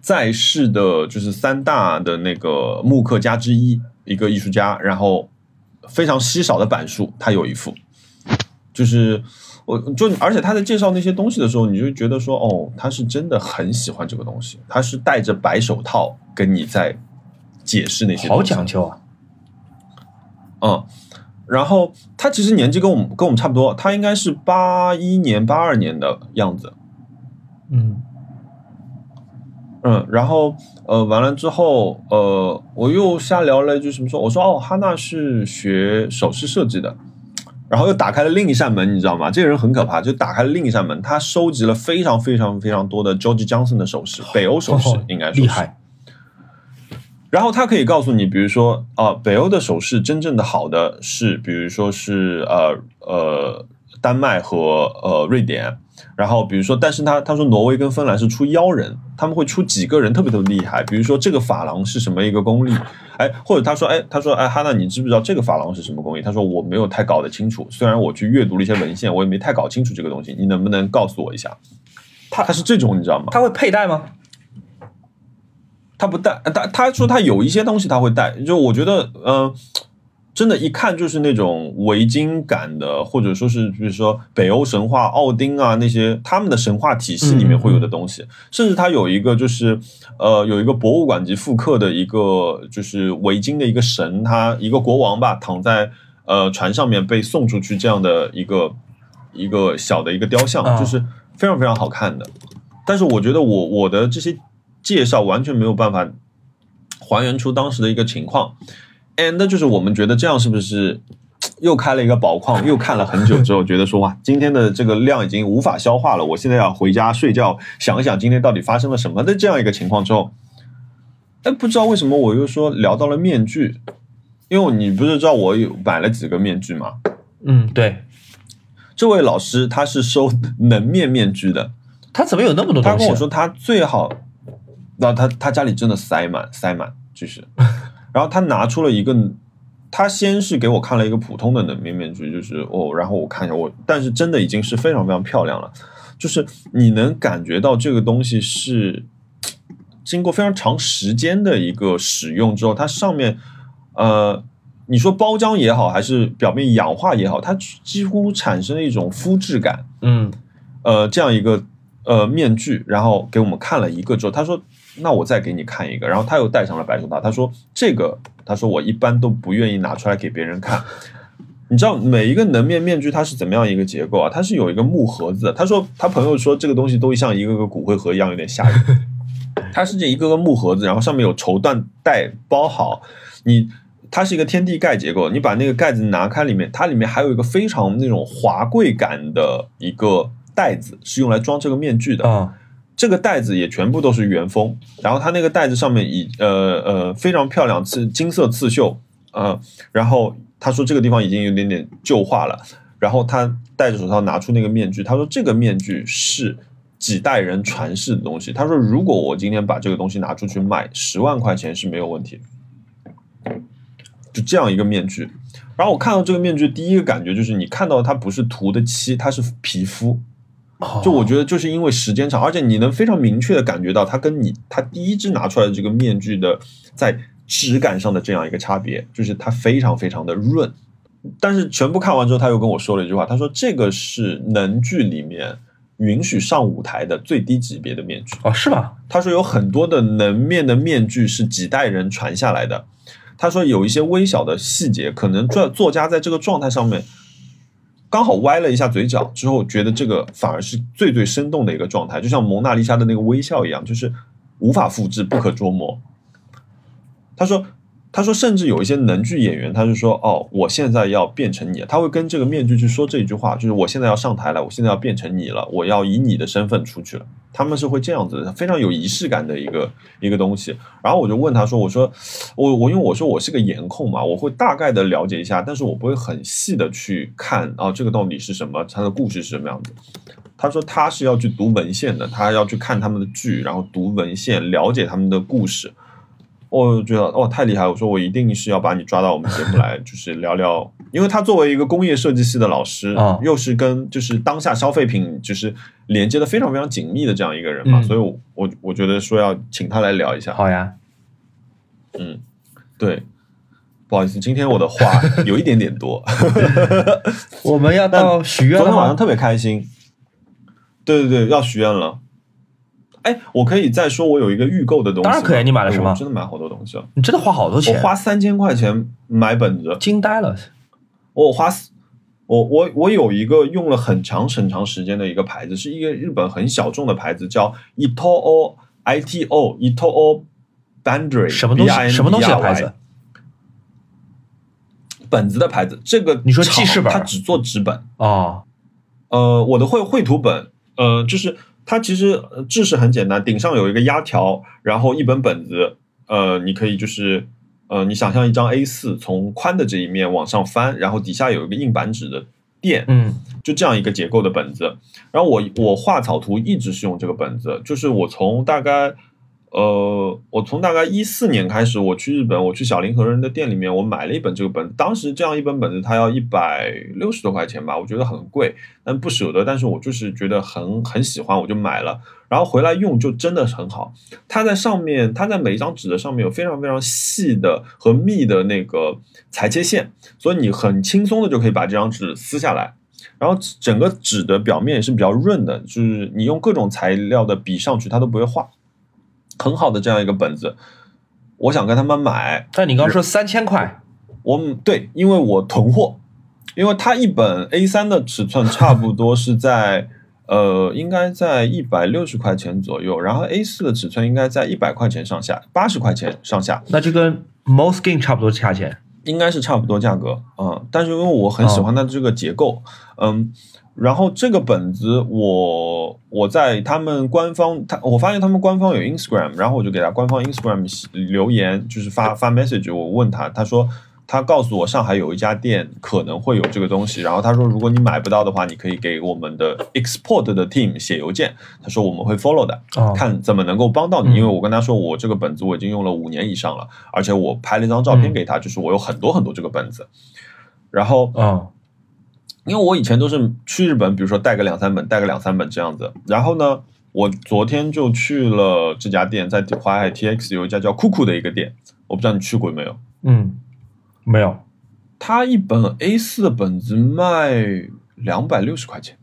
在世的就是三大的那个木刻家之一一个艺术家，然后非常稀少的版数，他有一幅，就是我就而且他在介绍那些东西的时候，你就觉得说哦，他是真的很喜欢这个东西，他是戴着白手套跟你在解释那些好，讲究啊。嗯，然后他其实年纪跟我们跟我们差不多，他应该是八一年、八二年的样子。嗯嗯，然后呃，完了之后，呃，我又瞎聊了一句什么说，我说哦，哈娜是学首饰设计的，然后又打开了另一扇门，你知道吗？这个人很可怕，就打开了另一扇门，他收集了非常非常非常多的 George Johnson 的首饰，北欧首饰哦应该说是厉害。然后他可以告诉你，比如说啊、北欧的首饰真正的好的是，比如说是呃呃丹麦和呃瑞典。然后比如说，但是他他说挪威跟芬兰是出妖人，他们会出几个人特别特别厉害。比如说这个法郎是什么一个功力，哎，或者他说哎他说哎哈娜你知不知道这个法郎是什么功力？他说我没有太搞得清楚，虽然我去阅读了一些文献，我也没太搞清楚这个东西，你能不能告诉我一下？他他是这种你知道吗？他会佩戴吗？他不带，他他说他有一些东西他会带，就我觉得，嗯、真的，一看就是那种维京感的，或者说是比如说北欧神话、奥丁啊那些他们的神话体系里面会有的东西，甚至它有一个就是呃有一个博物馆级复刻的一个就是维京的一个神，他一个国王吧躺在呃船上面被送出去这样的一个一个小的一个雕像，啊。就是非常非常好看的。但是我觉得我我的这些介绍完全没有办法还原出当时的一个情况，and 就是我们觉得这样是不是又开了一个宝矿，又看了很久之后，觉得说哇，今天的这个量已经无法消化了，我现在要回家睡觉，想一想今天到底发生了什么的这样一个情况之后，哎，不知道为什么我又说聊到了面具，因为你不是知道我有买了几个面具吗？嗯，对。这位老师他是收能面面具的，他怎么有那么多东西、啊？他跟我说他最好，那他他家里真的塞满塞满，就是，然后他拿出了一个，他先是给我看了一个普通的冷面面具，就是哦，然后我看一下我，但是真的已经是非常非常漂亮了，就是你能感觉到这个东西是经过非常长时间的一个使用之后，它上面呃。你说包浆也好，还是表面氧化也好，它几乎产生了一种肤质感。嗯呃这样一个呃面具，然后给我们看了一个之后，他说：“那我再给你看一个。”然后他又戴上了白手套，他说：“这个，他说我一般都不愿意拿出来给别人看。你知道每一个能面面具它是怎么样一个结构啊？它是有一个木盒子的。他说他朋友说这个东西都像一个个骨灰盒一样，有点吓人。它是这一个个木盒子，然后上面有绸缎带包好，你。它是一个天地盖结构，你把那个盖子拿开，里面它里面还有一个非常那种华贵感的一个袋子，是用来装这个面具的。啊这个袋子也全部都是原封，然后它那个袋子上面以呃呃非常漂亮刺金色刺绣，呃，然后他说这个地方已经有点点旧化了，然后他戴着手套拿出那个面具，他说这个面具是几代人传世的东西，他说如果我今天把这个东西拿出去卖，十万块钱是没有问题。就这样一个面具，然后我看到这个面具，第一个感觉就是你看到它不是涂的漆，它是皮肤。哦就我觉得就是因为时间长，而且你能非常明确的感觉到它跟你它第一只拿出来的这个面具的在质感上的这样一个差别，就是它非常非常的润。但是全部看完之后，他又跟我说了一句话，他说这个是能剧里面允许上舞台的最低级别的面具。哦，是吧？他说有很多的能面的面具是几代人传下来的。他说有一些微小的细节，可能作作家在这个状态上面刚好歪了一下嘴角之后，觉得这个反而是最最生动的一个状态，就像蒙娜丽莎的那个微笑一样，就是无法复制、不可捉摸。他说。他说，甚至有一些能剧演员，他就说：“哦，我现在要变成你。”他会跟这个面具去说这句话，就是我现在要上台了，我现在要变成你了，我要以你的身份出去了。他们是会这样子的，非常有仪式感的一个一个东西。然后我就问他说：“我说，我我因为我说我是个颜控嘛，我会大概的了解一下，但是我不会很细的去看啊，这个到底是什么，它的故事是什么样子。”他说他是要去读文献的，他要去看他们的剧，然后读文献，了解他们的故事。我觉得哦太厉害！我说我一定是要把你抓到我们节目来，就是聊聊，因为他作为一个工业设计系的老师，又是跟就是当下消费品就是连接的非常非常紧密的这样一个人嘛，所以，我我觉得说要请他来聊一下。好呀，嗯，对，不好意思，今天我的话有一点点多。我们要到许愿昨天晚上特别开心。对对对，要许愿了。哎，我可以再说，我有一个预购的东西。当然可以，你买了什么？真的买好多东西了。你真的花好多钱？我花三千块钱买本子，惊呆了。我花，我我我有一个用了很长很长时间的一个牌子，是一个日本很小众的牌子，叫 Ito I T O Ito Boundary。什么东西？什么东西的牌子？本子的牌子。这个你说记事本，它只做纸本啊。呃，我的绘绘图本，呃，就是。它其实制式很简单，顶上有一个压条，然后一本本子，呃，你可以就是，呃，你想象一张 A 四，从宽的这一面往上翻，然后底下有一个硬板纸的垫，嗯，就这样一个结构的本子。然后我我画草图一直是用这个本子，就是我从大概。呃，我从大概一四年开始，我去日本，我去小林和人的店里面，我买了一本这个本。当时这样一本本子，它要一百六十多块钱吧，我觉得很贵，但不舍得。但是我就是觉得很很喜欢，我就买了。然后回来用就真的很好。它在上面，它在每一张纸的上面有非常非常细的和密的那个裁切线，所以你很轻松的就可以把这张纸撕下来。然后整个纸的表面也是比较润的，就是你用各种材料的笔上去，它都不会化。很好的这样一个本子，我想跟他们买。但你刚说三千块，我对，因为我囤货，因为它一本 A 三的尺寸差不多是在呃，应该在一百六十块钱左右，然后 A 四的尺寸应该在一百块钱上下，八十块钱上下。那就跟 Moleskine 差不多价钱，应该是差不多价格嗯，但是因为我很喜欢它的这个结构，嗯。然后这个本子，我我在他们官方，他我发现他们官方有 Instagram，然后我就给他官方 Instagram 留言，就是发发 message，我问他，他说他告诉我上海有一家店可能会有这个东西，然后他说如果你买不到的话，你可以给我们的 export 的 team 写邮件，他说我们会 follow 的，看怎么能够帮到你，因为我跟他说我这个本子我已经用了五年以上了，而且我拍了一张照片给他，就是我有很多很多这个本子，然后嗯。因为我以前都是去日本，比如说带个两三本，带个两三本这样子。然后呢，我昨天就去了这家店，在淮海 TX 有一家叫酷酷的一个店，我不知道你去过没有？嗯，没有。他一本 A 四的本子卖两百六十块钱，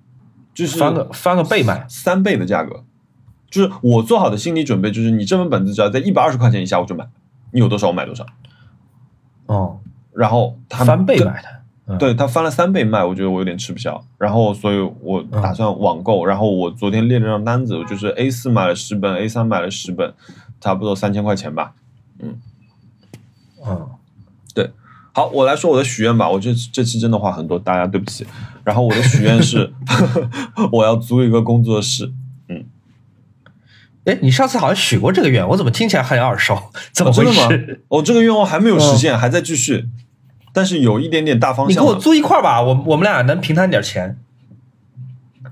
就是翻个翻个倍卖，三倍的价格。就是我做好的心理准备，就是你这本本子只要在一百二十块钱以下，我就买。你有多少我买多少。哦，然后他翻倍买的。对他翻了三倍卖，我觉得我有点吃不消，然后所以我打算网购。然后我昨天列了张单子，就是 A 四买了十本，A 三买了十本，差不多三千块钱吧。嗯，嗯，对，好，我来说我的许愿吧。我这这期真的话很多，大家对不起。然后我的许愿是，我要租一个工作室。嗯，哎，你上次好像许过这个愿，我怎么听起来很耳熟？怎么回事？我这个愿望还没有实现，还在继续。但是有一点点大方向。你给我租一块吧，我我们俩能平摊点钱。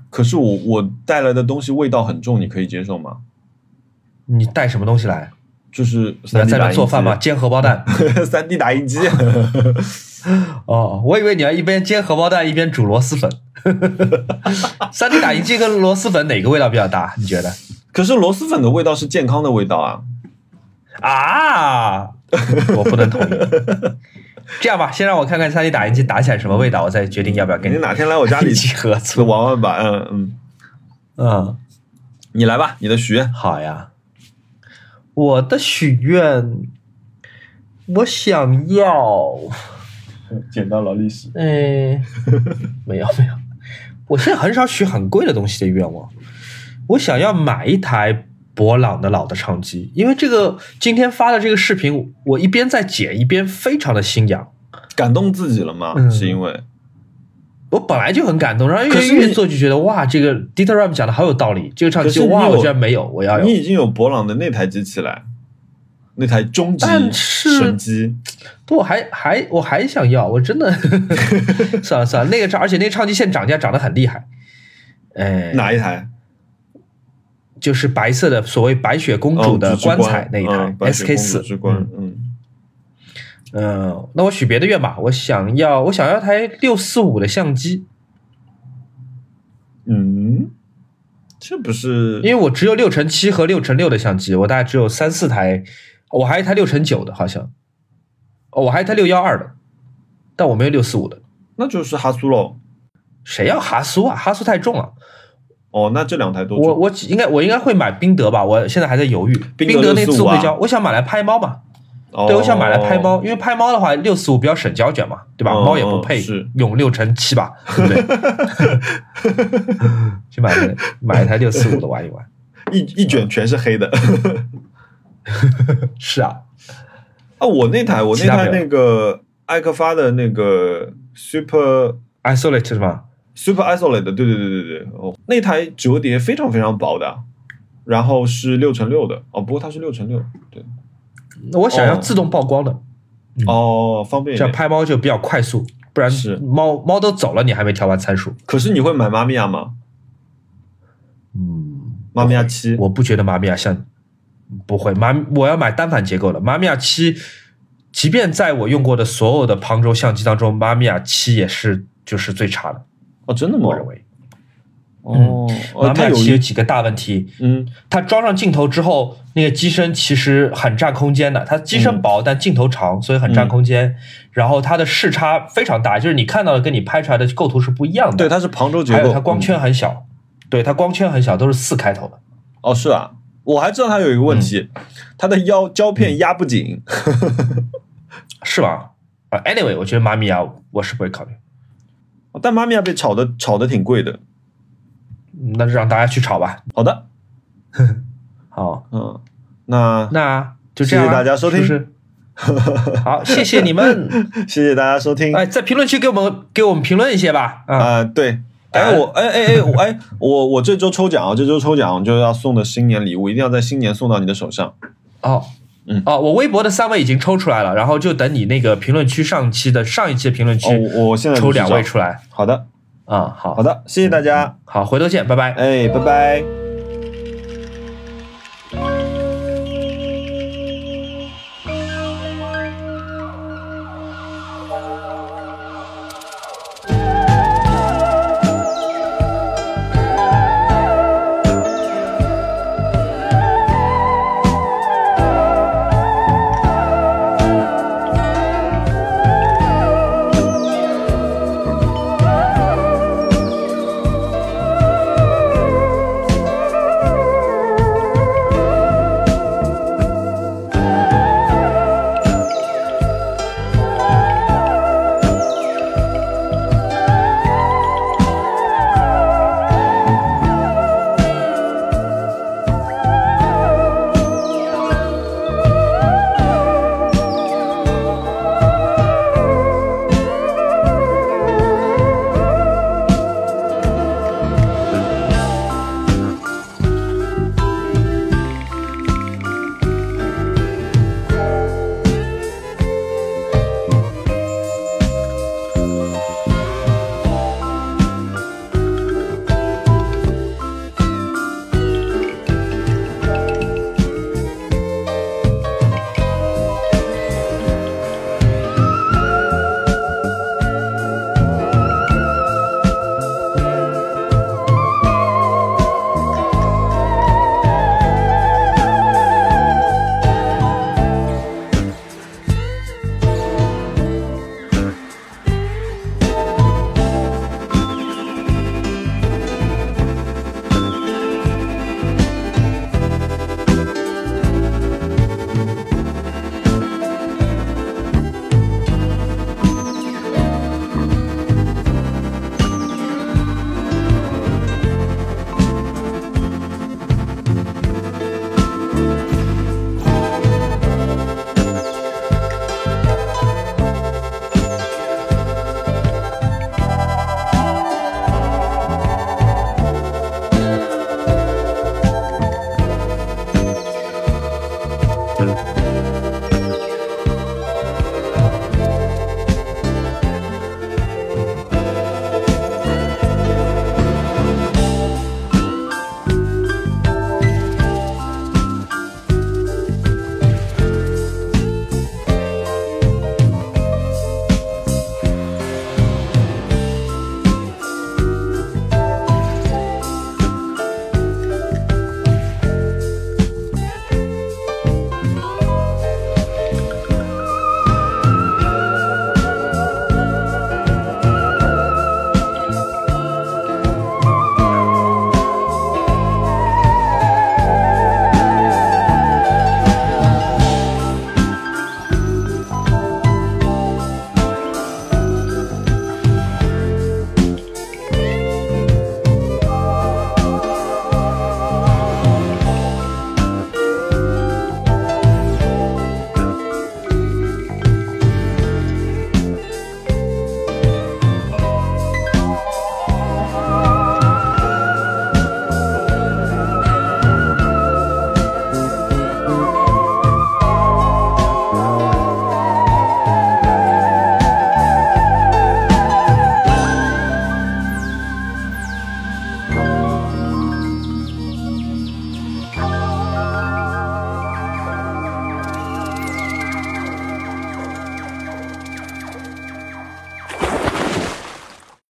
可是我我带来的东西味道很重，你可以接受吗？你带什么东西来？就是在这做饭吗？煎荷包蛋？三 D 打印机。哦，我以为你要一边煎荷包蛋一边煮螺蛳粉。三 D 打印机跟螺蛳粉哪个味道比较大？你觉得？可是螺蛳粉的味道是健康的味道啊。啊。我不能同意。这样吧，先让我看看三 D 打印机打起来什么味道，我再决定要不要跟你哪天来我家里一起合作。玩玩吧。嗯嗯，嗯，你来吧，你的许愿。好呀。我的许愿，我想要 捡到劳力士。哎，没有没有，我现在很少许很贵的东西的愿望。我想要买一台博朗的老的唱机，因为这个今天发的这个视频，我一边在剪一边非常的心痒，感动自己了吗？嗯是因为我本来就很感动，然后越越做就觉得哇，这个 Dieter Ram 讲的好有道理，这个唱机哇，我居然没有，我要有你。已经有博朗的那台机器了，那台终极但是神机。不，我还还我还想要，我真的 算了算了，那个唱，而且那个唱机现在涨价涨得很厉害，哎，哪一台？就是白色的所谓白雪公主的棺材那一台 SK 主四嗯，嗯，那我许别的愿吧，我想要我想要台六四五的相机，嗯，这不是因为我只有六乘七和六乘六的相机，我大概只有三四台，我还有一台六乘九的，好像，哦，我还有一台六幺二的，但我没有六四五的。那就是哈苏喽。谁要哈苏啊？哈苏太重了。哦，那这两台都我我应该我应该会买宾得吧，我现在还在犹豫。宾得那645啊自动对焦，我想买来拍猫嘛。哦对，我想买来拍猫，因为拍猫的话，六四五比较省胶卷嘛，对吧？嗯猫也不配用六乘七吧，对不对？去买买一台六四五的玩一玩。一一卷全是黑的。是啊，啊，我那台我那台那个艾克发的那个 Super isolate 是吗？Super Isolate 的，对对对对对，哦，那台折叠非常非常薄的，然后是六乘六的，哦，不过它是六乘六，对，那我想要哦自动曝光的，哦，方便一这样。拍猫就比较快速，不然是猫猫都走了，你还没调完参数。可是你会买妈咪亚吗？嗯，妈咪亚七，我不觉得妈咪亚像不会妈，我要买单反结构的玛米亚七，即便在我用过的所有的旁轴相机当中，妈咪亚七也是就是最差的，哦，真的吗我？认为。哦，玛米亚呃它有有几个大问题，嗯，它装上镜头之后，那个机身其实很占空间的。它机身薄，但镜头长，所以很占嗯空间。然后它的视差非常大，就是你看到的跟你拍出来的构图是不一样的。对，它是旁轴结还构，有它光圈很小，对它光圈很小，都是四开头的。嗯哦，是啊，我还知道它有一个问题，嗯 它的腰胶片压不紧，是吧？啊，anyway，我觉得妈咪啊我是不会考虑，但妈咪亚被炒的炒的挺贵的。那就让大家去炒吧。好的，好，嗯，那那就这样啊、谢谢大家收听 好，谢谢你们。谢谢大家收听。哎，在评论区给我们给我们评论一些吧。啊、啊、对，哎，哎我哎哎哎我哎我我这周抽奖啊，这周抽奖就要送的新年礼物，一定要在新年送到你的手上。哦，嗯哦，我微博的三位已经抽出来了，然后就等你那个评论区上期的上一期的评论哦，区我我现在抽两位出来。好的，啊、好，好的，谢谢大家，好，回头见，拜拜。哎，拜拜。